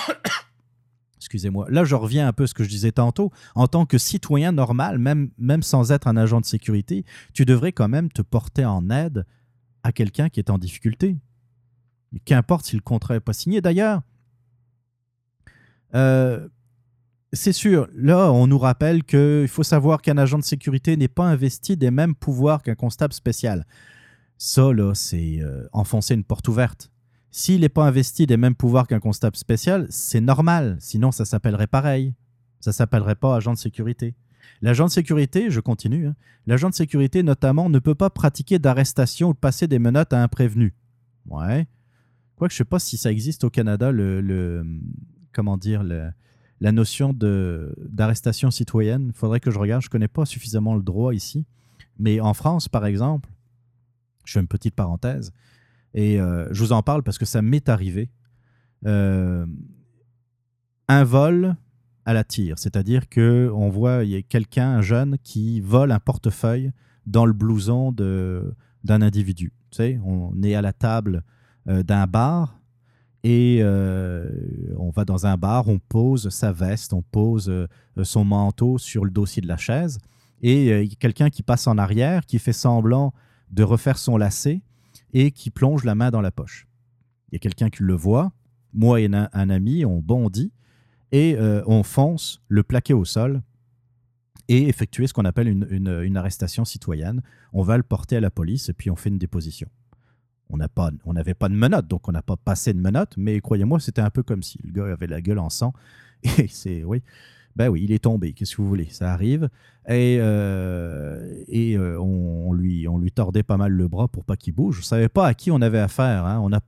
excusez-moi. Là, je reviens un peu à ce que je disais tantôt. En tant que citoyen normal, même, même sans être un agent de sécurité, tu devrais quand même te porter en aide à quelqu'un qui est en difficulté. Qu'importe si le contrat n'est pas signé. D'ailleurs, euh, c'est sûr, là, on nous rappelle qu'il faut savoir qu'un agent de sécurité n'est pas investi des mêmes pouvoirs qu'un constable spécial. Ça, là, c'est euh, enfoncer une porte ouverte. S'il n'est pas investi des mêmes pouvoirs qu'un constable spécial, c'est normal. Sinon, ça s'appellerait pareil. Ça s'appellerait pas agent de sécurité. L'agent de sécurité, je continue, hein, l'agent de sécurité notamment ne peut pas pratiquer d'arrestation ou passer des menottes à un prévenu. Ouais. Quoique je sais pas si ça existe au Canada, le, comment dire, la notion d'arrestation citoyenne. Il faudrait que je regarde, je ne connais pas suffisamment le droit ici. Mais en France, par exemple, je fais une petite parenthèse, et euh, je vous en parle parce que ça m'est arrivé. Euh, un vol à la tire, c'est-à-dire qu'on voit il y a quelqu'un, un jeune, qui vole un portefeuille dans le blouson d'un individu. Tu sais, on est à la table euh, d'un bar et on va dans un bar, on pose sa veste, on pose son manteau sur le dossier de la chaise et a quelqu'un qui passe en arrière, qui fait semblant de refaire son lacet et qui plonge la main dans la poche. Il y a quelqu'un qui le voit, moi et un, ami, on bondit et euh, on fonce le plaquer au sol et effectuer ce qu'on appelle une, arrestation citoyenne. On va le porter à la police et puis on fait une déposition. On n'avait pas, de menottes, donc on n'a pas passé de menottes, mais croyez-moi, c'était un peu comme si le gars avait la gueule en sang. Et c'est, oui, ben oui, il est tombé. Qu'est-ce que vous voulez Ça arrive. Et, euh, et euh, on, lui, on lui tordait pas mal le bras pour pas qu'il bouge. Je ne savais pas à qui on avait affaire. Hein. On n'a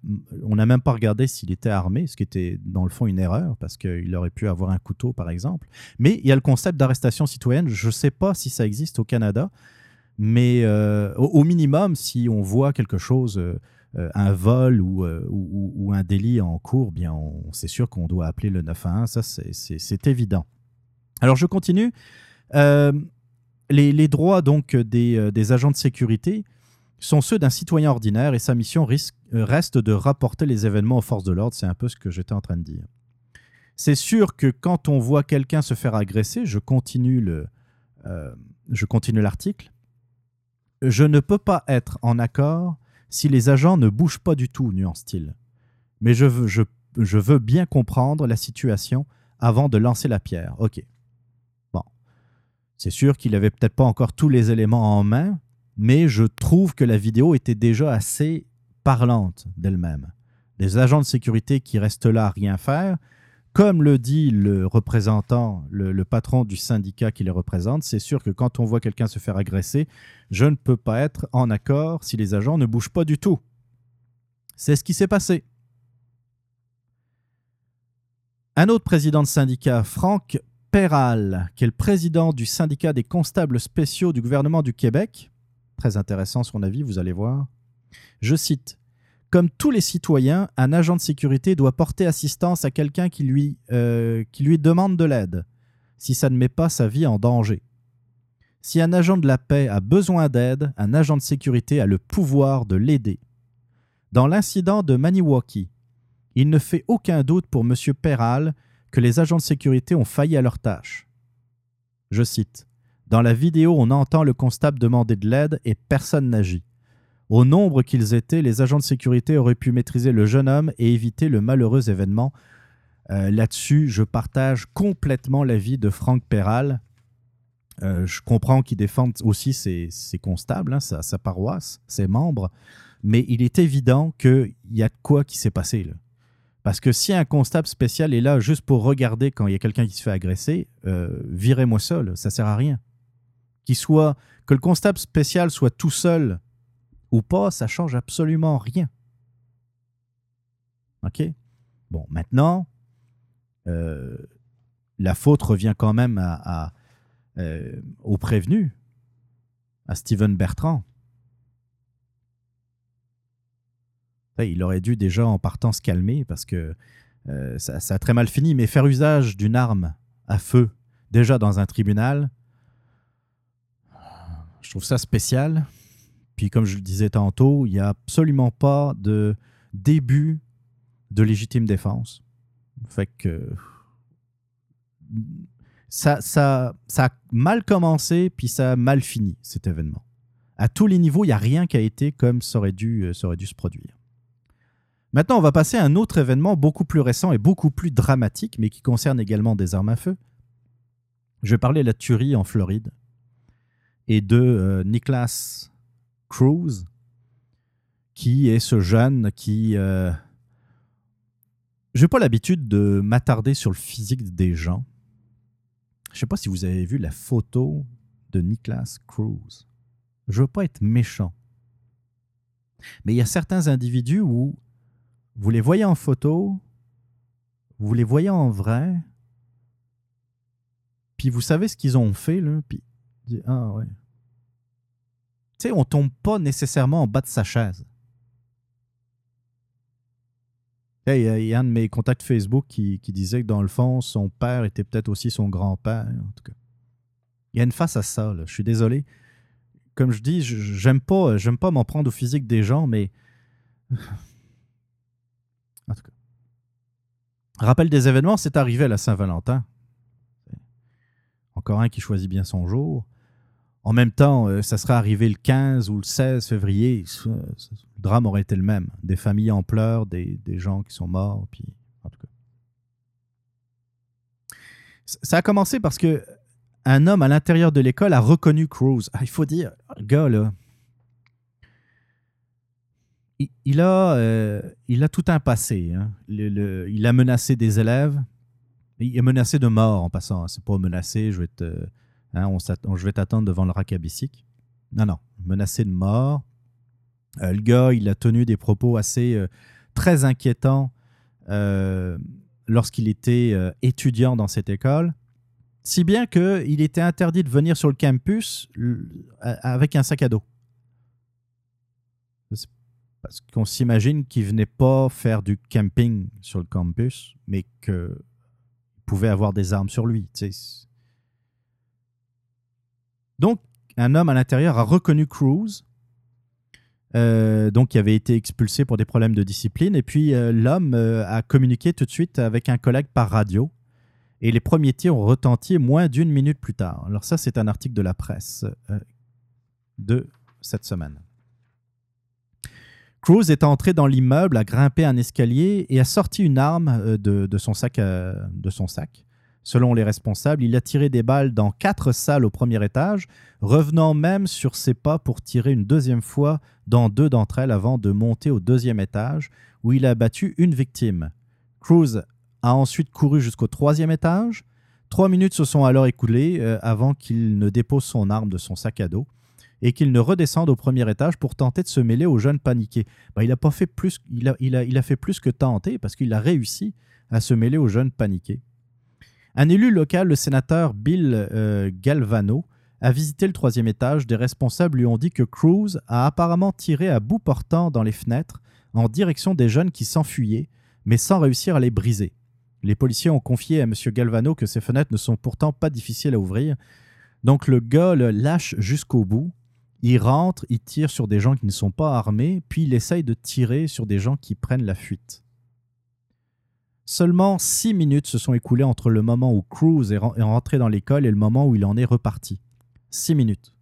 on a même pas regardé s'il était armé, ce qui était dans le fond une erreur, parce qu'il aurait pu avoir un couteau, par exemple. Mais il y a le concept d'arrestation citoyenne. Je ne sais pas si ça existe au Canada, mais euh, au, minimum, si on voit quelque chose un vol ou, un délit en cours, bien, c'est sûr qu'on doit appeler le 911. Ça, c'est évident. Alors je continue. Euh, les, droits donc des, euh, agents de sécurité sont ceux d'un citoyen ordinaire et sa mission euh, reste de rapporter les événements aux forces de l'ordre. C'est un peu ce que j'étais en train de dire. C'est sûr que quand on voit quelqu'un se faire agresser, euh, je continue l'article. Je ne peux pas être en accord si les agents ne bougent pas du tout, nuance-t-il. Mais je veux, bien comprendre la situation avant de lancer la pierre. Ok. Bon. C'est sûr qu'il avait peut-être pas encore tous les éléments en main, mais je trouve que la vidéo était déjà assez parlante d'elle-même. Des agents de sécurité qui restent là à rien faire, comme le dit le représentant, le, patron du syndicat qui les représente, c'est sûr que quand on voit quelqu'un se faire agresser, je ne peux pas être en accord si les agents ne bougent pas du tout. C'est ce qui s'est passé. Un autre président de syndicat, Franck Perral, qui est le président du syndicat des constables spéciaux du gouvernement du Québec, très intéressant son avis, vous allez voir. Je cite Comme tous les citoyens, un agent de sécurité doit porter assistance à quelqu'un qui, lui, euh, qui lui demande de l'aide, si ça ne met pas sa vie en danger. Si un agent de la paix a besoin d'aide, un agent de sécurité a le pouvoir de l'aider. Dans l'incident de Maniwaki, il ne fait aucun doute pour M. Perral que les agents de sécurité ont failli à leur tâche. Je cite Dans la vidéo, on entend le constable demander de l'aide et personne n'agit. Au nombre qu'ils étaient, les agents de sécurité auraient pu maîtriser le jeune homme et éviter le malheureux événement. Euh, Là-dessus, je partage complètement l'avis de Franck Perral. Euh, je comprends qu'il défende aussi ses, constables, hein, sa, paroisse, ses membres, mais il est évident qu'il y a de quoi qui s'est passé. Là. Parce que si un constable spécial est là juste pour regarder quand il y a quelqu'un qui se fait agresser, euh, virez-moi là, ça sert à rien. Qu'il soit que le constable spécial soit tout seul ou pas, ça change absolument rien. OK? Bon, maintenant, euh, la faute revient quand même à, euh, au prévenu, à Steven Bertrand. Il aurait dû déjà en partant se calmer parce que euh, ça, ça, a très mal fini, mais faire usage d'une arme à feu déjà dans un tribunal, je trouve ça spécial. Puis comme je le disais tantôt, il n'y a absolument pas de début de légitime défense. Fait ça, ça, ça a mal commencé, puis ça a mal fini, cet événement. À tous les niveaux, il n'y a rien qui a été comme ça aurait dû, ça aurait dû se produire. Maintenant, on va passer à un autre événement beaucoup plus récent et beaucoup plus dramatique, mais qui concerne également des armes à feu. Je vais parler de la tuerie en Floride et de euh, Cruz, qui est ce jeune qui... Euh... Je n'ai pas l'habitude de m'attarder sur le physique des gens. Je ne sais pas si vous avez vu la photo de Nicholas Cruz. Je ne veux pas être méchant. Mais il y a certains individus où vous les voyez en photo, vous les voyez en vrai, puis vous savez ce qu'ils ont fait, là, puis ah ouais. Tu sais, on tombe pas nécessairement en bas de sa chaise. Il y a un de mes contacts Facebook qui, disait que dans le fond, son père était peut-être aussi son grand-père. En tout cas, il y a une face à ça. Je suis désolé. Comme je dis, j'aime pas, j'aime pas m'en prendre au physique des gens, mais en tout cas. Rappel des événements, c'est arrivé à la Saint-Valentin. Encore un qui choisit bien son jour. En même temps, euh, ça serait arrivé le 15 ou le 16 février. Le drame aurait été le même. Des familles en pleurs, des, gens qui sont morts. Puis, en tout cas. Ça a commencé parce que un homme à l'intérieur de l'école a reconnu Cruz. Ah, il faut dire, le gars, là, il, a, euh, a tout un passé. Hein. Il a menacé des élèves. Il a menacé de mort en passant. C'est pas menacé, je vais te, hein, on, je vais t'attendre devant le racabissique. Non, non. Menacé de mort. Euh, le gars, il a tenu des propos assez euh, très inquiétants euh, lorsqu'il était étudiant dans cette école. Si bien qu'il était interdit de venir sur le campus avec un sac à dos. Parce qu'on s'imagine qu'il venait pas faire du camping sur le campus, mais qu'il pouvait avoir des armes sur lui. Donc, un homme à l'intérieur a reconnu Cruz, euh, donc qui avait été expulsé pour des problèmes de discipline. Et puis, euh, l'homme euh, a communiqué tout de suite avec un collègue par radio. Et les premiers tirs ont retenti moins d'une minute plus tard. Alors ça, c'est un article de la presse de cette semaine. Cruz est entré dans l'immeuble, a grimpé un escalier et a sorti une arme de, son sac de son sac. Selon les responsables, il a tiré des balles dans quatre salles au premier étage, revenant même sur ses pas pour tirer une deuxième fois dans deux d'entre elles avant de monter au deuxième étage, où il a abattu une victime. Cruz a ensuite couru jusqu'au troisième étage. Trois minutes se sont alors écoulées euh, avant qu'il ne dépose son arme de son sac à dos et qu'il ne redescende au premier étage pour tenter de se mêler aux jeunes paniqués. Ben, il, a fait plus, il a fait plus que tenter parce qu'il a réussi à se mêler aux jeunes paniqués. Un élu local, le sénateur Bill euh, Galvano, a visité le troisième étage. Des responsables lui ont dit que Cruz a apparemment tiré à bout portant dans les fenêtres en direction des jeunes qui s'enfuyaient, mais sans réussir à les briser. Les policiers ont confié à M. Galvano que ces fenêtres ne sont pourtant pas difficiles à ouvrir. Donc le gars le lâche jusqu'au bout. Il rentre, il tire sur des gens qui ne sont pas armés, puis il essaye de tirer sur des gens qui prennent la fuite. Seulement six minutes se sont écoulées entre le moment où Cruz est rentré dans l'école et le moment où il en est reparti. Six minutes.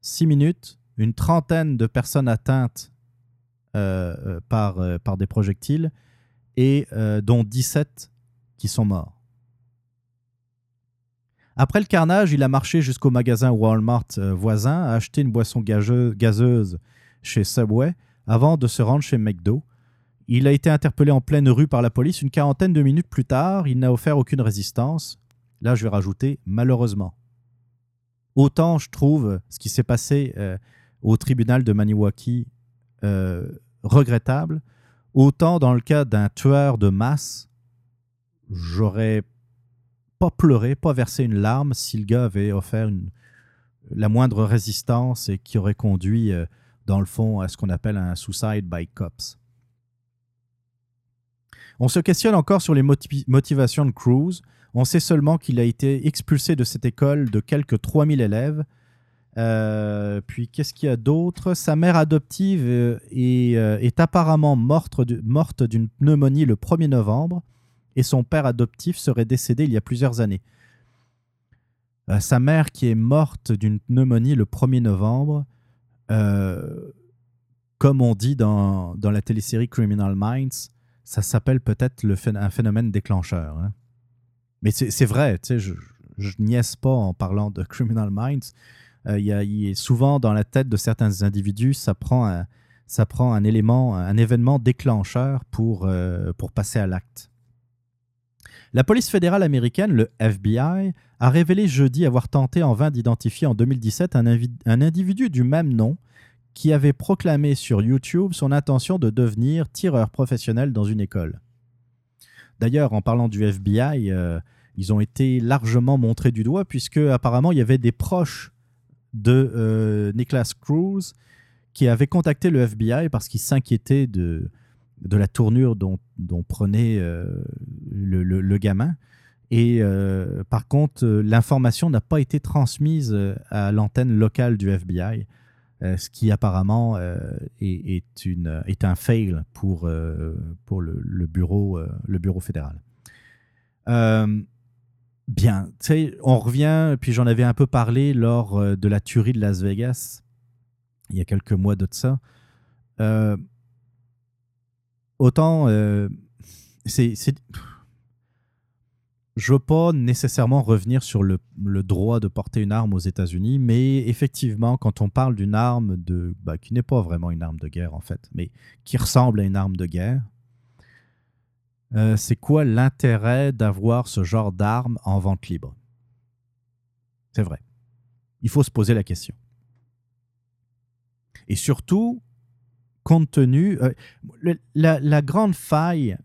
Six minutes, une trentaine de personnes atteintes euh, euh, par, euh, par des projectiles et dont 17 qui sont morts. Après le carnage, il a marché jusqu'au magasin Walmart voisin, a acheté une boisson gazeuse chez Subway avant de se rendre chez McDo il a été interpellé en pleine rue par la police. Une quarantaine de minutes plus tard, il n'a offert aucune résistance. Là, je vais rajouter malheureusement. Autant je trouve ce qui s'est passé euh, au tribunal de Maniwaki euh, regrettable, autant dans le cas d'un tueur de masse, j'aurais pas pleuré, pas versé une larme si le gars avait offert la moindre résistance et qui aurait conduit, euh, dans le fond, à ce qu'on appelle un suicide by cops. On se questionne encore sur les motivations de Cruz. On sait seulement qu'il a été expulsé de cette école de quelques 3000 élèves. Euh, puis qu'est-ce qu'il y a d'autre? Sa mère adoptive euh, euh, est, apparemment morte d'une pneumonie le 1er novembre et son père adoptif serait décédé il y a plusieurs années. sa mère qui est morte d'une pneumonie le 1er novembre, comme on dit dans, dans la télésérie Criminal Minds, ça s'appelle peut-être un phénomène déclencheur. Hein. Mais c'est vrai, je, je niaise pas en parlant de Criminal Minds. Euh, y, a, souvent dans la tête de certains individus, ça prend un, élément, un événement déclencheur pour, euh, pour passer à l'acte. La police fédérale américaine, le FBI, a révélé jeudi avoir tenté en vain d'identifier en 2017 un, un individu du même nom qui avait proclamé sur YouTube son intention de devenir tireur professionnel dans une école. D'ailleurs, en parlant du FBI, euh, ils ont été largement montrés du doigt puisque apparemment il y avait des proches de euh, Nicholas Cruz qui avaient contacté le FBI parce qu'ils s'inquiétaient de, de la tournure dont, prenait euh, le, gamin. Et par contre, l'information n'a pas été transmise à l'antenne locale du FBI. Euh, ce qui apparemment euh, est, un fail pour, euh, le, bureau, le bureau fédéral. bien, on revient, puis j'en avais un peu parlé lors de la tuerie de Las Vegas, il y a quelques mois de ça. autant, c'est je veux pas nécessairement revenir sur le, droit de porter une arme aux États-Unis, mais effectivement, quand on parle d'une arme de, bah, qui n'est pas vraiment une arme de guerre en fait, mais qui ressemble à une arme de guerre, euh, c'est quoi l'intérêt d'avoir ce genre d'arme en vente libre? C'est vrai. Il faut se poser la question. Et surtout, compte tenu... Euh, la grande faille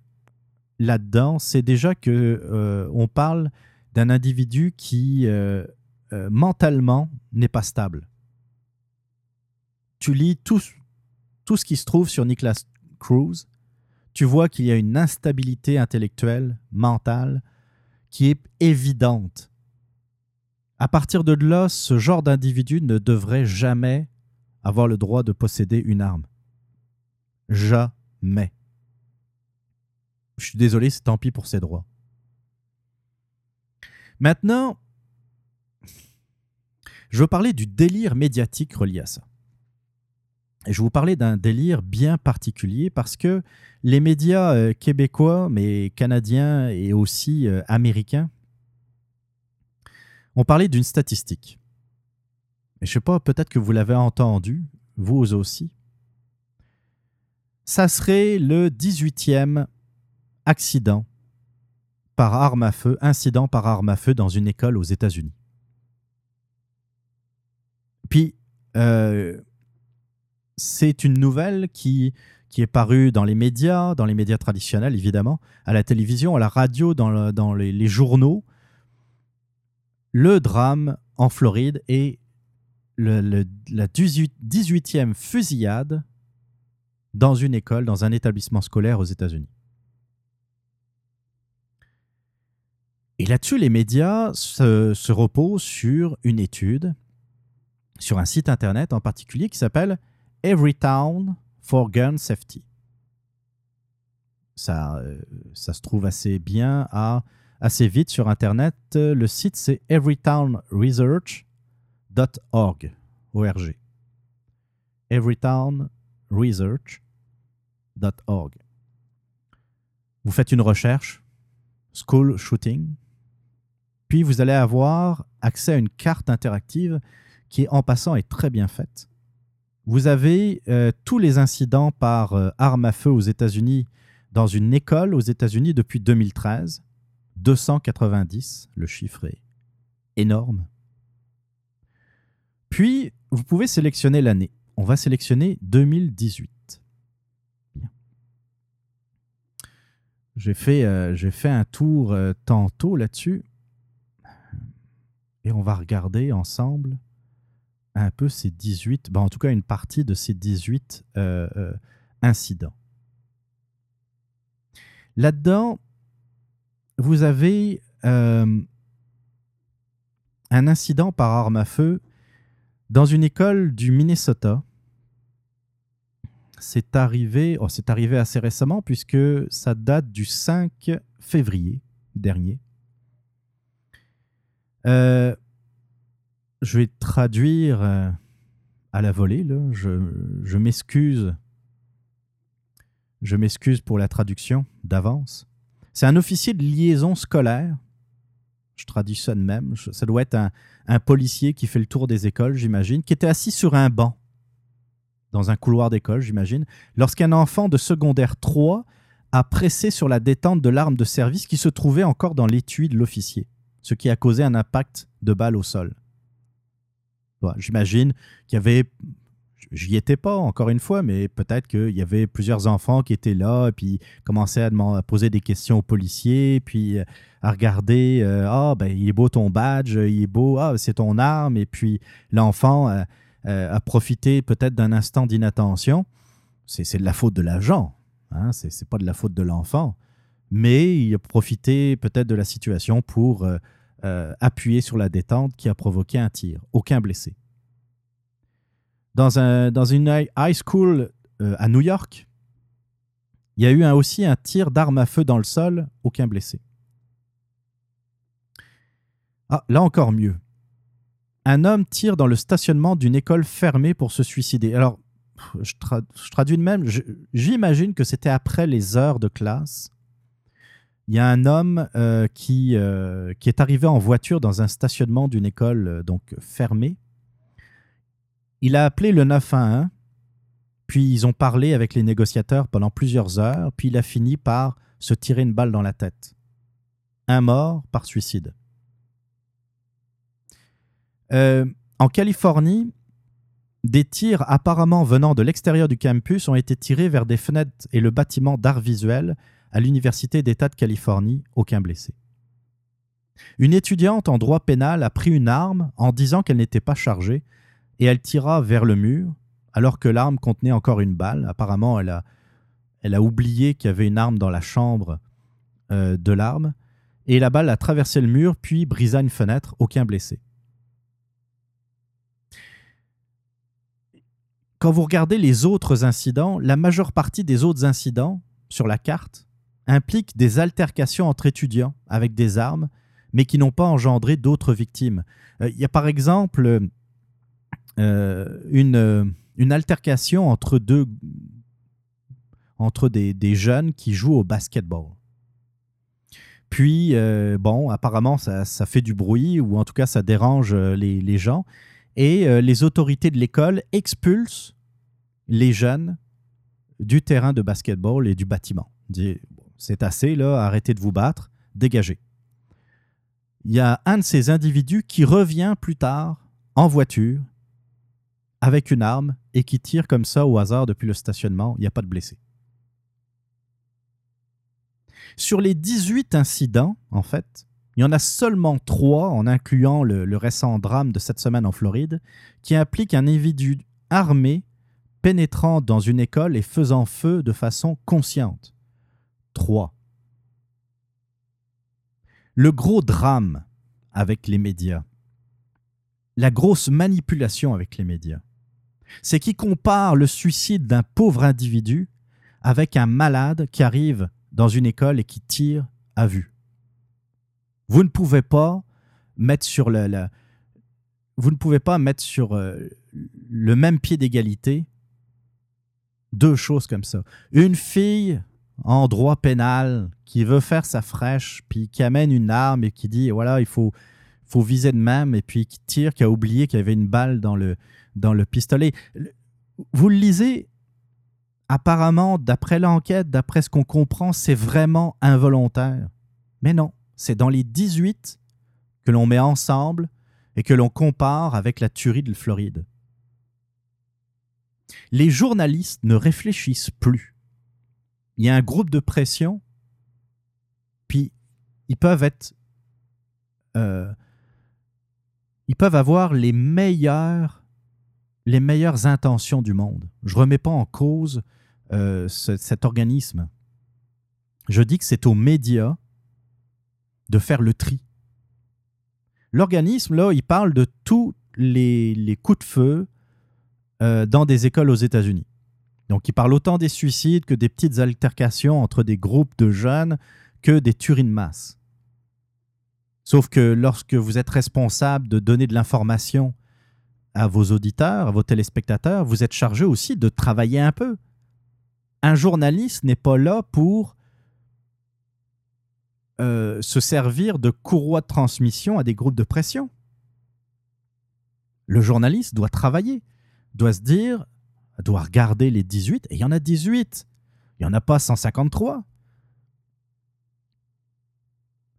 là-dedans, c'est déjà que euh, on parle d'un individu qui euh, euh, mentalement n'est pas stable. Tu lis tout, tout ce qui se trouve sur Nicholas Cruz, tu vois qu'il y a une instabilité intellectuelle, mentale, qui est évidente. à partir de là, ce genre d'individu ne devrait jamais avoir le droit de posséder une arme. Jamais. Je suis désolé, c'est tant pis pour ses droits. Maintenant, je veux parler du délire médiatique relié à ça. Et je vous parler d'un délire bien particulier parce que les médias euh, québécois, mais canadiens et aussi euh, américains, ont parlé d'une statistique. Je ne sais pas, peut-être que vous l'avez entendu, vous aussi. Ça serait le 18e accident par arme à feu, incident par arme à feu dans une école aux États-Unis. Puis, euh, c'est une nouvelle qui, qui est parue dans les médias, dans les médias traditionnels évidemment, à la télévision, à la radio, dans, dans les, journaux. Le drame en Floride et la 18e fusillade dans une école, dans un établissement scolaire aux États-Unis. Et là-dessus, les médias se, se, reposent sur une étude, sur un site internet en particulier qui s'appelle Every Town for Gun Safety. Ça, euh, ça se trouve assez bien, assez vite sur internet. Le site, c'est everytownresearch.org. ORG. everytownresearch.org. Vous faites une recherche, school shooting, puis vous allez avoir accès à une carte interactive qui, en passant, est très bien faite. Vous avez euh, tous les incidents par euh, arme à feu aux États-Unis dans une école aux États-Unis depuis 2013. 290, le chiffre est énorme. Puis, vous pouvez sélectionner l'année. On va sélectionner 2018. J'ai fait, euh, fait, un tour tantôt là-dessus et on va regarder ensemble un peu ces 18, ben en tout cas une partie de ces 18 euh, euh, incidents. Là-dedans, vous avez euh, un incident par arme à feu dans une école du Minnesota. C'est arrivé, oh, c'est arrivé assez récemment puisque ça date du 5 février dernier. Euh, je vais traduire euh, à la volée. Je, m'excuse. Je m'excuse pour la traduction d'avance. C'est un officier de liaison scolaire. Je traduis ça de même. Ça doit être un, un policier qui fait le tour des écoles, j'imagine, qui était assis sur un banc dans un couloir d'école, j'imagine, lorsqu'un enfant de secondaire 3 a pressé sur la détente de l'arme de service qui se trouvait encore dans l'étui de l'officier ce qui a causé un impact de balle au sol. J'imagine qu'il y avait, j'y étais pas encore une fois, mais peut-être qu'il y avait plusieurs enfants qui étaient là et puis commençaient à, poser des questions aux policiers, puis euh, à regarder, euh, ah ben il est beau ton badge, il est beau, ah c'est ton arme, et puis l'enfant a, a, profité peut-être d'un instant d'inattention. C'est de la faute de l'agent, hein, c'est pas de la faute de l'enfant mais il a profité peut-être de la situation pour euh, euh, appuyer sur la détente qui a provoqué un tir. Aucun blessé. Dans, un, dans une high school euh, à New York, il y a eu aussi un tir d'arme à feu dans le sol, aucun blessé. Ah, là encore mieux. Un homme tire dans le stationnement d'une école fermée pour se suicider. Alors, je, je traduis de même, j'imagine que c'était après les heures de classe il y a un homme euh, qui, euh, qui est arrivé en voiture dans un stationnement d'une école euh, donc fermée. Il a appelé le 911, puis ils ont parlé avec les négociateurs pendant plusieurs heures, puis il a fini par se tirer une balle dans la tête. Un mort par suicide. en Californie, des tirs apparemment venant de l'extérieur du campus ont été tirés vers des fenêtres et le bâtiment d'art visuel à l'Université d'État de Californie, aucun blessé. Une étudiante en droit pénal a pris une arme en disant qu'elle n'était pas chargée et elle tira vers le mur alors que l'arme contenait encore une balle. Apparemment, elle a, oublié qu'il y avait une arme dans la chambre euh, de l'arme et la balle a traversé le mur puis brisa une fenêtre, aucun blessé. Quand vous regardez les autres incidents, la majeure partie des autres incidents sur la carte impliquent des altercations entre étudiants avec des armes, mais qui n'ont pas engendré d'autres victimes. Euh, il y a par exemple euh, une, une altercation entre deux entre des, des, jeunes qui jouent au basketball. Puis, euh, bon, apparemment, ça, ça, fait du bruit, ou en tout cas, ça dérange les, les gens. Et euh, les autorités de l'école expulsent les jeunes du terrain de basketball et du bâtiment. C'est assez, là, arrêtez de vous battre, dégagez. Il y a un de ces individus qui revient plus tard en voiture avec une arme et qui tire comme ça au hasard depuis le stationnement. Il n'y a pas de blessés. Sur les 18 incidents, en fait, il y en a seulement trois, en incluant le, récent drame de cette semaine en Floride, qui impliquent un individu armé pénétrant dans une école et faisant feu de façon consciente. Trois. Le gros drame avec les médias, la grosse manipulation avec les médias, c'est qu'ils comparent le suicide d'un pauvre individu avec un malade qui arrive dans une école et qui tire à vue. Vous ne pouvez pas mettre sur le, vous ne pouvez pas mettre sur euh, le même pied d'égalité deux choses comme ça. Une fille en droit pénal qui veut faire sa fraîche, puis qui amène une arme et qui dit voilà, il faut, faut viser de même, et puis qui tire, qui a oublié qu'il y avait une balle dans le, dans le pistolet. Vous le lisez, apparemment, d'après l'enquête, d'après ce qu'on comprend, c'est vraiment involontaire. Mais non, c'est dans les 18 que l'on met ensemble et que l'on compare avec la tuerie de Floride. Les journalistes ne réfléchissent plus. Il y a un groupe de pression, puis ils peuvent être... Euh, ils peuvent avoir les meilleures, intentions du monde. Je ne remets pas en cause euh, cet organisme. Je dis que c'est aux médias de faire le tri. L'organisme, là, il parle de tous les, coups de feu euh, dans des écoles aux États-Unis. Donc, il parle autant des suicides que des petites altercations entre des groupes de jeunes que des tueries de masse. Sauf que lorsque vous êtes responsable de donner de l'information à vos auditeurs, à vos téléspectateurs, vous êtes chargé aussi de travailler un peu. Un journaliste n'est pas là pour euh, se servir de courroie de transmission à des groupes de pression. Le journaliste doit travailler, doit se dire, doit regarder les 18, et il y en a 18. Il n'y en a pas 153.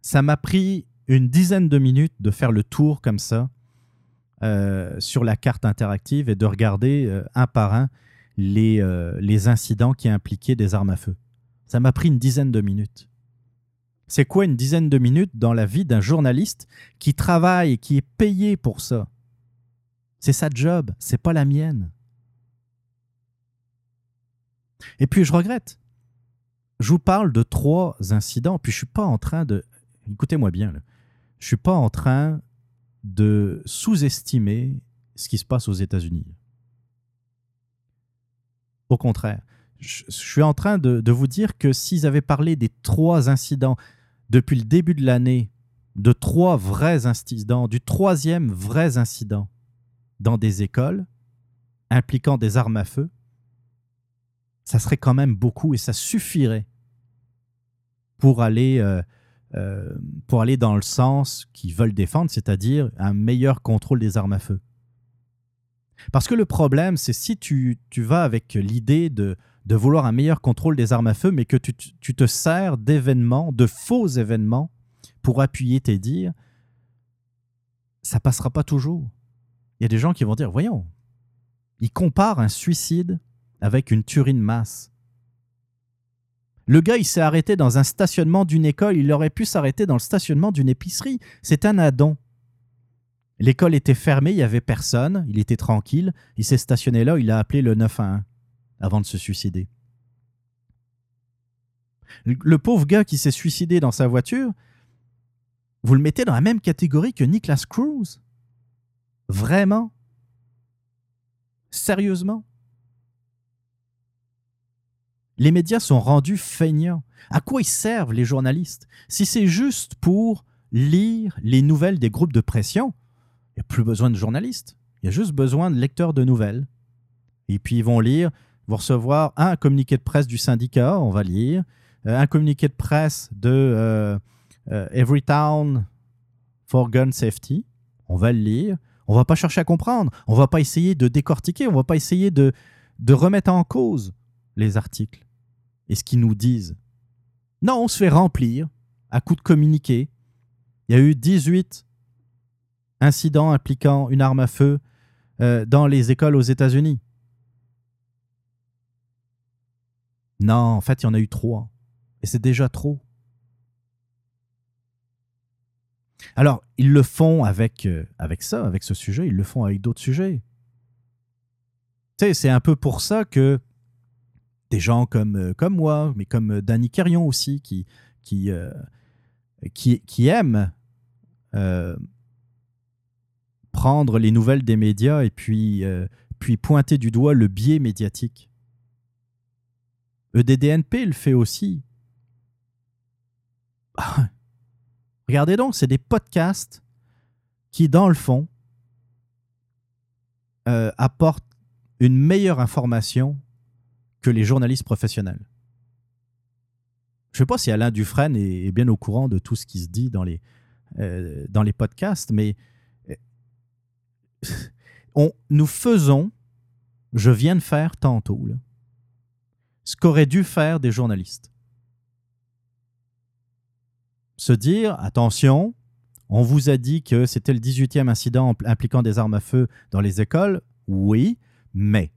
Ça m'a pris une dizaine de minutes de faire le tour comme ça euh, sur la carte interactive et de regarder euh, un par un les, les incidents qui impliquaient des armes à feu. Ça m'a pris une dizaine de minutes. C'est quoi une dizaine de minutes dans la vie d'un journaliste qui travaille et qui est payé pour ça? C'est sa job, c'est pas la mienne. Et puis je regrette. Je vous parle de trois incidents, puis je suis pas en train de écoutez-moi bien là. Je suis pas en train de sous-estimer ce qui se passe aux États-Unis. Au contraire, je, suis en train de, de vous dire que s'ils avaient parlé des trois incidents depuis le début de l'année de trois vrais incidents, du troisième vrai incident dans des écoles impliquant des armes à feu, ça serait quand même beaucoup et ça suffirait pour aller, euh, euh, pour aller dans le sens qu'ils veulent défendre, c'est-à-dire un meilleur contrôle des armes à feu. Parce que le problème, c'est si tu, tu vas avec l'idée de de vouloir un meilleur contrôle des armes à feu, mais que tu, te sers d'événements, de faux événements, pour appuyer tes dires, ça passera pas toujours. Il y a des gens qui vont dire, voyons, ils comparent un suicide avec une tuerie de masse. Le gars, il s'est arrêté dans un stationnement d'une école, il aurait pu s'arrêter dans le stationnement d'une épicerie. C'est un addon. L'école était fermée, il n'y avait personne, il était tranquille, il s'est stationné là, il a appelé le 911 avant de se suicider. Le pauvre gars qui s'est suicidé dans sa voiture, vous le mettez dans la même catégorie que Nicholas Cruz? Vraiment? Sérieusement? Les médias sont rendus feignants. À quoi ils servent les journalistes? Si c'est juste pour lire les nouvelles des groupes de pression, il n'y a plus besoin de journalistes. Il y a juste besoin de lecteurs de nouvelles. Et puis ils vont lire, vont recevoir un communiqué de presse du syndicat, on va lire, euh, un communiqué de presse de euh, euh, Every Town for Gun Safety, on va le lire. On va pas chercher à comprendre, on va pas essayer de décortiquer, on va pas essayer de remettre en cause les articles et ce qu'ils nous disent. Non, on se fait remplir à coup de communiqués. Il y a eu 18 incidents impliquant une arme à feu dans les écoles aux États-Unis. Non, en fait, il y en a eu trois. Et c'est déjà trop. Alors, ils le font avec, euh, avec ça, avec ce sujet, ils le font avec d'autres sujets. Tu sais, c'est un peu pour ça que des gens comme, euh, comme moi, mais comme euh, Danny Kerrion aussi, qui, qui, qui, qui aiment prendre les nouvelles des médias et puis, puis pointer du doigt le biais médiatique. EDDNP le fait aussi. Regardez donc, c'est des podcasts qui, dans le fond, euh, apportent une meilleure information que les journalistes professionnels. Je ne sais pas si Alain Dufresne est, bien au courant de tout ce qui se dit dans les, euh, dans les podcasts, mais euh, on, nous faisons, je viens de faire tantôt, ce qu'auraient dû faire des journalistes. Se dire, attention, on vous a dit que c'était le 18e incident impliquant des armes à feu dans les écoles. Oui, mais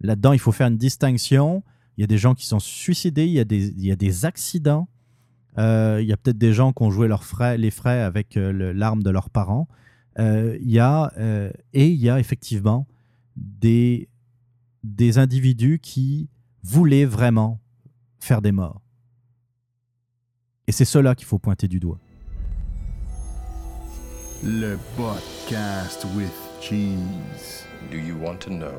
là-dedans, il faut faire une distinction. Il y a des gens qui sont suicidés, il y a des, il y a des accidents. Euh, il y a peut-être des gens qui ont joué leurs frais, les frais avec euh, l'arme de leurs parents. Euh, il y a, et il y a effectivement des des individus qui voulaient vraiment faire des morts. Et c'est cela qu'il faut pointer du doigt. Le podcast with cheese. Do you want to know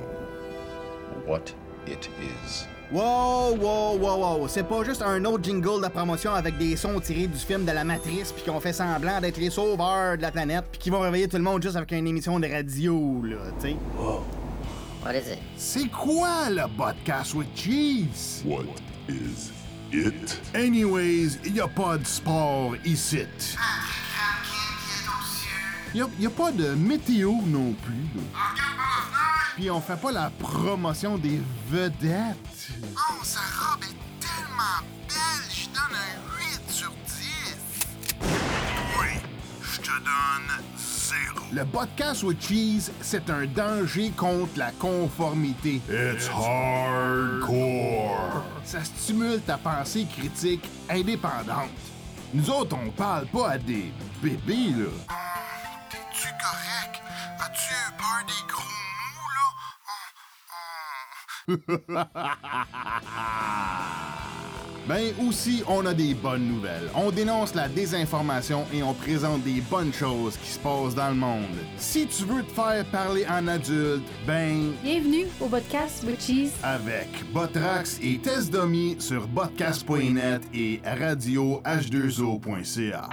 what it is? Wow, wow, wow, wow. C'est pas juste un autre jingle de promotion avec des sons tirés du film de la Matrice, puis qu'on fait semblant d'être les sauveurs de la planète, puis qui vont réveiller tout le monde juste avec une émission de radio, là, tu sais. Wow. What is it? C'est quoi le podcast with cheese? What is it? Anyways, y a pas de sport ici. Y a, y a pas de météo non plus. Puis on fait pas la promotion des vedettes. Oh, sa robe est tellement belle, je donne un 8 sur 10. Oui, je te donne le podcast with cheese, c'est un danger contre la conformité. It's hardcore. Ça stimule ta pensée critique indépendante. Nous autres, on parle pas à des bébés, là. T'es-tu correct? As-tu peur des gros mots, là? Ben aussi, on a des bonnes nouvelles. On dénonce la désinformation et on présente des bonnes choses qui se passent dans le monde. Si tu veux te faire parler en adulte, ben... Bienvenue au podcast with Cheese. Avec Botrax et Test Domi sur podcast.net et radio-h2o.ca.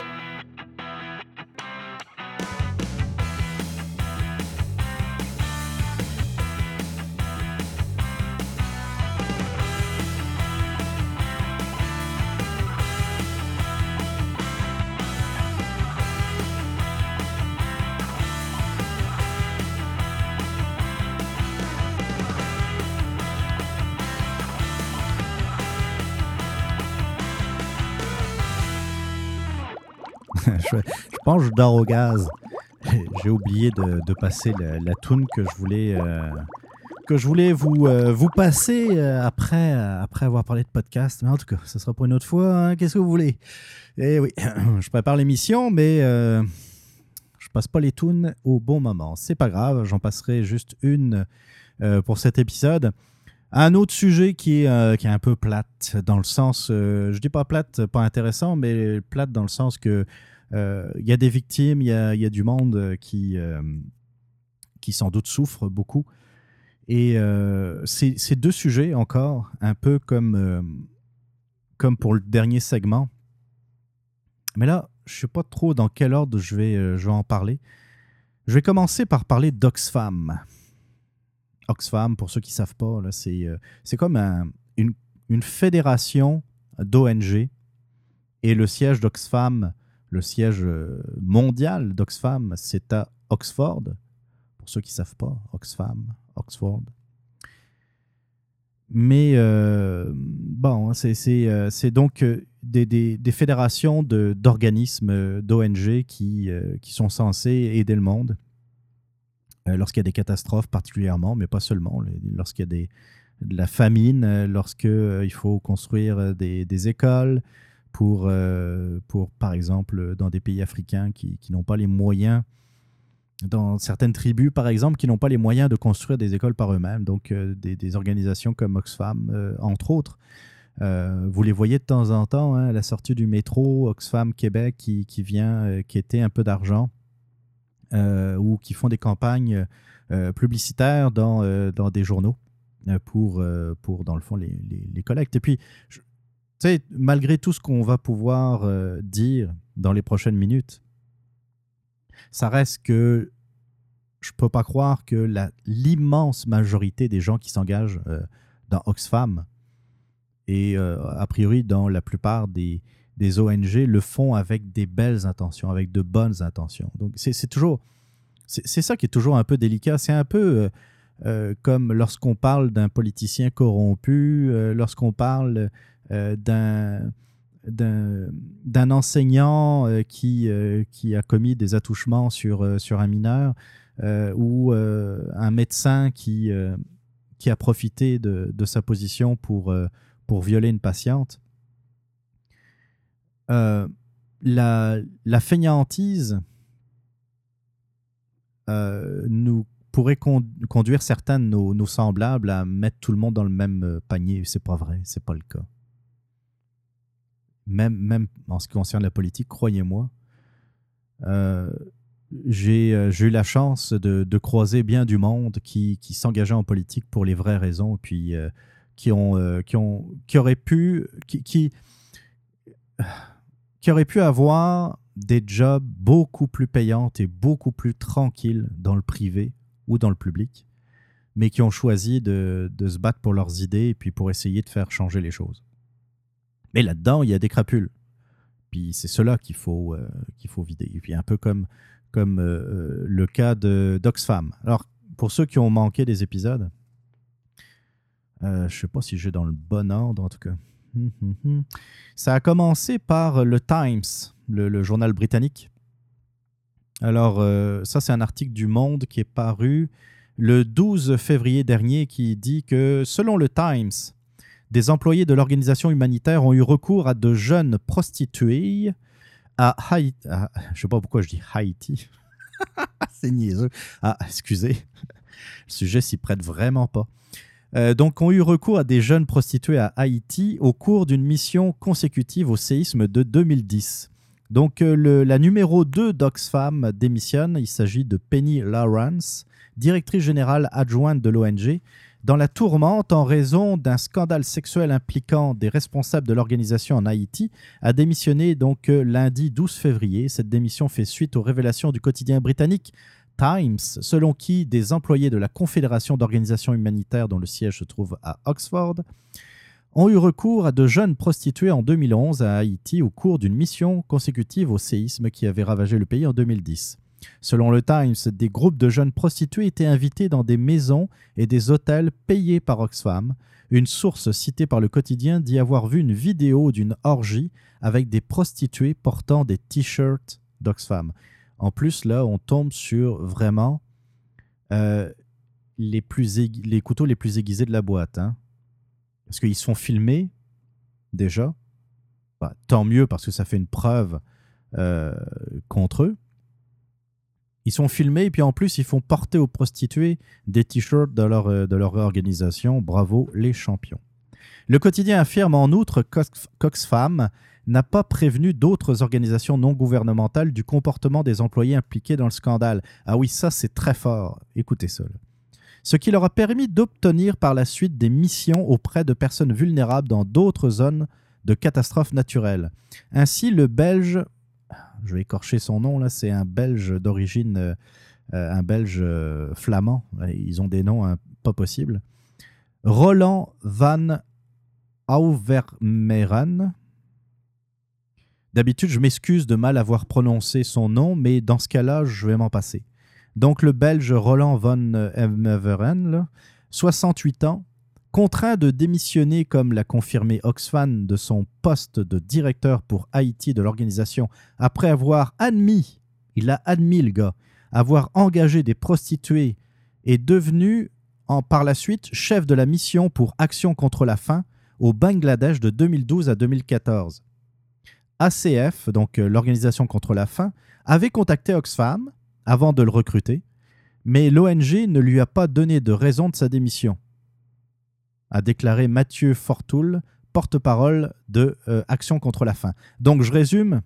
je, pense que je dors au gaz. J'ai oublié de, passer la, la toune que je voulais, euh, que je voulais vous, euh, vous passer euh, après, après avoir parlé de podcast. Mais en tout cas, ce sera pour une autre fois. Hein. Qu'est-ce que vous voulez? Eh oui, je prépare l'émission, mais je passe pas les tunes au bon moment. C'est pas grave, j'en passerai juste une pour cet épisode. Un autre sujet qui est, qui est un peu plate, dans le sens, je dis pas plate, pas intéressant, mais plate dans le sens que il euh, y a des victimes, il y a, y a, du monde qui, euh, qui sans doute souffre beaucoup. Et euh, c'est deux sujets encore, un peu comme, euh, comme pour le dernier segment. Mais là, je ne sais pas trop dans quel ordre je vais, euh, je vais en parler. Je vais commencer par parler d'Oxfam. Oxfam, pour ceux qui ne savent pas, c'est euh, comme un- une, une fédération d'ONG. Et le siège d'Oxfam, le siège euh, mondial d'Oxfam, c'est à Oxford. Pour ceux qui ne savent pas, Oxfam, Oxford. Mais euh, bon, c'est c'est, euh, c'est donc des, fédérations d'organismes, d'ONG qui, sont censés aider le monde lorsqu'il y a des catastrophes particulièrement, mais pas seulement. Lorsqu'il y a de la famine, euh, lorsque euh, il faut construire des écoles pour, euh, pour, par exemple, dans des pays africains qui, qui n'ont pas les moyens dans certaines tribus, par exemple, qui n'ont pas les moyens de construire des écoles par eux-mêmes. Donc, euh, des, organisations comme Oxfam, euh, entre autres. Vous les voyez de temps en temps, hein, à la sortie du métro, Oxfam Québec qui, qui vient quêter un peu d'argent ou qui font des campagnes publicitaires dans, dans des journaux pour, pour, dans le fond, les, les- les collectes. Et puis, je- tu sais, malgré tout ce qu'on va pouvoir euh, dire dans les prochaines minutes, ça reste que je peux pas croire que l'immense majorité des gens qui s'engagent euh, dans Oxfam et euh, a priori dans la plupart des, des ONG le font avec des belles intentions, avec de bonnes intentions. Donc c'est toujours, c'est ça qui est toujours un peu délicat. C'est un peu comme lorsqu'on parle d'un politicien corrompu, lorsqu'on parle d'un d'un d'un enseignant euh, qui, euh, qui a commis des attouchements sur, euh, sur un mineur euh, ou euh, un médecin qui, euh, qui a profité de, de sa position pour, euh, pour violer une patiente. Euh, la, la euh, nous pourrait con- conduire certains de nos, nos semblables à mettre tout le monde dans le même euh, panier. C'est pas vrai, c'est pas le cas même, même en ce qui concerne la politique, croyez-moi, euh, j'ai euh, j'ai eu la chance de, croiser bien du monde qui, s'engageait en politique pour les vraies raisons, puis euh, qui, ont, qui, ont, qui auraient pu, qui, pu avoir des jobs beaucoup plus payants et beaucoup plus tranquilles dans le privé ou dans le public, mais qui ont choisi de, de se battre pour leurs idées et puis pour essayer de faire changer les choses. Mais là-dedans, il y a des crapules. Puis c'est cela qu'il faut, euh, qu'il faut vider. Et puis un peu comme, comme euh, euh, le cas d'Oxfam. Alors, pour ceux qui ont manqué des épisodes, je ne sais pas si j'ai dans le bon ordre en tout cas. Hum, hum, hum. Ça a commencé par le Times, le, journal britannique. Alors, ça, c'est un article du Monde qui est paru le 12 février dernier qui dit que, selon le Times, des employés de l'organisation humanitaire ont eu recours à de jeunes prostituées à Haïti. à- je sais pas pourquoi je dis Haïti. C'est niaiseux. Ah, excusez. Le sujet s'y prête vraiment pas. Euh, donc, ont eu recours à des jeunes prostituées à Haïti au cours d'une mission consécutive au séisme de 2010. Donc, euh, le- la numéro 2 d'Oxfam démissionne. Il s'agit de Penny Lawrence, directrice générale adjointe de l'ONG, dans la tourmente en raison d'un scandale sexuel impliquant des responsables de l'organisation en Haïti, a démissionné donc euh, lundi 12 février. Cette démission fait suite aux révélations du quotidien britannique Times, selon qui des employés de la Confédération d'organisations humanitaires dont le siège se trouve à Oxford ont eu recours à de jeunes prostituées en 2011 à Haïti au cours d'une mission consécutive au séisme qui avait ravagé le pays en 2010. Selon le Times, des groupes de jeunes prostituées étaient invités dans des maisons et des hôtels payés par Oxfam. Une source citée par le quotidien dit avoir vu une vidéo d'une orgie avec des prostituées portant des t-shirts d'Oxfam. En plus, là, on tombe sur vraiment euh, les, plus les couteaux les plus aiguisés de la boîte. hein. Parce qu'ils sont filmés déjà. Bah, tant mieux parce que ça fait une preuve euh, contre eux. Ils sont filmés et puis en plus, ils font porter aux prostituées des t-shirts de leur, euh, organisation. Bravo les champions. Le quotidien affirme en outre qu'Ox- qu'Oxfam n'a pas prévenu d'autres organisations non gouvernementales du comportement des employés impliqués dans le scandale. Ah oui, ça c'est très fort. Écoutez ça. là. ce qui leur a permis d'obtenir par la suite des missions auprès de personnes vulnérables dans d'autres zones de catastrophes naturelles. Ainsi, le Belge, je vais écorcher son nom là, c'est un Belge d'origine, euh, euh, un Belge euh, flamand, ils ont des noms hein, pas possibles. Roland van Auvermeren. D'habitude, je m'excuse de mal avoir prononcé son nom, mais dans ce cas-là, je vais m'en passer. Donc, le Belge Roland van Auvermeren, 68 ans, contraint de démissionner, comme l'a confirmé Oxfam, de son poste de directeur pour Haïti de l'organisation, après avoir admis, il a admis le gars, avoir engagé des prostituées, est devenu en, par la suite chef de la mission pour Action contre la faim au Bangladesh de 2012 à 2014. ACF, donc euh, l'organisation contre la faim, avait contacté Oxfam avant de le recruter, mais l'ONG ne lui a pas donné de raison de sa démission a déclaré Mathieu Fortoul, porte-parole de euh, Action contre la faim. Donc je résume,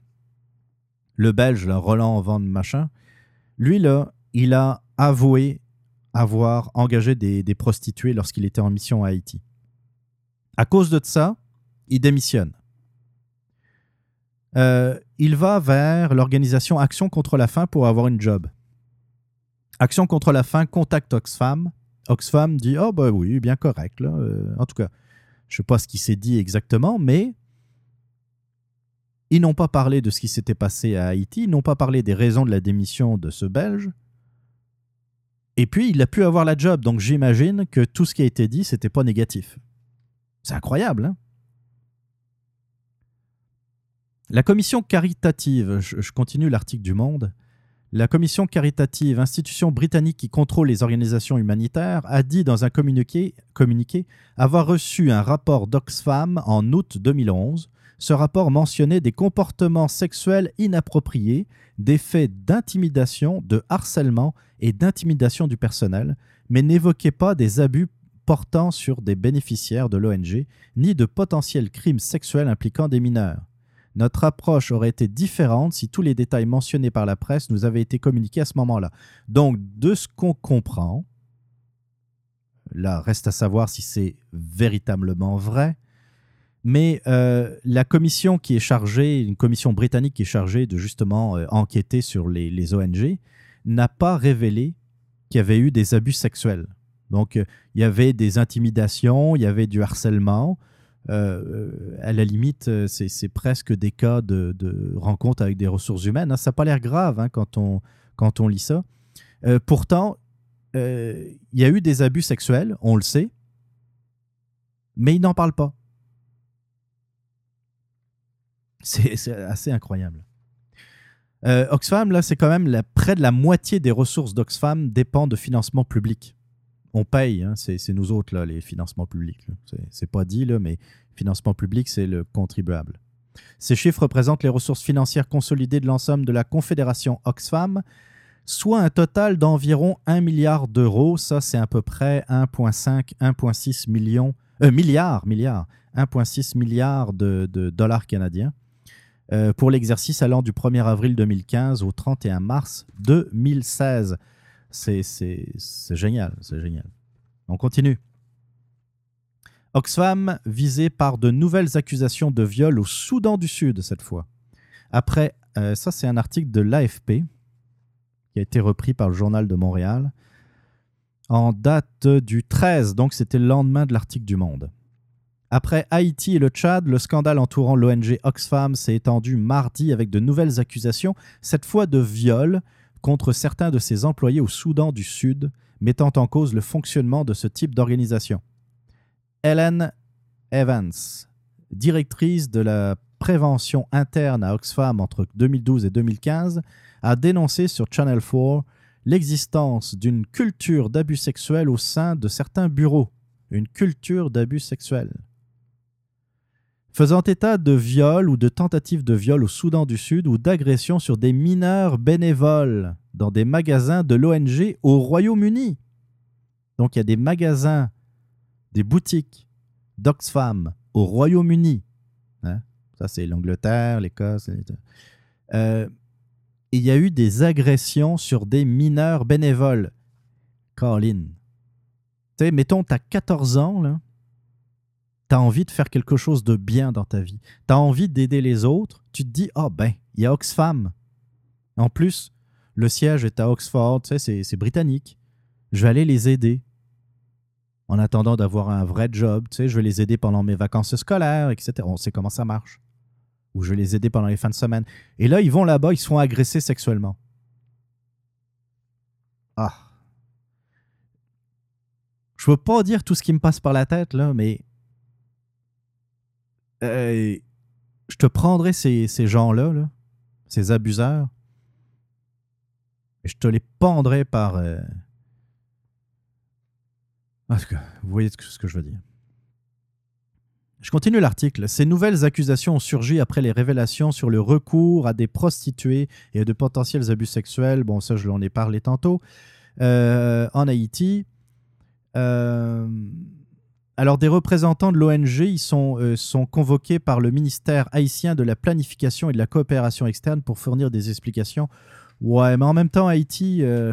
le Belge, Roland Van Machin, lui, là, il a avoué avoir engagé des, prostituées lorsqu'il était en mission à Haïti. À cause de ça, il démissionne. Euh, il va vers l'organisation Action contre la faim pour avoir une job. Action contre la faim contacte Oxfam Oxfam dit Oh, bah oui, bien correct. Là. Euh, en tout cas, je ne sais pas ce qui s'est dit exactement, mais ils n'ont pas parlé de ce qui s'était passé à Haïti, ils n'ont pas parlé des raisons de la démission de ce Belge. Et puis, il a pu avoir la job, donc j'imagine que tout ce qui a été dit, c'était pas négatif. C'est incroyable, hein La commission caritative, je continue l'article du Monde, la commission caritative, institution britannique qui contrôle les organisations humanitaires, a dit dans un communiqué, avoir reçu un rapport d'Oxfam en août 2011. Ce rapport mentionnait des comportements sexuels inappropriés, des faits d'intimidation, de harcèlement et d'intimidation du personnel, mais n'évoquait pas des abus portant sur des bénéficiaires de l'ONG, ni de potentiels crimes sexuels impliquant des mineurs. Notre approche aurait été différente si tous les détails mentionnés par la presse nous avaient été communiqués à ce moment-là. Donc, de ce qu'on comprend, là, reste à savoir si c'est véritablement vrai, mais euh, la commission qui est chargée, une commission britannique qui est chargée de justement euh, enquêter sur les, ONG, n'a pas révélé qu'il y avait eu des abus sexuels. Donc, euh, il y avait des intimidations, il y avait du harcèlement, euh, à la limite, euh, c'est presque des cas de, rencontres avec des ressources humaines. Hein. Ça n'a pas l'air grave hein, quand, on, lit ça. Euh, pourtant, il y a eu des abus sexuels, on le sait, mais ils n'en parlent pas. C'est assez incroyable. Oxfam, là, c'est quand même près de la moitié des ressources d'Oxfam dépendent de financement public on paye, hein, c'est nous autres, là, les financements publics. C'est pas dit, là, mais financement public, c'est le contribuable. Ces chiffres représentent les ressources financières consolidées de l'ensemble de la Confédération Oxfam, soit un total d'environ 1 milliard d'euros. Ça, c'est à peu près 1,5, 1,6 millions, euh, milliards, milliards, 1,6 milliards de, dollars canadiens euh, pour l'exercice allant du 1er avril 2015 au 31 mars 2016. C'est génial, c'est génial. On continue. Oxfam visé par de nouvelles accusations de viol au Soudan du Sud cette fois. Après, euh, ça c'est un article de l'AFP qui a été repris par le journal de Montréal en date du 13, donc c'était le lendemain de l'article du Monde. Après Haïti et le Tchad, le scandale entourant l'ONG Oxfam s'est étendu mardi avec de nouvelles accusations, cette fois de viol, contre certains de ses employés au Soudan du Sud, mettant en cause le fonctionnement de ce type d'organisation. Ellen Evans, directrice de la prévention interne à Oxfam entre 2012 et 2015, a dénoncé sur Channel 4 l'existence d'une culture d'abus sexuels au sein de certains bureaux. Une culture d'abus sexuels faisant état de viol ou de tentative de viol au Soudan du Sud ou d'agression sur des mineurs bénévoles dans des magasins de l'ONG au Royaume-Uni. Donc il y a des magasins, des boutiques d'Oxfam au Royaume-Uni. Hein. Ça, c'est l'Angleterre, l'Écosse. Euh, il y a eu des agressions sur des mineurs bénévoles. Colin, Tu sais, mettons, tu as 14 ans, là. Tu as envie de faire quelque chose de bien dans ta vie. Tu as envie d'aider les autres. Tu te dis, ah ben, il y a Oxfam. En plus, le siège est à Oxford, tu sais, c'est- britannique. Je vais aller les aider. En attendant d'avoir un vrai job, tu sais, je vais les aider pendant mes vacances scolaires, etc. On sait comment ça marche. Ou je vais les aider pendant les fins de semaine. Et là, ils vont là-bas, ils se font agresser sexuellement. Ah. Je veux pas dire tout ce qui me passe par la tête, là, mais. Euh, je te prendrai ces, ces gens-là, là, ces abuseurs, et je te les pendrai par. euh, vous voyez ce que je veux dire. Je continue l'article. Ces nouvelles accusations ont surgi après les révélations sur le recours à des prostituées et à de potentiels abus sexuels. Bon, ça, je l'en ai parlé tantôt. Euh, en Haïti. Euh, alors, des représentants de l'ONG sont, euh, sont convoqués par le ministère haïtien de la planification et de la coopération externe pour fournir des explications. Ouais, mais en même temps, Haïti, euh,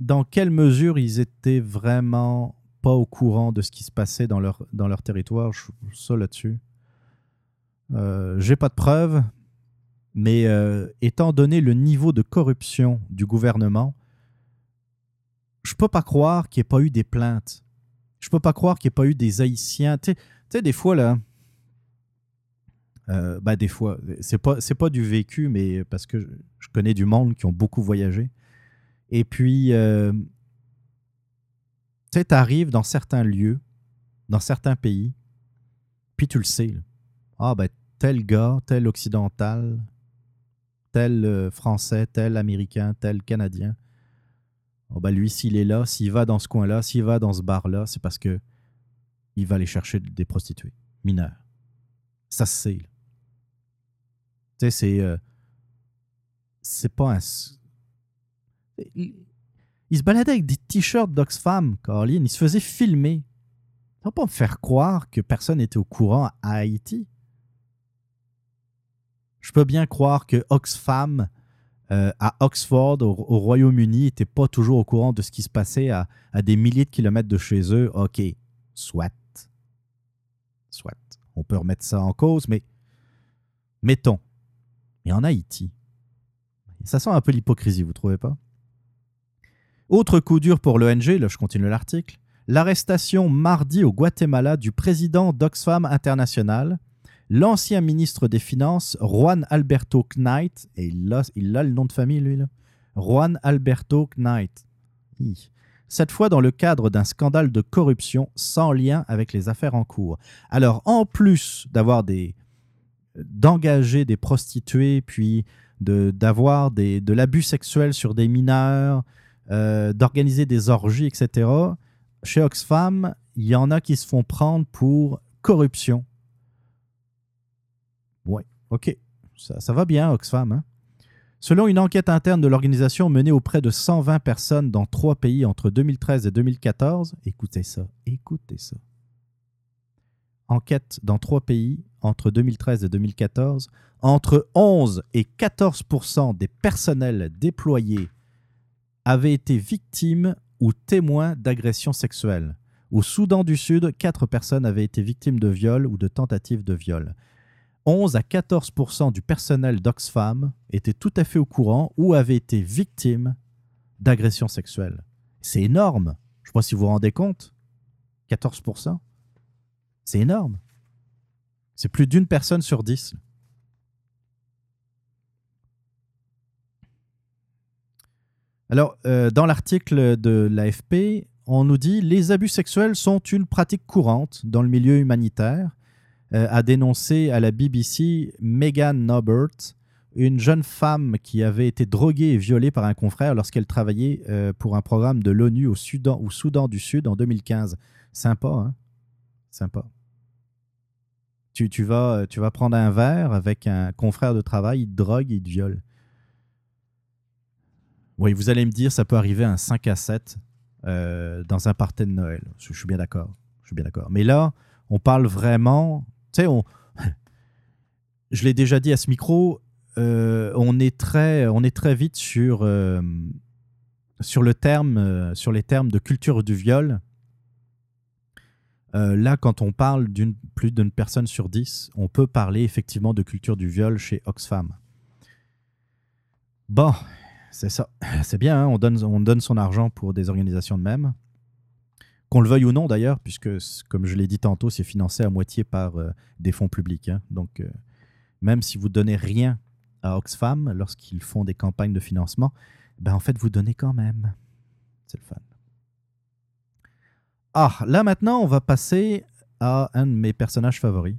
dans quelle mesure ils étaient vraiment pas au courant de ce qui se passait dans leur, dans leur territoire, je, ça là-dessus. Euh, J'ai pas de preuves, mais euh, étant donné le niveau de corruption du gouvernement, je peux pas croire qu'il n'y ait pas eu des plaintes. Peux pas croire qu'il n'y ait pas eu des Haïtiens. Tu sais- des fois, là, euh, bah, des fois, c'est pas, pas du vécu, mais parce que je, connais du monde qui ont beaucoup voyagé. Et puis, euh, tu sais, tu arrives dans certains lieux, dans certains pays, puis tu le sais. Ah, ben, tel gars, tel occidental, tel euh, français, tel américain, tel canadien. Oh, ben, lui, s'il est là, s'il va dans ce coin-là, s'il va dans ce bar-là, c'est parce que il va aller chercher des prostituées mineures. Ça se sait. Tu sais, c'est. euh, c'est pas un. il se baladait avec des t-shirts d'Oxfam, Caroline. Il se faisait filmer. Ça va pas me faire croire que personne n'était au courant à Haïti. Je peux bien croire que Oxfam euh, à Oxford, au, au Royaume-Uni, n'était pas toujours au courant de ce qui se passait à, à des milliers de kilomètres de chez eux. OK, soit. Soit. On peut remettre ça en cause, mais mettons. Mais en Haïti, ça sent un peu l'hypocrisie, vous trouvez pas? Autre coup dur pour l'ONG, là je continue l'article, l'arrestation mardi au Guatemala du président d'Oxfam International, l'ancien ministre des Finances, Juan Alberto Knight, et il a, le nom de famille lui, là, Juan Alberto Knight. Hi. Cette fois dans le cadre d'un scandale de corruption sans lien avec les affaires en cours. Alors, en plus d'avoir des d'engager des prostituées, puis d'avoir de l'abus sexuel sur des mineurs, euh, d'organiser des orgies, etc. Chez Oxfam, il y en a qui se font prendre pour corruption. Ouais, ok. Ça, va bien, Oxfam. hein? Selon une enquête interne de l'organisation menée auprès de 120 personnes dans trois pays entre 2013 et 2014, écoutez ça, écoutez ça. Enquête dans trois pays entre 2013 et 2014, entre 11 et 14% des personnels déployés avaient été victimes ou témoins d'agressions sexuelles. Au Soudan du Sud, 4 personnes avaient été victimes de viol ou de tentatives de viol. 11 à 14% du personnel d'Oxfam étaient tout à fait au courant ou avaient été victimes d'agressions sexuelles. C'est énorme. Je ne sais si vous vous rendez compte. 14% C'est énorme. C'est plus d'une personne sur 10. Alors, euh, dans l'article de l'AFP, on nous dit les abus sexuels sont une pratique courante dans le milieu humanitaire, a dénoncé à la BBC Megan Norbert, une jeune femme qui avait été droguée et violée par un confrère lorsqu'elle travaillait euh, pour un programme de l'ONU au Soudan, du Sud en 2015. Sympa, hein? Sympa. Tu, tu, vas, tu vas prendre un verre avec un confrère de travail, il te drogue, il te viole. Oui, vous allez me dire, ça peut arriver un 5 à 7 euh, dans un party de Noël. Je, suis d'accord. Je suis bien d'accord. Mais là, on parle vraiment. Tu sais, je l'ai déjà dit à ce micro, euh, on, est très, on est très vite sur. euh, sur, le terme, euh, sur les termes de culture du viol, là, quand on parle d'une plus d'une personne sur dix, on peut parler effectivement de culture du viol chez Oxfam. Bon, c'est ça. C'est bien, hein, on, donne, on donne son argent pour des organisations de même. Qu'on le veuille ou non d'ailleurs, puisque, comme je l'ai dit tantôt, c'est financé à moitié par euh, des fonds publics. hein. Donc, euh, même si vous donnez rien à Oxfam lorsqu'ils font des campagnes de financement, ben en fait, vous donnez quand même. C'est le fun. Ah, là maintenant, on va passer à un de mes personnages favoris.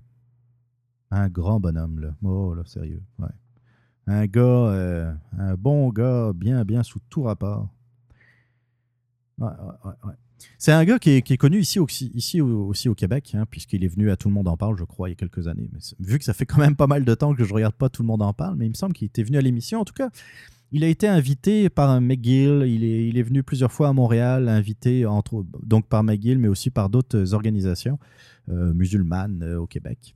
Un grand bonhomme, là. Oh, là, sérieux. Ouais. Un gars, euh, un bon gars, bien, bien sous tout rapport. Ouais, ouais, ouais. C'est un gars qui est, connu ici, aussi, ici au- aussi au Québec, hein, puisqu'il est venu à Tout le monde en parle, je crois, il y a quelques années. Mais vu que ça fait quand même pas mal de temps que je regarde pas Tout le monde en parle, mais il me semble qu'il était venu à l'émission. En tout cas, il a été invité par McGill. Il est, venu plusieurs fois à Montréal, invité entre, donc par McGill, mais aussi par d'autres organisations euh, musulmanes euh, au Québec.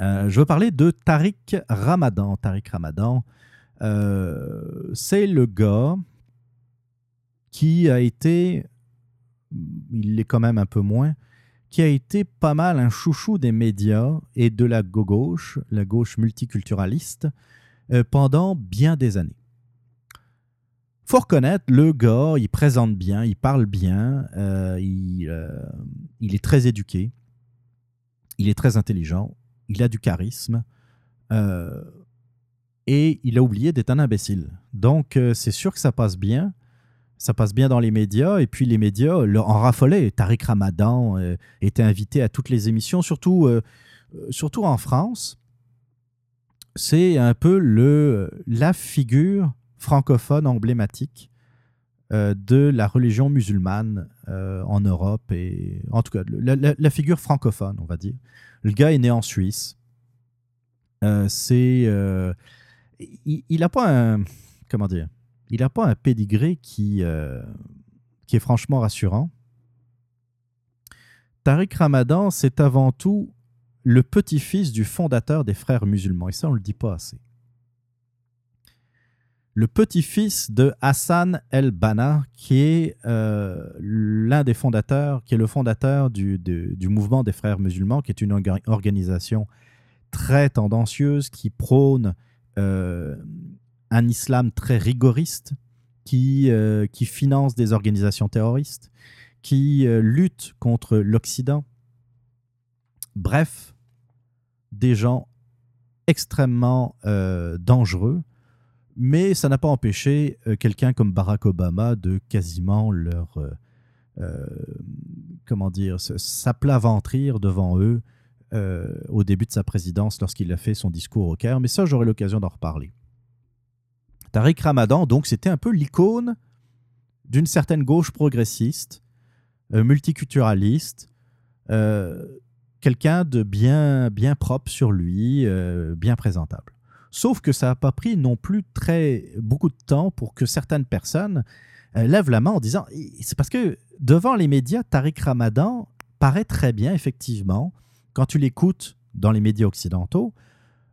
Euh, je veux parler de Tariq Ramadan. Tariq Ramadan, euh, c'est le gars qui a été, il l'est quand même un peu moins, qui a été pas mal un chouchou des médias et de la gauche, la gauche multiculturaliste, euh, pendant bien des années. Faut reconnaître, le gars, il présente bien, il parle bien, euh, il, euh, il est très éduqué, il est très intelligent, il a du charisme, et il a oublié d'être un imbécile. Donc, c'est sûr que ça passe bien. Ça passe bien dans les médias, et puis les médias le- en raffolaient. Tariq Ramadan euh, était invité à toutes les émissions, surtout, euh, euh, surtout en France. C'est un peu le, la figure francophone emblématique euh, de la religion musulmane euh, en Europe, et en tout cas, la, figure francophone, on va dire. Le gars est né en Suisse. Euh, c'est. euh, il n'a pas un. Comment dire Il n'a pas un pédigré qui, euh, qui est franchement rassurant. Tariq Ramadan, c'est avant tout le petit-fils du fondateur des frères musulmans. Et ça, on ne le dit pas assez. Le petit-fils de Hassan el-Banna, qui est euh, l'un des fondateurs, qui est le fondateur du, mouvement des frères musulmans, qui est une orga- organisation très tendancieuse qui prône euh, un islam très rigoriste, qui, euh, qui finance des organisations terroristes, qui euh, lutte contre l'Occident. Bref, des gens extrêmement euh, dangereux, mais ça n'a pas empêché quelqu'un comme Barack Obama de quasiment leur, comment dire, s'aplaventrir devant eux au début de sa présidence lorsqu'il a fait son discours au Caire. Mais ça, j'aurai l'occasion d'en reparler. Tariq Ramadan, donc, c'était un peu l'icône d'une certaine gauche progressiste, euh, multiculturaliste, euh, quelqu'un de bien, bien propre sur lui, euh, bien présentable. Sauf que ça n'a pas pris non plus très beaucoup de temps pour que certaines personnes lèvent la main en disant c'est parce que devant les médias, Tariq Ramadan paraît très bien, effectivement, quand tu l'écoutes dans les médias occidentaux.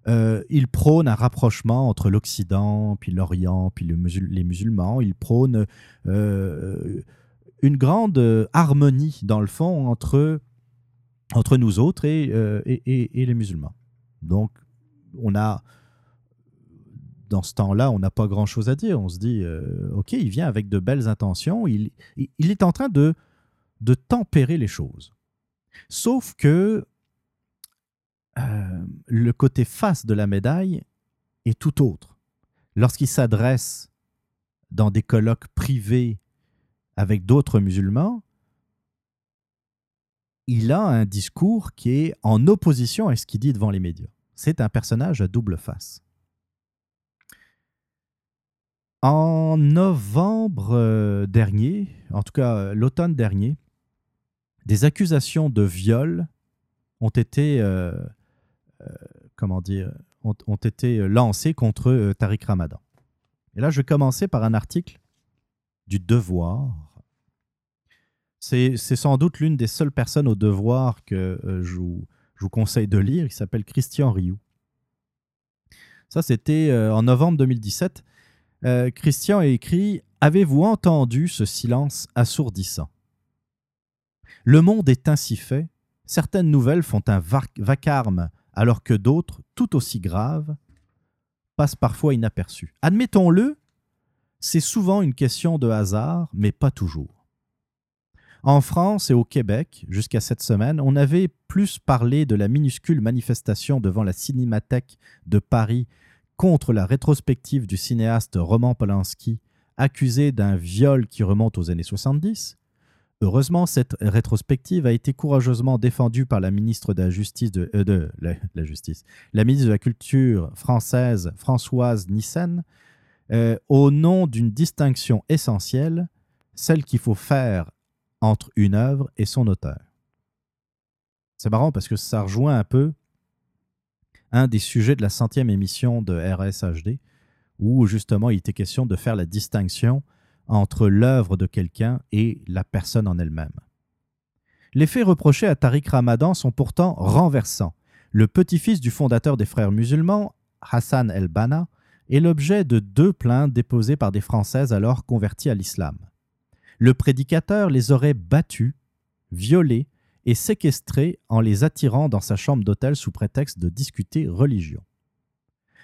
Euh, il prône un rapprochement entre l'Occident, puis l'Orient, puis les musulmans. Il prône euh, une grande harmonie, dans le fond, entre, entre nous autres et, euh, et- et- et les musulmans. Donc, on a, dans ce temps-là, on n'a pas grand-chose à dire. On se dit, OK, il vient avec de belles intentions. Il- il est en train de, de tempérer les choses. Sauf que euh, le côté face de la médaille est tout autre. Lorsqu'il s'adresse dans des colloques privés avec d'autres musulmans, il a un discours qui est en opposition à ce qu'il dit devant les médias. C'est un personnage à double face. En novembre euh, dernier, en tout cas euh, l'automne dernier, des accusations de viol ont été, comment dire, ont, été lancées contre euh, Tariq Ramadan. Et là, je vais commencer par un article du Devoir. C'est sans doute l'une des seules personnes au Devoir que euh, je, vous, je vous conseille de lire. Il s'appelle Christian Rioux. Ça, c'était euh, en novembre 2017. Euh, Christian a écrit Avez-vous entendu ce silence assourdissant? Le monde est ainsi fait, certaines nouvelles font un vac- vacarme alors que d'autres, tout aussi graves, passent parfois inaperçues. Admettons-le, c'est souvent une question de hasard, mais pas toujours. En France et au Québec, jusqu'à cette semaine, on avait plus parlé de la minuscule manifestation devant la Cinémathèque de Paris contre la rétrospective du cinéaste Roman Polanski, accusé d'un viol qui remonte aux années 70. Heureusement, cette rétrospective a été courageusement défendue par la ministre de la Justice, de, euh, la Justice, la ministre de la Culture française, Françoise Nissen, euh, au nom d'une distinction essentielle, celle qu'il faut faire entre une œuvre et son auteur. C'est marrant parce que ça rejoint un peu un des sujets de la centième émission de RSHD, où justement il était question de faire la distinction entre l'œuvre de quelqu'un et la personne en elle-même. Les faits reprochés à Tariq Ramadan sont pourtant renversants. Le petit-fils du fondateur des frères musulmans, Hassan el-Banna, est l'objet de deux plaintes déposées par des Françaises alors converties à l'islam. Le prédicateur les aurait battus, violés et séquestrés en les attirant dans sa chambre d'hôtel sous prétexte de discuter religion.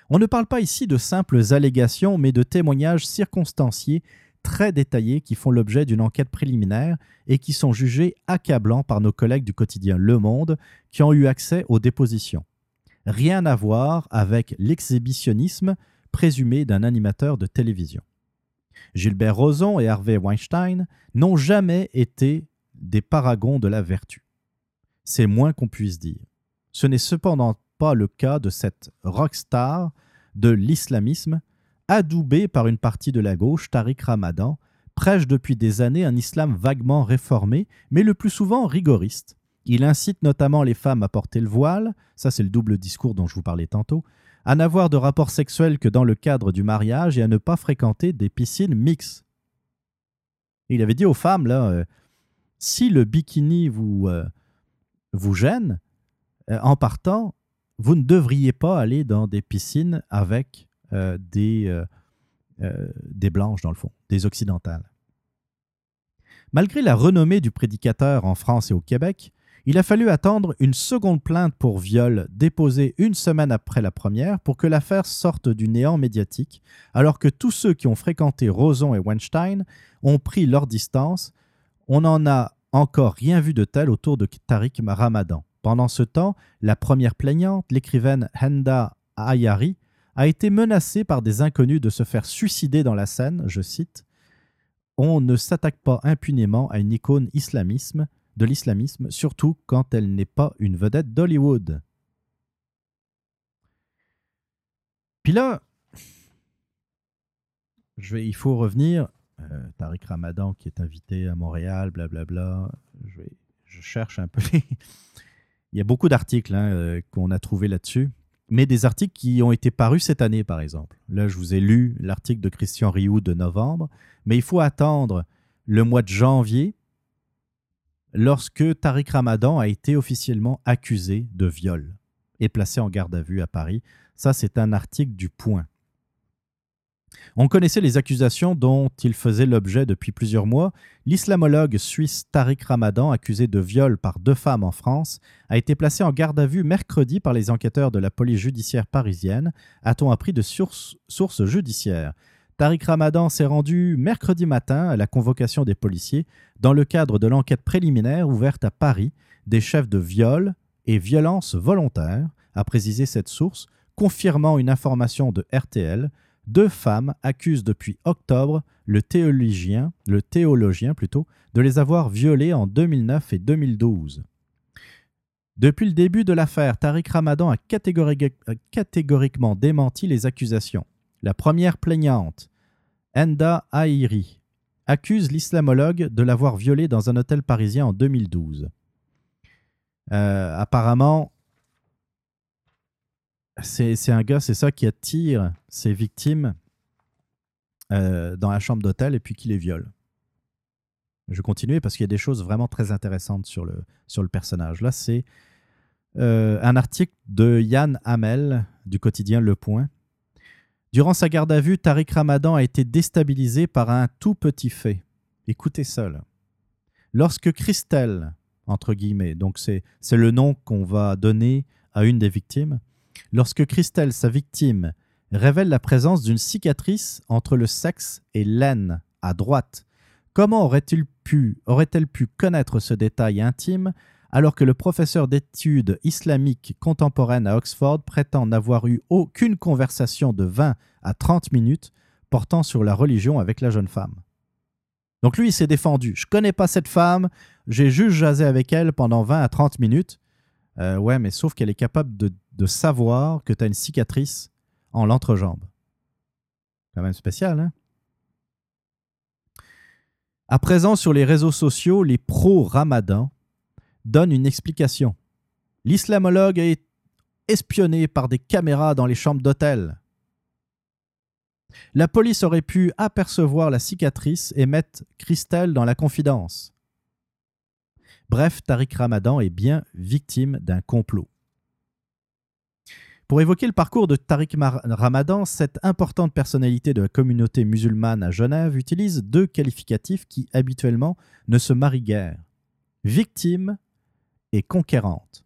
On ne parle pas ici de simples allégations, mais de témoignages circonstanciés très détaillés qui font l'objet d'une enquête préliminaire et qui sont jugés accablants par nos collègues du quotidien Le Monde qui ont eu accès aux dépositions. Rien à voir avec l'exhibitionnisme présumé d'un animateur de télévision. Gilbert Rozon et Harvey Weinstein n'ont jamais été des paragons de la vertu. C'est moins qu'on puisse dire. Ce n'est cependant pas le cas de cette rockstar de l'islamisme, adoubé par une partie de la gauche, Tariq Ramadan, prêche depuis des années un islam vaguement réformé, mais le plus souvent rigoriste. Il incite notamment les femmes à porter le voile, ça c'est le double discours dont je vous parlais tantôt, à n'avoir de rapports sexuels que dans le cadre du mariage et à ne pas fréquenter des piscines mixtes. Il avait dit aux femmes, euh, si le bikini vous, euh, vous gêne, euh, en partant, vous ne devriez pas aller dans des piscines avec des, euh, euh, des blanches, dans le fond, des occidentales. Malgré la renommée du prédicateur en France et au Québec, il a fallu attendre une seconde plainte pour viol déposée une semaine après la première pour que l'affaire sorte du néant médiatique, alors que tous ceux qui ont fréquenté Roson et Weinstein ont pris leur distance. On n'en a encore rien vu de tel autour de Tariq Ramadan. Pendant ce temps, la première plaignante, l'écrivaine Henda Ayari, a été menacée par des inconnus de se faire suicider dans la Seine, je cite. On ne s'attaque pas impunément à une icône islamisme, de l'islamisme, surtout quand elle n'est pas une vedette d'Hollywood. Puis là, je vais, il faut revenir. Euh, Tariq Ramadan qui est invité à Montréal, blablabla. Je cherche un peu. les- Il y a beaucoup d'articles hein, euh, qu'on a trouvés là-dessus, mais des articles qui ont été parus cette année, par exemple. Là, je vous ai lu l'article de Christian Rioux de novembre, mais il faut attendre le mois de janvier lorsque Tariq Ramadan a été officiellement accusé de viol et placé en garde à vue à Paris. Ça, c'est un article du Point. On connaissait les accusations dont il faisait l'objet depuis plusieurs mois. L'islamologue suisse Tariq Ramadan, accusé de viol par deux femmes en France, a été placé en garde à vue mercredi par les enquêteurs de la police judiciaire parisienne, a-t-on appris de sources judiciaires. Tariq Ramadan s'est rendu mercredi matin à la convocation des policiers dans le cadre de l'enquête préliminaire ouverte à Paris des chefs de viol et violence volontaire, a précisé cette source, confirmant une information de RTL. Deux femmes accusent depuis octobre le théologien, le théologien plutôt, de les avoir violées en 2009 et 2012. Depuis le début de l'affaire, Tariq Ramadan a a catégoriquement démenti les accusations. La première plaignante, Enda Airi, accuse l'islamologue de l'avoir violée dans un hôtel parisien en 2012. Euh, apparemment, c'est un gars, c'est ça qui attire ses victimes euh, dans la chambre d'hôtel et puis qui les viole. Je vais continuer parce qu'il y a des choses vraiment très intéressantes sur le, sur le personnage. Là, c'est euh, un article de Yann Hamel du quotidien Le Point. Durant sa garde à vue, Tariq Ramadan a été déstabilisé par un tout petit fait. Écoutez là. Lorsque Christelle, entre guillemets, donc c'est le nom qu'on va donner à une des victimes, lorsque Christelle, sa victime, révèle la présence d'une cicatrice entre le sexe et l'aine à droite, comment aurait-il pu, aurait-elle pu connaître ce détail intime alors que le professeur d'études islamiques contemporaines à Oxford prétend n'avoir eu aucune conversation de 20 à 30 minutes portant sur la religion avec la jeune femme? Donc lui, il s'est défendu. Je connais pas cette femme, j'ai juste jasé avec elle pendant 20 à 30 minutes. Euh, ouais, mais sauf qu'elle est capable de, de savoir que tu as une cicatrice en l'entrejambe. Quand même spécial, hein? À présent, sur les réseaux sociaux, les pro-Ramadan donnent une explication. L'islamologue est espionné par des caméras dans les chambres d'hôtel. La police aurait pu apercevoir la cicatrice et mettre Christelle dans la confidence. Bref, Tariq Ramadan est bien victime d'un complot. Pour évoquer le parcours de Tariq Ramadan, cette importante personnalité de la communauté musulmane à Genève utilise deux qualificatifs qui habituellement ne se marient guère victime et conquérante.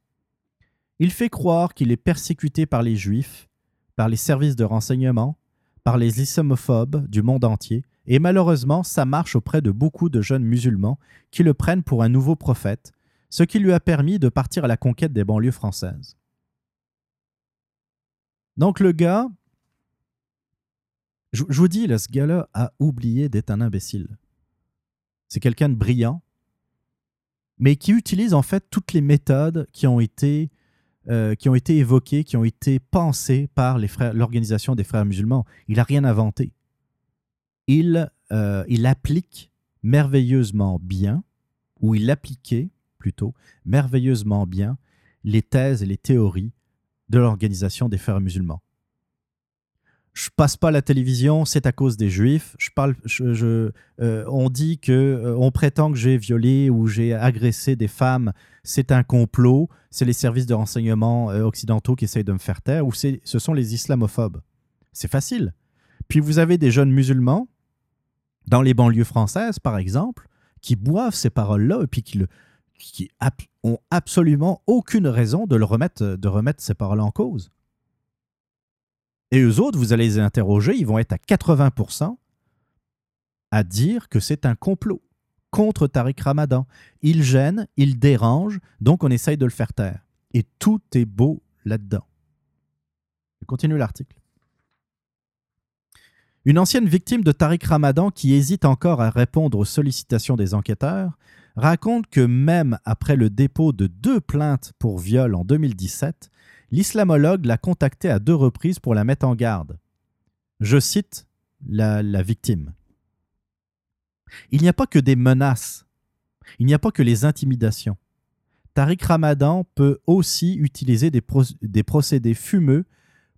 Il fait croire qu'il est persécuté par les juifs, par les services de renseignement, par les islamophobes du monde entier, et malheureusement, ça marche auprès de beaucoup de jeunes musulmans qui le prennent pour un nouveau prophète, ce qui lui a permis de partir à la conquête des banlieues françaises. Donc le gars, je, vous dis, là, ce gars-là a oublié d'être un imbécile. C'est quelqu'un de brillant, mais qui utilise en fait toutes les méthodes qui ont été, euh, qui ont été évoquées, qui ont été pensées par l'organisation des frères musulmans. Il n'a rien inventé. Euh, il applique merveilleusement bien, ou il appliquait plutôt merveilleusement bien les thèses et les théories de l'organisation des frères musulmans. Je passe pas la télévision, c'est à cause des juifs. Je parle, euh, on dit que, euh, on prétend que j'ai violé ou j'ai agressé des femmes, c'est un complot. C'est les services de renseignement euh, occidentaux qui essayent de me faire taire, ou ce sont les islamophobes. C'est facile. Puis vous avez des jeunes musulmans dans les banlieues françaises, par exemple, qui boivent ces paroles-là et puis qui, le, qui ont absolument aucune raison de, le remettre, de remettre ces paroles en cause. Et eux autres, vous allez les interroger, ils vont être à 80% à dire que c'est un complot contre Tariq Ramadan. Il gêne, il dérange, donc on essaye de le faire taire. Et tout est beau là-dedans. Je continue l'article. Une ancienne victime de Tariq Ramadan qui hésite encore à répondre aux sollicitations des enquêteurs raconte que même après le dépôt de deux plaintes pour viol en 2017, l'islamologue l'a contacté à deux reprises pour la mettre en garde. Je cite la, victime. Il n'y a pas que des menaces, il n'y a pas que les intimidations. Tariq Ramadan peut aussi utiliser des procédés fumeux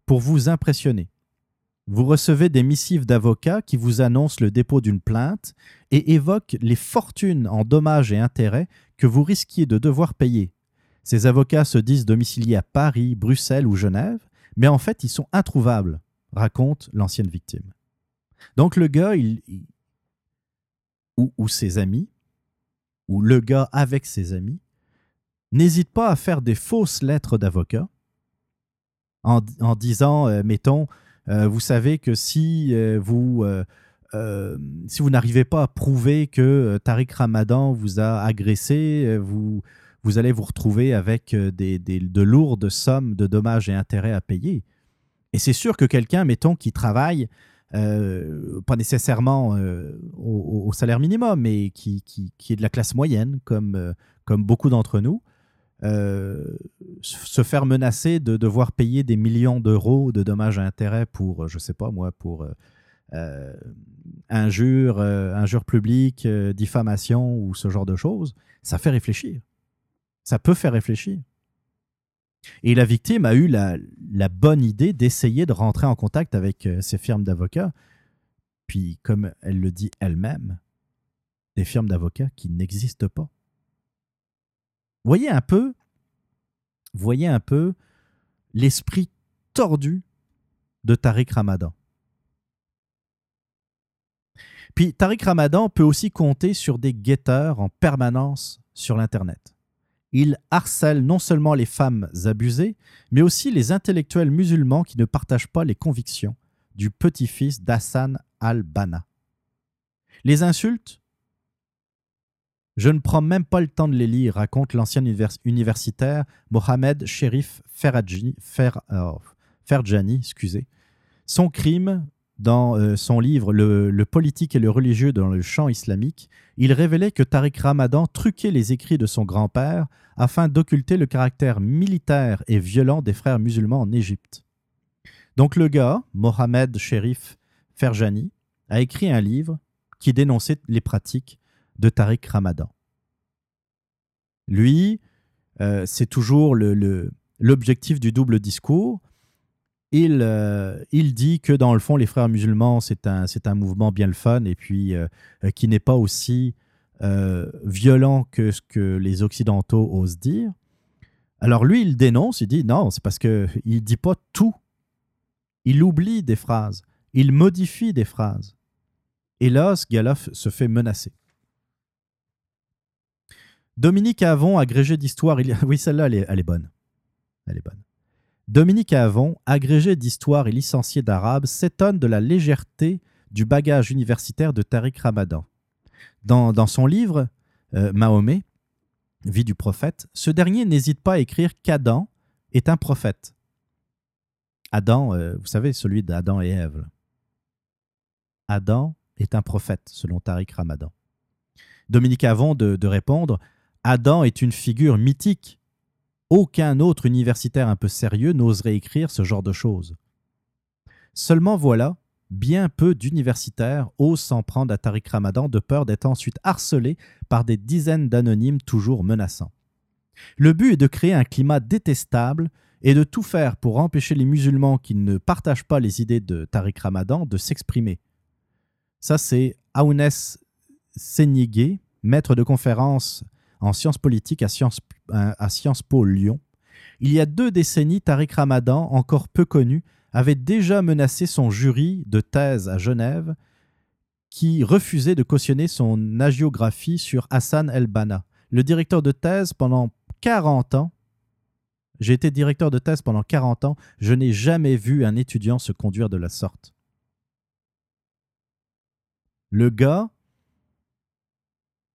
pour vous impressionner. Vous recevez des missives d'avocats qui vous annoncent le dépôt d'une plainte et évoquent les fortunes en dommages et intérêts que vous risquiez de devoir payer. Ces avocats se disent domiciliés à Paris, Bruxelles ou Genève, mais en fait ils sont introuvables, raconte l'ancienne victime. Donc le gars, il, ou, ses amis, ou le gars avec ses amis, n'hésite pas à faire des fausses lettres d'avocat en, disant, euh, mettons, vous savez que si euh, vous euh, euh, si vous n'arrivez pas à prouver que euh, Tariq Ramadan vous a agressé, euh, vous, vous allez vous retrouver avec euh, des, des- de lourdes sommes de dommages et intérêts à payer. Et c'est sûr que quelqu'un, mettons, qui travaille, euh, pas nécessairement euh, au, au salaire minimum, mais qui, qui, qui est de la classe moyenne, comme, euh, comme beaucoup d'entre nous, euh, se faire menacer de devoir payer des millions d'euros de dommages et intérêts pour, je sais pas moi, pour euh, euh, injure, euh, injure publique, euh, diffamation ou ce genre de choses, ça fait réfléchir. Ça peut faire réfléchir. Et la victime a eu la, la bonne idée d'essayer de rentrer en contact avec euh, ces firmes d'avocats. Puis, comme elle le dit elle-même, des firmes d'avocats qui n'existent pas voyez un peu, voyez un peu l'esprit tordu de Tariq Ramadan. Puis Tariq Ramadan peut aussi compter sur des guetteurs en permanence sur l'Internet. Il harcèle non seulement les femmes abusées, mais aussi les intellectuels musulmans qui ne partagent pas les convictions du petit-fils d'Hassan al-Banna. Les insultes je ne prends même pas le temps de les lire, raconte l'ancien univers- universitaire Mohamed Sherif oh, Ferjani. excusez. Son crime, dans euh, son livre le, Le politique et le religieux dans le champ islamique, il révélait que Tariq Ramadan truquait les écrits de son grand-père afin d'occulter le caractère militaire et violent des frères musulmans en Égypte. Donc le gars, Mohamed Sherif Ferjani, a écrit un livre qui dénonçait les pratiques de Tariq Ramadan. Lui, euh, c'est toujours l'objectif du double discours. Il, euh, il dit que dans le fond, les frères musulmans, c'est un, mouvement bien le fun et puis euh, qui n'est pas aussi violent que ce que les Occidentaux osent dire. Alors lui, il dénonce, il dit non, c'est parce qu'il ne dit pas tout. Il oublie des phrases, il modifie des phrases. Et là, se fait menacer. Dominique Avon, agrégé d'histoire, oui, celle-là, elle est, bonne. Elle est bonne. Dominique agrégé d'histoire et licencié d'arabe, s'étonne de la légèreté du bagage universitaire de Tariq Ramadan. Dans, dans son livre, euh, Mahomet, Vie du prophète, ce dernier n'hésite pas à écrire qu'Adam est un prophète. Adam, euh, vous savez, celui d'Adam et Ève. Adam est un prophète, selon Tariq Ramadan. Dominique Avon de, de répondre Adam est une figure mythique. Aucun autre universitaire un peu sérieux n'oserait écrire ce genre de choses. Seulement voilà, bien peu d'universitaires osent s'en prendre à Tariq Ramadan de peur d'être ensuite harcelés par des dizaines d'anonymes toujours menaçants. Le but est de créer un climat détestable et de tout faire pour empêcher les musulmans qui ne partagent pas les idées de Tariq Ramadan de s'exprimer. Ça, c'est Aounes Senigué, maître de conférence en sciences politiques à Sciences, Po Lyon. Il y a deux décennies, Tariq Ramadan, encore peu connu, avait déjà menacé son jury de thèse à Genève qui refusait de cautionner son agiographie sur Hassan el-Banna. Le directeur de thèse pendant 40 ans, j'ai été directeur de thèse pendant 40 ans, je n'ai jamais vu un étudiant se conduire de la sorte. Le gars,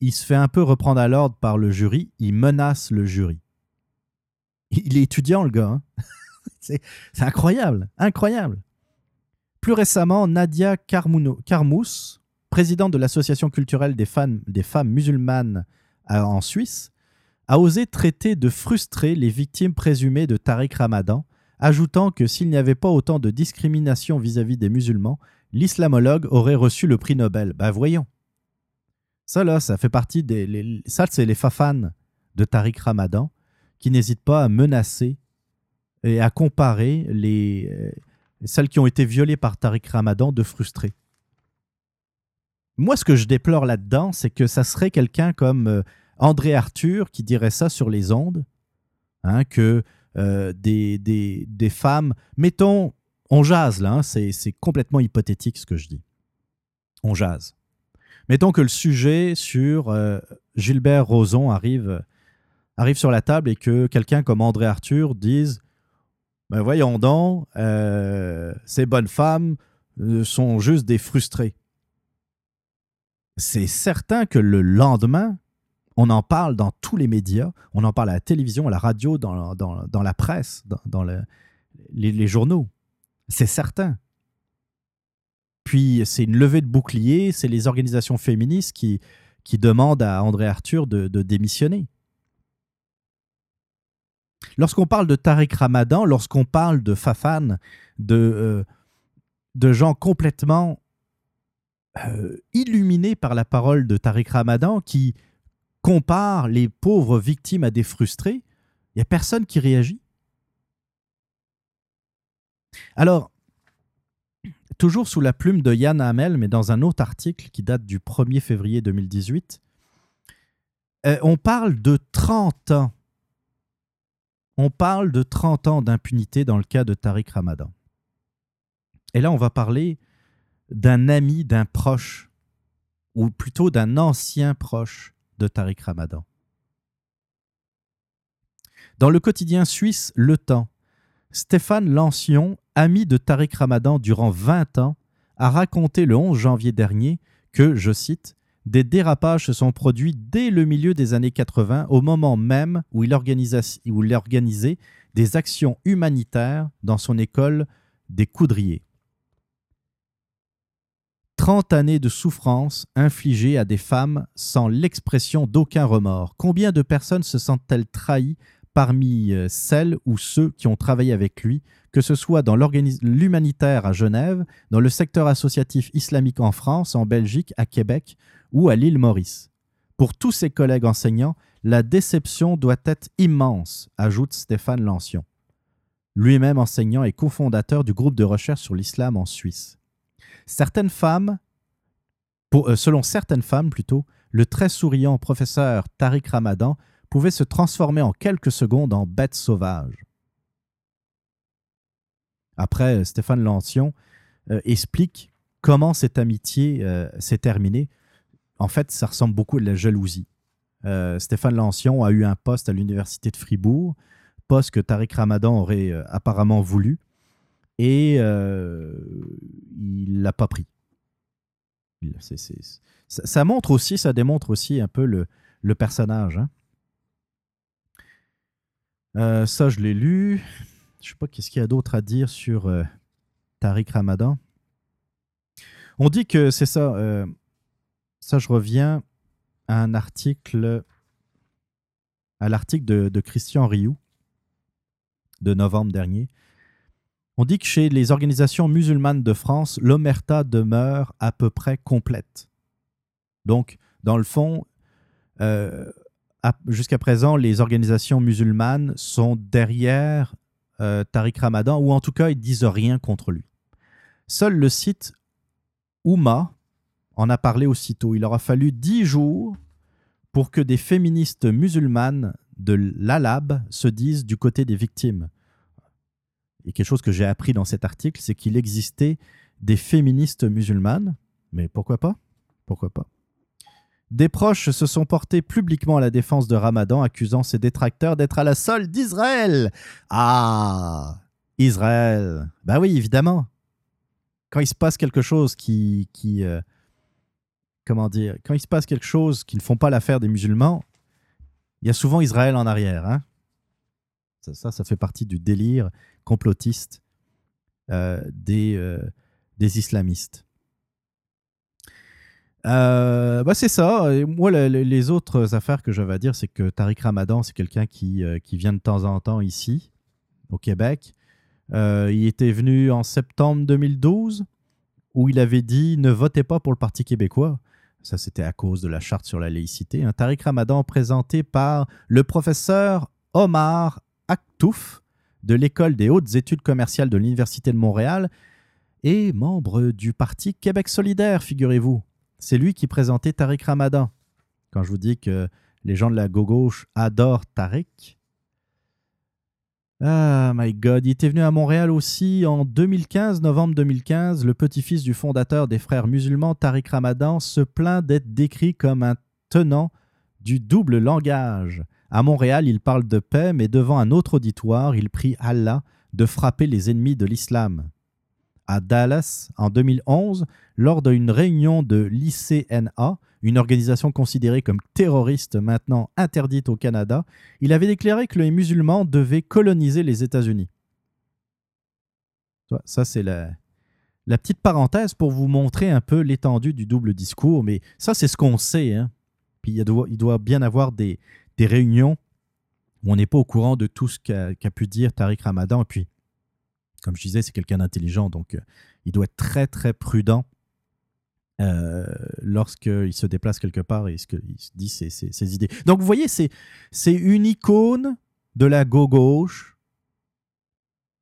il se fait un peu reprendre à l'ordre par le jury, il menace le jury. Il est étudiant, le gars. hein. C'est incroyable, incroyable. Plus récemment, Nadia Carmouno- présidente de l'Association culturelle des, femmes- musulmanes à- en Suisse, a osé traiter de frustrés les victimes présumées de Tariq Ramadan, ajoutant que s'il n'y avait pas autant de discrimination vis-à-vis des musulmans, l'islamologue aurait reçu le prix Nobel. Ben voyons. Ça, là, ça fait partie des. ça, c'est les fafans de Tariq Ramadan qui n'hésitent pas à menacer et à comparer les, euh, celles qui ont été violées par Tariq Ramadan de frustrés. Moi, ce que je déplore là-dedans, c'est que ça serait quelqu'un comme euh, André Arthur qui dirait ça sur les ondes, hein, que euh, des, des, femmes, mettons, on jase là, hein, c'est complètement hypothétique ce que je dis. On jase. Mettons que le sujet sur euh, Gilbert Rozon arrive, arrive sur la table et que quelqu'un comme André Arthur dise ben voyons donc, euh, ces bonnes femmes euh, sont juste des frustrés. C'est certain que le lendemain, on en parle dans tous les médias, on en parle à la télévision, à la radio, dans, la presse, dans, dans le- les, les journaux. C'est certain. Puis c'est une levée de bouclier, c'est les organisations féministes qui, qui demandent à André Arthur de, démissionner. Lorsqu'on parle de Tariq Ramadan, lorsqu'on parle de Fafan, de, euh, de gens complètement euh, illuminés par la parole de Tariq Ramadan qui comparent les pauvres victimes à des frustrés, il n'y a personne qui réagit. Alors, toujours sous la plume de Yann Hamel, mais dans un autre article qui date du 1er février 2018, euh, on parle de 30 ans. On parle de 30 ans d'impunité dans le cas de Tariq Ramadan. Et là, on va parler d'un ami, d'un proche ou plutôt d'un ancien proche de Tariq Ramadan. Dans le quotidien suisse Le Temps, Stéphane Lancion, ami de Tariq Ramadan durant 20 ans, a raconté le 11 janvier dernier que, je cite, des dérapages se sont produits dès le milieu des années 80, au moment même où il, organisait, des actions humanitaires dans son école des coudriers. 30 années de souffrance infligées à des femmes sans l'expression d'aucun remords. Combien de personnes se sentent-elles trahies parmi euh, celles ou ceux qui ont travaillé avec lui, que ce soit dans l'humanitaire à Genève, dans le secteur associatif islamique en France, en Belgique, à Québec ou à l'île Maurice. Pour tous ses collègues enseignants, la déception doit être immense, ajoute Stéphane Lancion, lui-même enseignant et cofondateur du groupe de recherche sur l'islam en Suisse. Certaines femmes, euh, selon certaines femmes plutôt, le très souriant professeur Tariq Ramadan pouvait se transformer en quelques secondes en bête sauvage. Après, Stéphane Lancion euh, explique comment cette amitié euh, s'est terminée. En fait, ça ressemble beaucoup à de la jalousie. Stéphane Lancion a eu un poste à l'université de Fribourg, poste que Tariq Ramadan aurait apparemment voulu et euh, il l'a pas pris. ça, montre aussi, ça démontre aussi un peu le, personnage. Hein. Euh, ça, je l'ai lu. Je sais pas qu'est-ce qu'il y a d'autre à dire sur euh, Tariq Ramadan? On dit que c'est ça. ça, je reviens à un article, à l'article de, de Christian Rioux de novembre dernier. On dit que chez les organisations musulmanes de France, l'omerta demeure à peu près complète. Donc, dans le fond, euh, jusqu'à présent, les organisations musulmanes sont derrière euh, Tariq Ramadan, ou en tout cas, ils disent rien contre lui. Seul le site Ouma en a parlé aussitôt. Il aura fallu dix jours pour que des féministes musulmanes de l'Alab se disent du côté des victimes. Et quelque chose que j'ai appris dans cet article, c'est qu'il existait des féministes musulmanes, mais pourquoi pas? Pourquoi pas? Des proches se sont portés publiquement à la défense de Ramadan, accusant ses détracteurs d'être à la solde d'Israël. Ah Israël Ben oui, évidemment. Quand il se passe quelque chose qui. euh, comment dire Quand il se passe quelque chose qui ne font pas l'affaire des musulmans, il y a souvent Israël en arrière. Hein ça, ça, fait partie du délire complotiste euh, euh, des islamistes. Euh, bah c'est ça. Moi, les autres affaires que j'avais à dire, c'est que Tariq Ramadan, c'est quelqu'un qui, qui, vient de temps en temps ici, au Québec. il était venu en septembre 2012, où il avait dit ne votez pas pour le Parti québécois. Ça, c'était à cause de la charte sur la laïcité. Un Tariq Ramadan présenté par le professeur Omar Aktouf de l'École des hautes études commerciales de l'Université de Montréal et membre du parti Québec solidaire, figurez-vous. C'est lui qui présentait Tariq Ramadan. Quand je vous dis que les gens de la gauche adorent Tariq. Ah, my God, il était venu à Montréal aussi en 2015, novembre 2015. Le petit-fils du fondateur des frères musulmans, Tariq Ramadan, se plaint d'être décrit comme un tenant du double langage. À Montréal, il parle de paix, mais devant un autre auditoire, il prie Allah de frapper les ennemis de l'islam. À Dallas, en 2011, lors d'une réunion de l'ICNA, une organisation considérée comme terroriste maintenant interdite au Canada, il avait déclaré que les musulmans devaient coloniser les États-Unis. Ça, c'est la, petite parenthèse pour vous montrer un peu l'étendue du double discours, mais ça, c'est ce qu'on sait. Hein. Puis il doit, il doit bien avoir des, réunions où on n'est pas au courant de tout ce qu'a pu dire Tariq Ramadan. Puis, comme je disais, c'est quelqu'un d'intelligent, donc euh, il doit être très, très prudent euh, lorsqu'il se déplace quelque part et ce qu'il dit ses, ses, idées. Donc, vous voyez, c'est une icône de la gauche,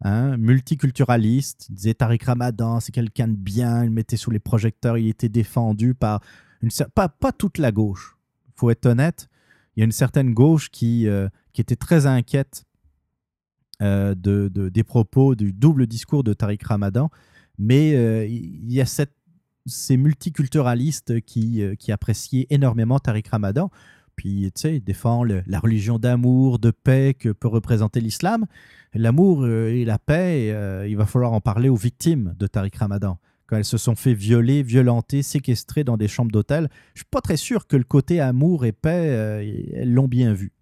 hein, multiculturaliste. Il disait Tariq Ramadan, c'est quelqu'un de bien, il mettait sous les projecteurs, il était défendu par une pas, toute la gauche. Il faut être honnête il y a une certaine gauche qui, euh, qui était très inquiète euh, de, des propos du double discours de Tariq Ramadan, mais euh, il y a ces multiculturalistes qui, euh, qui appréciaient énormément Tariq Ramadan. Puis, tu sais, défend le- la religion d'amour, de paix que peut représenter l'islam. L'amour et la paix, il va falloir en parler aux victimes de Tariq Ramadan. Quand elles se sont fait violer, violenter, séquestrer dans des chambres d'hôtel, je suis pas très sûr que le côté amour et paix, elles l'ont bien vu.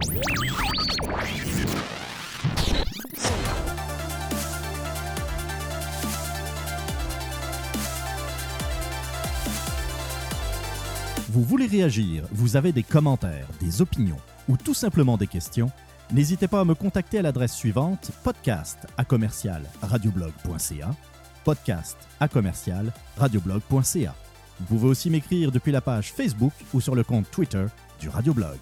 Vous voulez réagir, vous avez des commentaires, des opinions ou tout simplement des questions, n'hésitez pas à me contacter à l'adresse suivante podcast à commercial radioblog.ca podcast à commercial radioblog.ca. Vous pouvez aussi m'écrire depuis la page Facebook ou sur le compte Twitter du Radioblog.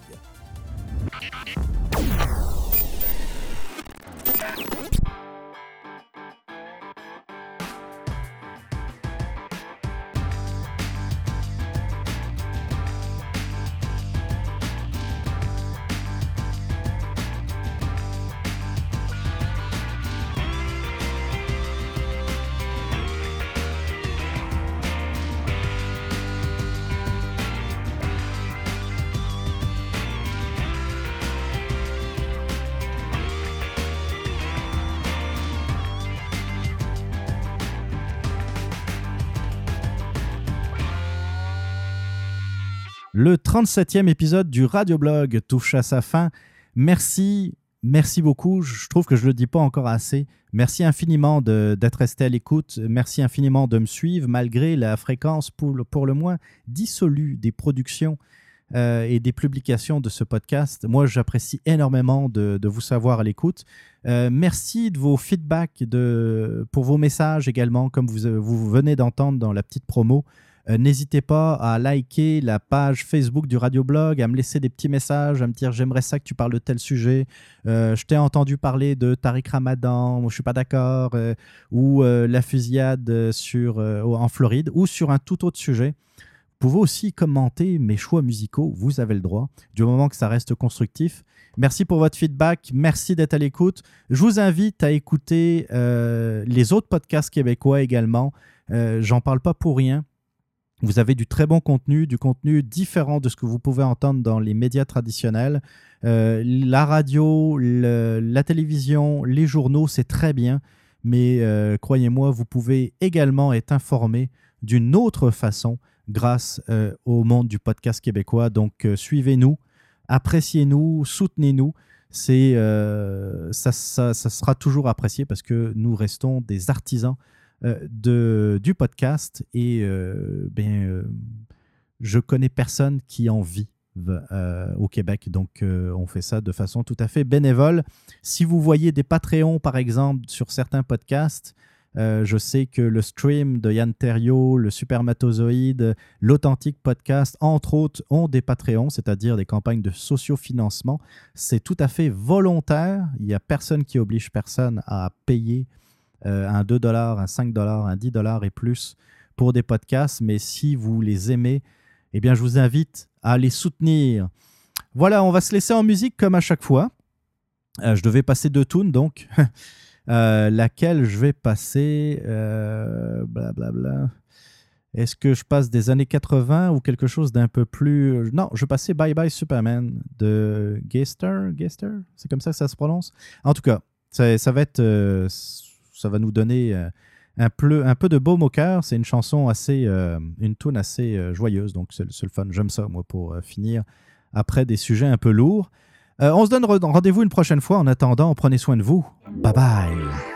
Le 37e épisode du Radioblog touche à sa fin. Merci, merci beaucoup. Je trouve que je ne le dis pas encore assez. Merci infiniment d'être resté à l'écoute. Merci infiniment de me suivre malgré la fréquence pour le, moins dissolue des productions euh, et des publications de ce podcast. Moi, j'apprécie énormément de, de vous savoir à l'écoute. Euh, merci de vos feedbacks, de, pour vos messages également, comme vous, vous venez d'entendre dans la petite promo. Euh, N'hésitez pas à liker la page Facebook du Radioblog, à me laisser des petits messages, à me dire j'aimerais ça que tu parles de tel sujet. Euh, je t'ai entendu parler de Tariq Ramadan, moi je suis pas d'accord, euh, ou la fusillade en Floride, ou sur un tout autre sujet. Vous pouvez aussi commenter mes choix musicaux, vous avez le droit, du moment que ça reste constructif. Merci pour votre feedback, merci d'être à l'écoute. Je vous invite à écouter les autres podcasts québécois également. J'en parle pas pour rien. Vous avez du très bon contenu, du contenu différent de ce que vous pouvez entendre dans les médias traditionnels. Euh, la radio, la télévision, les journaux, c'est très bien, mais euh, croyez-moi, vous pouvez également être informé d'une autre façon grâce euh, au monde du podcast québécois. Donc, suivez-nous, appréciez-nous, soutenez-nous. C'est, ça, ça- ça sera toujours apprécié parce que nous restons des artisans de, du podcast et euh, ben, euh, je connais personne qui en vit euh, au Québec. Donc, euh, on fait ça de façon tout à fait bénévole. Si vous voyez des Patreons, par exemple, sur certains podcasts, euh, je sais que le stream de Yann Terriot, le Supermatozoïde, l'Authentique Podcast, entre autres, ont des Patreons, c'est-à-dire des campagnes de sociofinancement. C'est tout à fait volontaire. Il n'y a personne qui oblige personne à payer euh, un 2 dollars, un 5 dollars, un 10 dollars et plus pour des podcasts. Mais si vous les aimez, eh bien, je vous invite à les soutenir. Voilà, on va se laisser en musique comme à chaque fois. Euh, je devais passer deux tunes, donc. Euh, laquelle je vais passer Blablabla. Est-ce que je passe des années 80 ou quelque chose d'un peu plus... Non, je passer Bye Bye Superman de Geister. Geister C'est comme ça que ça se prononce En tout cas, ça, ça va être... ça va nous donner euh, un, peu, de baume au cœur. C'est une chanson assez... euh, une tune assez euh, joyeuse, donc c'est le fun. J'aime ça, moi, pour finir après des sujets un peu lourds. On se donne re- rendez-vous une prochaine fois. En attendant, prenez soin de vous. Bye bye.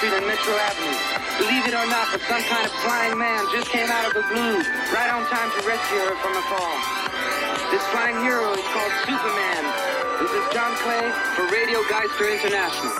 Street and Metro Avenue. Believe it or not, but some kind of flying man just came out of the blue, right on time to rescue her from a fall. This flying hero is called Superman. This is John Clay for Radio Geister International.